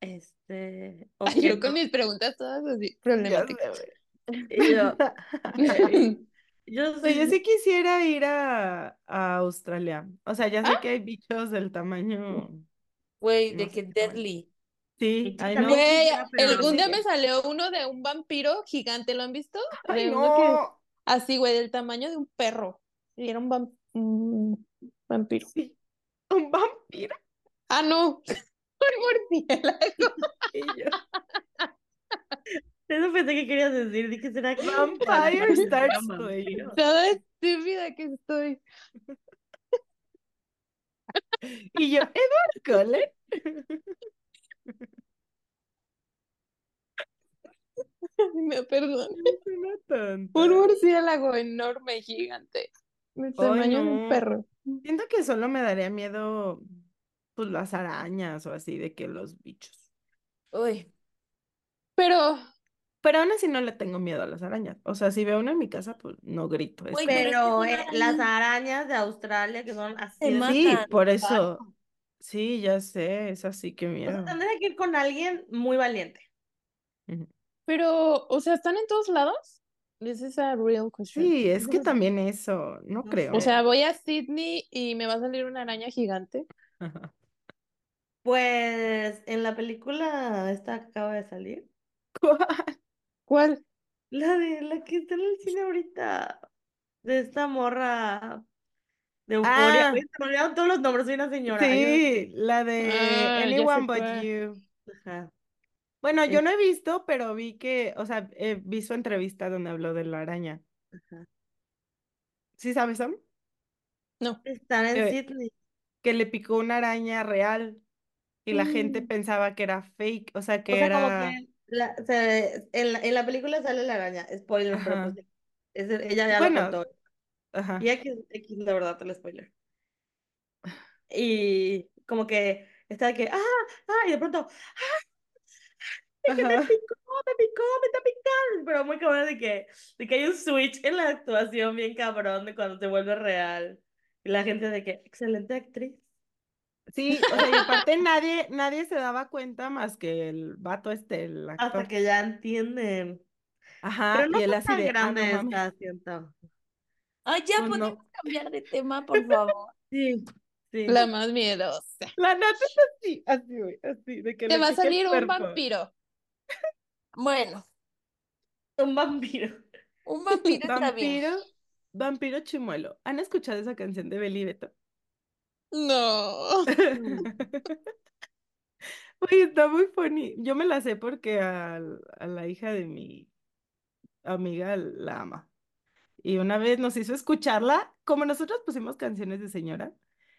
Speaker 5: Este.
Speaker 3: Ay, yo con mis preguntas todas así problemáticas.
Speaker 5: yo,
Speaker 4: güey.
Speaker 5: yo
Speaker 4: sea, yo
Speaker 5: sí.
Speaker 4: sí quisiera ir a, a Australia. O sea, ya sé
Speaker 3: Ah.
Speaker 4: que hay bichos del tamaño.
Speaker 2: Güey,
Speaker 4: No
Speaker 2: de que. Deadly.
Speaker 4: Sí, ay no.
Speaker 3: Güey, un día me salió uno de un vampiro gigante, ¿lo han visto?
Speaker 4: Ay
Speaker 3: De uno que
Speaker 4: no.
Speaker 3: así, güey, del tamaño de un perro. Y era un, vam- un vampiro.
Speaker 4: Sí, Un vampiro.
Speaker 3: Ah, no, un murciélago.
Speaker 4: Y yo,
Speaker 5: Eso pensé que querías decir. Dije, ¿será que
Speaker 4: Vampire starts.
Speaker 3: Toda estúpida que estoy.
Speaker 4: Y yo, Edward Cullen.
Speaker 3: Me perdón. Un murciélago enorme, gigante. Del tamaño de un perro.
Speaker 4: Siento que solo me daría miedo, pues las arañas o así, de que los bichos.
Speaker 2: Uy,
Speaker 3: Pero,
Speaker 4: Pero aún así no le tengo miedo a las arañas. O sea, si veo una en mi casa, pues no grito.
Speaker 2: pero que
Speaker 5: eh, las
Speaker 2: arañas.
Speaker 5: de Australia que son así
Speaker 2: matan.
Speaker 4: Sí, por
Speaker 2: claro.
Speaker 4: eso. Sí, ya sé, es así,
Speaker 5: O sea,
Speaker 4: miedo.
Speaker 5: tendría que ir con alguien muy valiente.
Speaker 3: Pero, o sea, ¿están en todos lados? This is a real question.
Speaker 4: Sí, es que también eso, no
Speaker 5: No
Speaker 4: creo.
Speaker 3: O sea, voy a Sydney y me va a salir una araña gigante.
Speaker 5: Pues en la película esta que acaba de salir,
Speaker 4: ¿Cuál?
Speaker 3: ¿Cuál?
Speaker 5: la de la que está en el cine ahorita, de esta morra de Euforia.
Speaker 4: Ah.
Speaker 5: Se me olvidaron todos los nombres, soy una señora.
Speaker 4: Sí, la de
Speaker 3: Ah, ya sé
Speaker 4: Anyone But
Speaker 3: cuál.
Speaker 4: You.
Speaker 5: Ajá.
Speaker 4: Bueno, yo no he visto, pero vi que, o sea, eh, vi su entrevista donde habló de la araña.
Speaker 5: Ajá.
Speaker 4: ¿Sí sabes, Sam?
Speaker 3: No.
Speaker 5: Están en
Speaker 4: Eh,
Speaker 5: Sydney.
Speaker 4: Que le picó una araña real y la gente pensaba que era fake, o sea,
Speaker 5: O
Speaker 4: que
Speaker 5: sea, como
Speaker 4: era...
Speaker 5: que la- se- en la, en la película sale la araña, spoiler, pero pues es- ella ya lo
Speaker 4: Bueno,
Speaker 5: contó.
Speaker 4: ajá.
Speaker 5: Y X, X, la verdad, el spoiler. Y como que está que, ah, ah, y de pronto, de que me picó, me picó, me está picando. Pero muy cabrón de que, de que hay un switch en la actuación bien cabrón de cuando se vuelve real. Y la gente de que, excelente actriz.
Speaker 4: Sí, o sea, y aparte nadie, nadie se daba cuenta más que el vato este, el
Speaker 5: Hasta que ya entienden.
Speaker 4: Ajá,
Speaker 5: Pero no
Speaker 4: y él así
Speaker 5: tan
Speaker 4: de, ah, no
Speaker 5: grande
Speaker 4: mames.
Speaker 5: esta, siento.
Speaker 2: Ay, ya
Speaker 4: no.
Speaker 2: podemos cambiar de tema, por favor.
Speaker 5: Sí, sí.
Speaker 3: La más miedosa.
Speaker 4: La neta es así, así, güey, así, de que
Speaker 3: Te va a salir un vampiro.
Speaker 2: Bueno,
Speaker 5: Un vampiro.
Speaker 2: un vampiro está bien.
Speaker 4: Vampiro, vampiro chimuelo. ¿Han escuchado esa canción de Beli Beto?
Speaker 3: No.
Speaker 4: Oye, está muy funny. Yo me la sé porque al- a, la hija de mi amiga la ama. Y una vez nos hizo escucharla, como nosotros pusimos canciones de señora,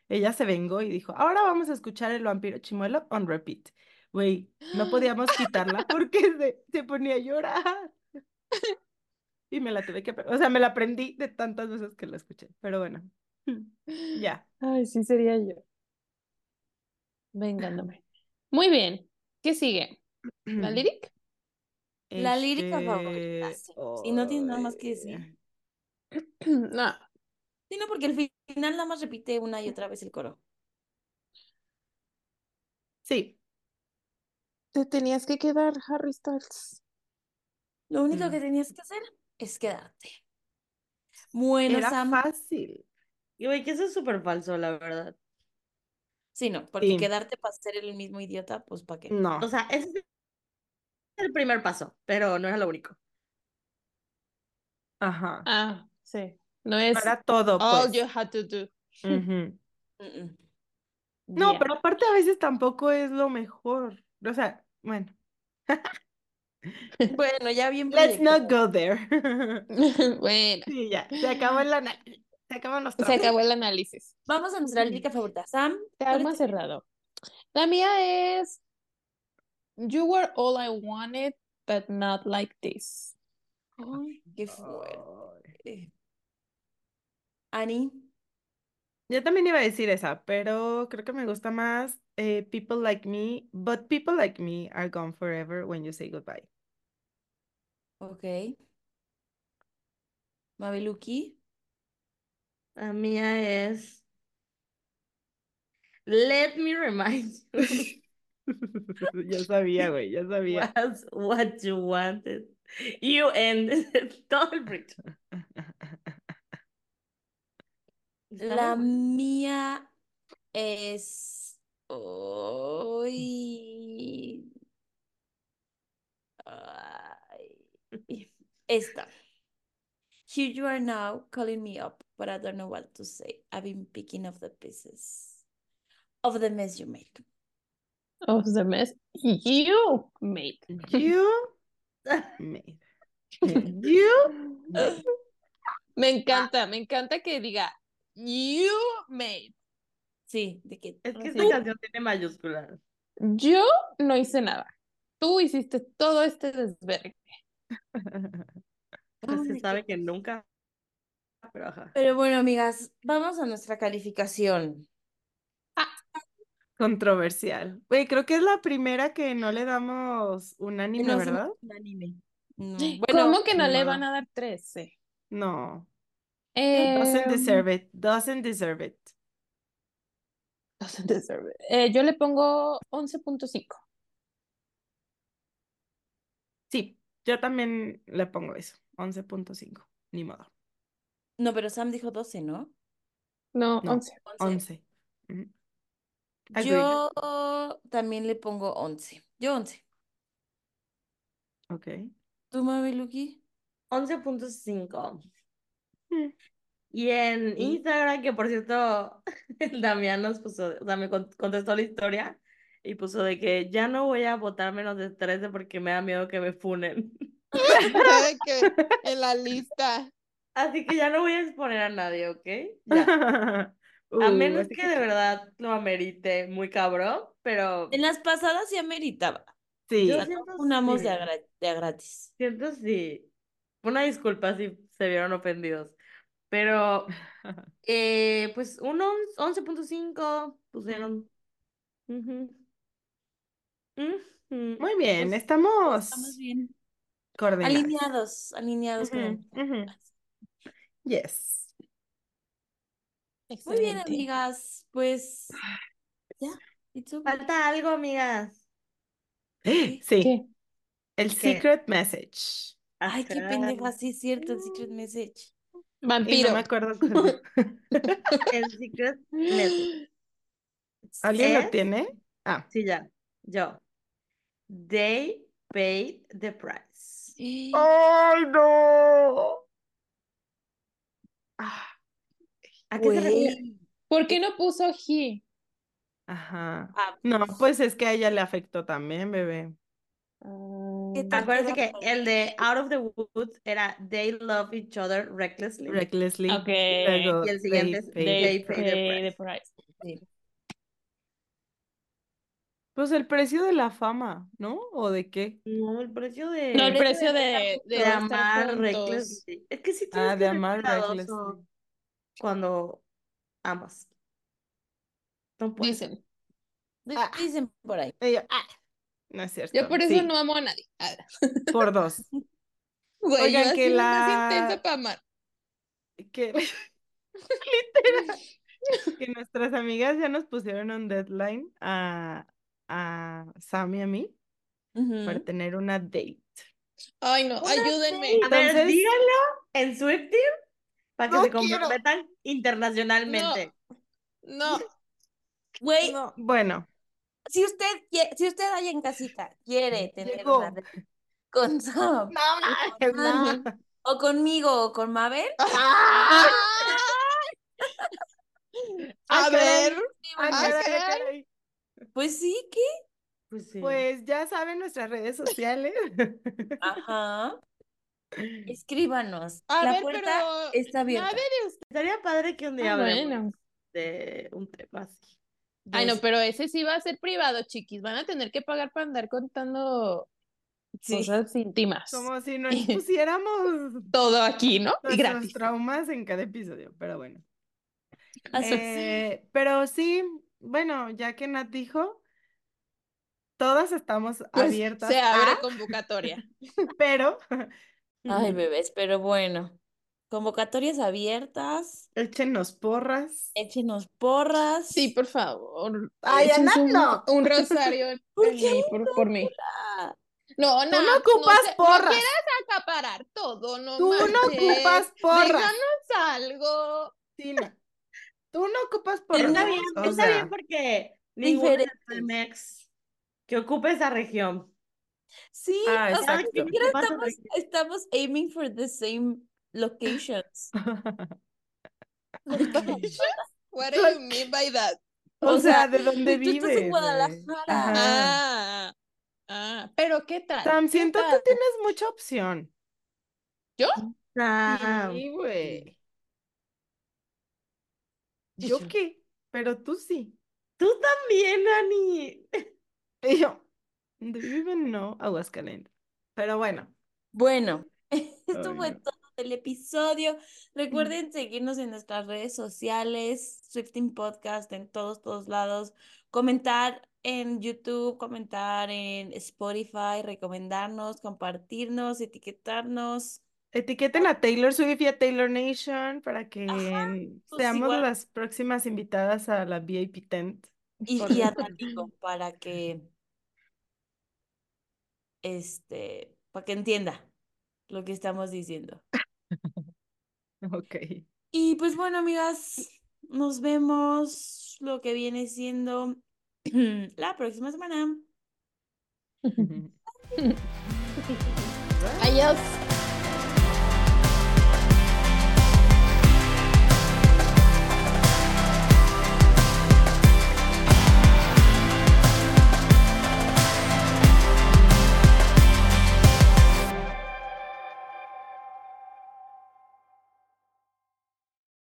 Speaker 4: ella se vengó y dijo, ahora vamos a escuchar el vampiro chimuelo on repeat. Güey, no podíamos quitarla porque se, se ponía a llorar. Y me la tuve que, o sea, me la aprendí de tantas veces que la escuché. Pero bueno, ya.
Speaker 3: Ay, sí sería yo. Vengándome. Muy bien. ¿Qué sigue? ¿La lyric?
Speaker 2: La lírica
Speaker 4: Este,
Speaker 2: favorita, sí. Si no tienes nada más que decir.
Speaker 3: No.
Speaker 2: Sí, no, porque al fi- final nada más repite una y otra vez el coro.
Speaker 4: Sí,
Speaker 3: Te tenías que quedar, Harry Styles.
Speaker 2: Lo único
Speaker 4: Mm.
Speaker 2: que tenías que hacer es quedarte. Bueno,
Speaker 4: era
Speaker 2: Sam.
Speaker 4: fácil.
Speaker 5: Y güey, que eso es súper falso, la verdad.
Speaker 2: Sí, no, porque
Speaker 4: Sí.
Speaker 2: quedarte para ser el mismo idiota, pues ¿para qué?
Speaker 4: No.
Speaker 5: O sea, ese es el primer paso, pero no era lo único.
Speaker 4: Ajá.
Speaker 3: Ah, sí. No es
Speaker 4: Para todo,
Speaker 3: all
Speaker 4: pues.
Speaker 3: you had to do.
Speaker 4: No,
Speaker 3: Yeah.
Speaker 4: pero aparte a veces tampoco es lo mejor. O sea, bueno.
Speaker 2: Bueno, ya bien
Speaker 4: Let's not go there.
Speaker 3: bueno,
Speaker 4: Sí, ya. Se acabó el análisis. Se acaban los
Speaker 3: se acabó el análisis.
Speaker 2: Vamos a nuestra lírica favorita. Sam, ¿cuál
Speaker 3: Alma
Speaker 2: es tu-
Speaker 3: cerrado. La mía es You were all I wanted, but not like this.
Speaker 2: Ay, qué fuerte. Ani,
Speaker 4: Yo también iba a decir esa, pero creo que me gusta más eh, People Like Me, but People Like Me are gone forever when you say goodbye.
Speaker 2: ok. Mabeluki,
Speaker 5: La mía es Let me remind you
Speaker 4: Ya sabía, güey, ya sabía.
Speaker 5: what you wanted. You ended todo el bridge.
Speaker 2: la mía es hoy. Esta. Here you are now calling me up, but I don't know what to say. I've been picking up the pieces of the mess you made.
Speaker 3: Of the mess you made.
Speaker 4: You made. You.
Speaker 3: Me encanta, me encanta que diga you made.
Speaker 2: Sí, de que
Speaker 5: Es que esta canción tiene mayúsculas.
Speaker 3: Yo no hice nada. Tú hiciste todo este desvergue.
Speaker 5: Pues se
Speaker 2: Ay,
Speaker 5: sabe que nunca. Pero ajá.
Speaker 2: Pero bueno, amigas, vamos a nuestra calificación.
Speaker 4: Controversial. Güey, creo que es la primera que no le damos unánime,
Speaker 2: No
Speaker 4: ¿verdad?
Speaker 2: unánime. No,
Speaker 3: ¿Cómo
Speaker 2: bueno,
Speaker 3: que no le van a dar 13?
Speaker 4: No.
Speaker 3: Eh,
Speaker 4: Doesn't deserve it. Doesn't deserve it.
Speaker 3: doesn't deserve it. Eh, yo le pongo 11.5.
Speaker 4: Sí, yo también le pongo eso. 11.5. Ni modo.
Speaker 2: No, pero Sam dijo 12, ¿no?
Speaker 3: No,
Speaker 4: No.
Speaker 3: 11.
Speaker 4: 11. Ujú. Agreed.
Speaker 2: Yo también le pongo 11. Yo 11.
Speaker 4: Ok.
Speaker 2: ¿Tú, Mabeluki?
Speaker 5: 11.5.
Speaker 4: Mm.
Speaker 5: Y en
Speaker 2: Sí.
Speaker 5: Instagram, que por cierto, el Damián nos puso, o sea, me con- contestó la historia y puso de que ya no voy a votar menos de 13 porque me da miedo que me funen.
Speaker 3: que en la lista.
Speaker 5: Así que ya no voy a exponer a nadie, ¿ok? Ya. A
Speaker 4: Uh,
Speaker 5: menos que de verdad lo amerite muy cabrón, pero
Speaker 2: En las pasadas sí ameritaba.
Speaker 4: Sí.
Speaker 5: yo
Speaker 2: O sea,
Speaker 5: siento
Speaker 2: unamos de a,
Speaker 5: sí.
Speaker 2: gra- de a gratis.
Speaker 5: Siento sí. Una disculpa si se vieron ofendidos. Pero, eh, pues, un on- 11.5 pusieron.
Speaker 4: Muy bien,
Speaker 5: Pues,
Speaker 4: estamos
Speaker 2: Estamos bien.
Speaker 4: coordinados.
Speaker 2: Alineados, alineados con
Speaker 4: Yes.
Speaker 2: Muy bien, amigas. Pues ya.
Speaker 5: Falta algo, amigas.
Speaker 4: Sí,
Speaker 3: ¿Qué?
Speaker 4: el
Speaker 5: ¿Qué?
Speaker 4: secret message.
Speaker 2: Ay, qué pendeja, sí es cierto, el secret message.
Speaker 4: Y
Speaker 3: Vampiro.
Speaker 4: no me acuerdo cuál.
Speaker 5: El secret message.
Speaker 4: ¿Alguien lo tiene? Ah,
Speaker 5: Sí, ya. Yo. They paid the price.
Speaker 4: ¡Ay, no! Ah,
Speaker 5: ¿A qué se refiere?
Speaker 2: Güey.
Speaker 3: ¿Por qué no puso he?
Speaker 4: Ajá.
Speaker 2: Ah,
Speaker 4: No, pues es que a ella le afectó también, bebé.
Speaker 2: ¿Qué tal
Speaker 5: Acuérdense que el de Out of the Woods era They love each other recklessly.
Speaker 4: Recklessly.
Speaker 3: Ok.
Speaker 4: Luego,
Speaker 5: Y el siguiente es
Speaker 4: they
Speaker 5: They
Speaker 4: paid
Speaker 5: Pay the
Speaker 3: Pay the
Speaker 5: price.
Speaker 3: price.
Speaker 4: Pues el precio de la fama, ¿no? ¿O de qué?
Speaker 5: No, el precio de,
Speaker 3: No, el
Speaker 2: Precio de
Speaker 3: de,
Speaker 5: de
Speaker 3: de estar
Speaker 5: amar
Speaker 3: juntos.
Speaker 5: recklessly. Es que sí tienes
Speaker 4: Ah,
Speaker 5: que
Speaker 4: de amar recklessly.
Speaker 5: cuando amas. No puedes.
Speaker 3: Dicen.
Speaker 2: Di-
Speaker 4: Ah.
Speaker 2: Dicen por ahí.
Speaker 4: Yo, ah, no es cierto.
Speaker 3: Yo por eso
Speaker 4: Sí,
Speaker 3: no amo a nadie. Ah,
Speaker 4: por dos.
Speaker 3: Güey,
Speaker 4: Oigan,
Speaker 3: yo
Speaker 4: que la-
Speaker 3: más intensa para amar.
Speaker 4: Que literal, que nuestras amigas ya nos pusieron un deadline a, a Sam y a mí para tener una date.
Speaker 3: Ay, no,
Speaker 2: Una
Speaker 3: ayúdenme.
Speaker 5: A ver,
Speaker 4: Entonces-
Speaker 5: díganlo en Swiftie para que
Speaker 4: No
Speaker 5: se
Speaker 4: quiero.
Speaker 5: comprometan internacionalmente.
Speaker 3: No,
Speaker 2: Güey,
Speaker 3: no.
Speaker 4: Bueno,
Speaker 2: si usted, si usted ahí en casita quiere tener
Speaker 4: Llegó.
Speaker 2: una re- con Sam.
Speaker 4: No, no.
Speaker 2: O conmigo o con Mabel.
Speaker 3: ¡Ah!
Speaker 4: Ah,
Speaker 3: A
Speaker 4: caray.
Speaker 3: ver,
Speaker 4: Ah,
Speaker 3: Ah,
Speaker 2: Pues sí, ¿qué?
Speaker 5: Pues sí.
Speaker 4: Pues ya saben nuestras redes sociales.
Speaker 2: Ajá. Escríbanos.
Speaker 3: a
Speaker 2: La
Speaker 3: ver,
Speaker 2: puerta
Speaker 3: pero
Speaker 2: está abierta.
Speaker 5: Estaría padre que un día
Speaker 3: Ah,
Speaker 5: hablemos
Speaker 3: bueno.
Speaker 5: de un tema así.
Speaker 3: Ay, no, pero ese sí va a ser privado, chiquis. Van a tener que pagar para andar contando
Speaker 2: Sí.
Speaker 3: cosas íntimas.
Speaker 4: Como si no expusiéramos
Speaker 3: Todo aquí, ¿no? Y
Speaker 4: nuestros
Speaker 3: gratis.
Speaker 4: traumas en cada episodio, pero bueno. Eh, pero sí, bueno, ya que Nat dijo, todas estamos
Speaker 3: Pues,
Speaker 4: abiertas
Speaker 3: se abre
Speaker 4: a,
Speaker 3: convocatoria.
Speaker 4: pero
Speaker 2: Ay, bebés, pero bueno. Convocatorias abiertas.
Speaker 4: échenos porras.
Speaker 2: Échenos porras.
Speaker 3: Sí, por favor.
Speaker 4: Ay, Ana,
Speaker 3: un,
Speaker 4: no.
Speaker 3: un rosario en
Speaker 2: ¿Por
Speaker 3: mí,
Speaker 2: qué
Speaker 3: por, por mí. No,
Speaker 4: Tú
Speaker 3: no,
Speaker 4: no ocupas
Speaker 3: se-
Speaker 4: porras.
Speaker 3: No quieras acaparar todo, no
Speaker 4: Tú no
Speaker 3: manches.
Speaker 4: ocupas porras.
Speaker 3: Déjanos algo.
Speaker 4: Tina. Tú no ocupas porras.
Speaker 5: Está bien,
Speaker 4: o
Speaker 5: está
Speaker 4: sea,
Speaker 5: bien porque
Speaker 2: Diferentes.
Speaker 5: Que ocupe esa región.
Speaker 2: Sí,
Speaker 4: Ah,
Speaker 2: o sea, ni siquiera estamos, aiming for the same locations.
Speaker 3: What do you mean by that?
Speaker 4: o,
Speaker 2: O
Speaker 4: sea,
Speaker 2: sea,
Speaker 4: ¿de dónde
Speaker 2: Tú estás
Speaker 4: vives?
Speaker 2: en? Guadalajara.
Speaker 3: Ah, ah, pero ¿qué tal?
Speaker 4: Sam,
Speaker 3: ¿Qué
Speaker 4: siento que tienes mucha opción.
Speaker 3: ¿Yo?
Speaker 4: Sí, güey. ¿Yo qué? Pero tú sí.
Speaker 5: tú también, Ani.
Speaker 4: Y yo, ¿dónde viven? No, Aguascalientes. Pero bueno.
Speaker 2: Bueno, esto fue
Speaker 4: no.
Speaker 2: todo el episodio. Recuerden seguirnos en nuestras redes sociales, Swifting Podcast en todos, todos lados. Comentar en YouTube, comentar en Spotify, recomendarnos, compartirnos, etiquetarnos.
Speaker 4: Etiqueten a Taylor Swift y a Taylor Nation para que
Speaker 2: pues
Speaker 4: seamos
Speaker 2: igual.
Speaker 4: las próximas invitadas a la VIP tent.
Speaker 2: Y, a para que este, para que entienda lo que estamos diciendo.
Speaker 4: Ok.
Speaker 2: Y pues bueno, amigas, nos vemos lo que viene siendo la próxima semana.
Speaker 3: Adiós.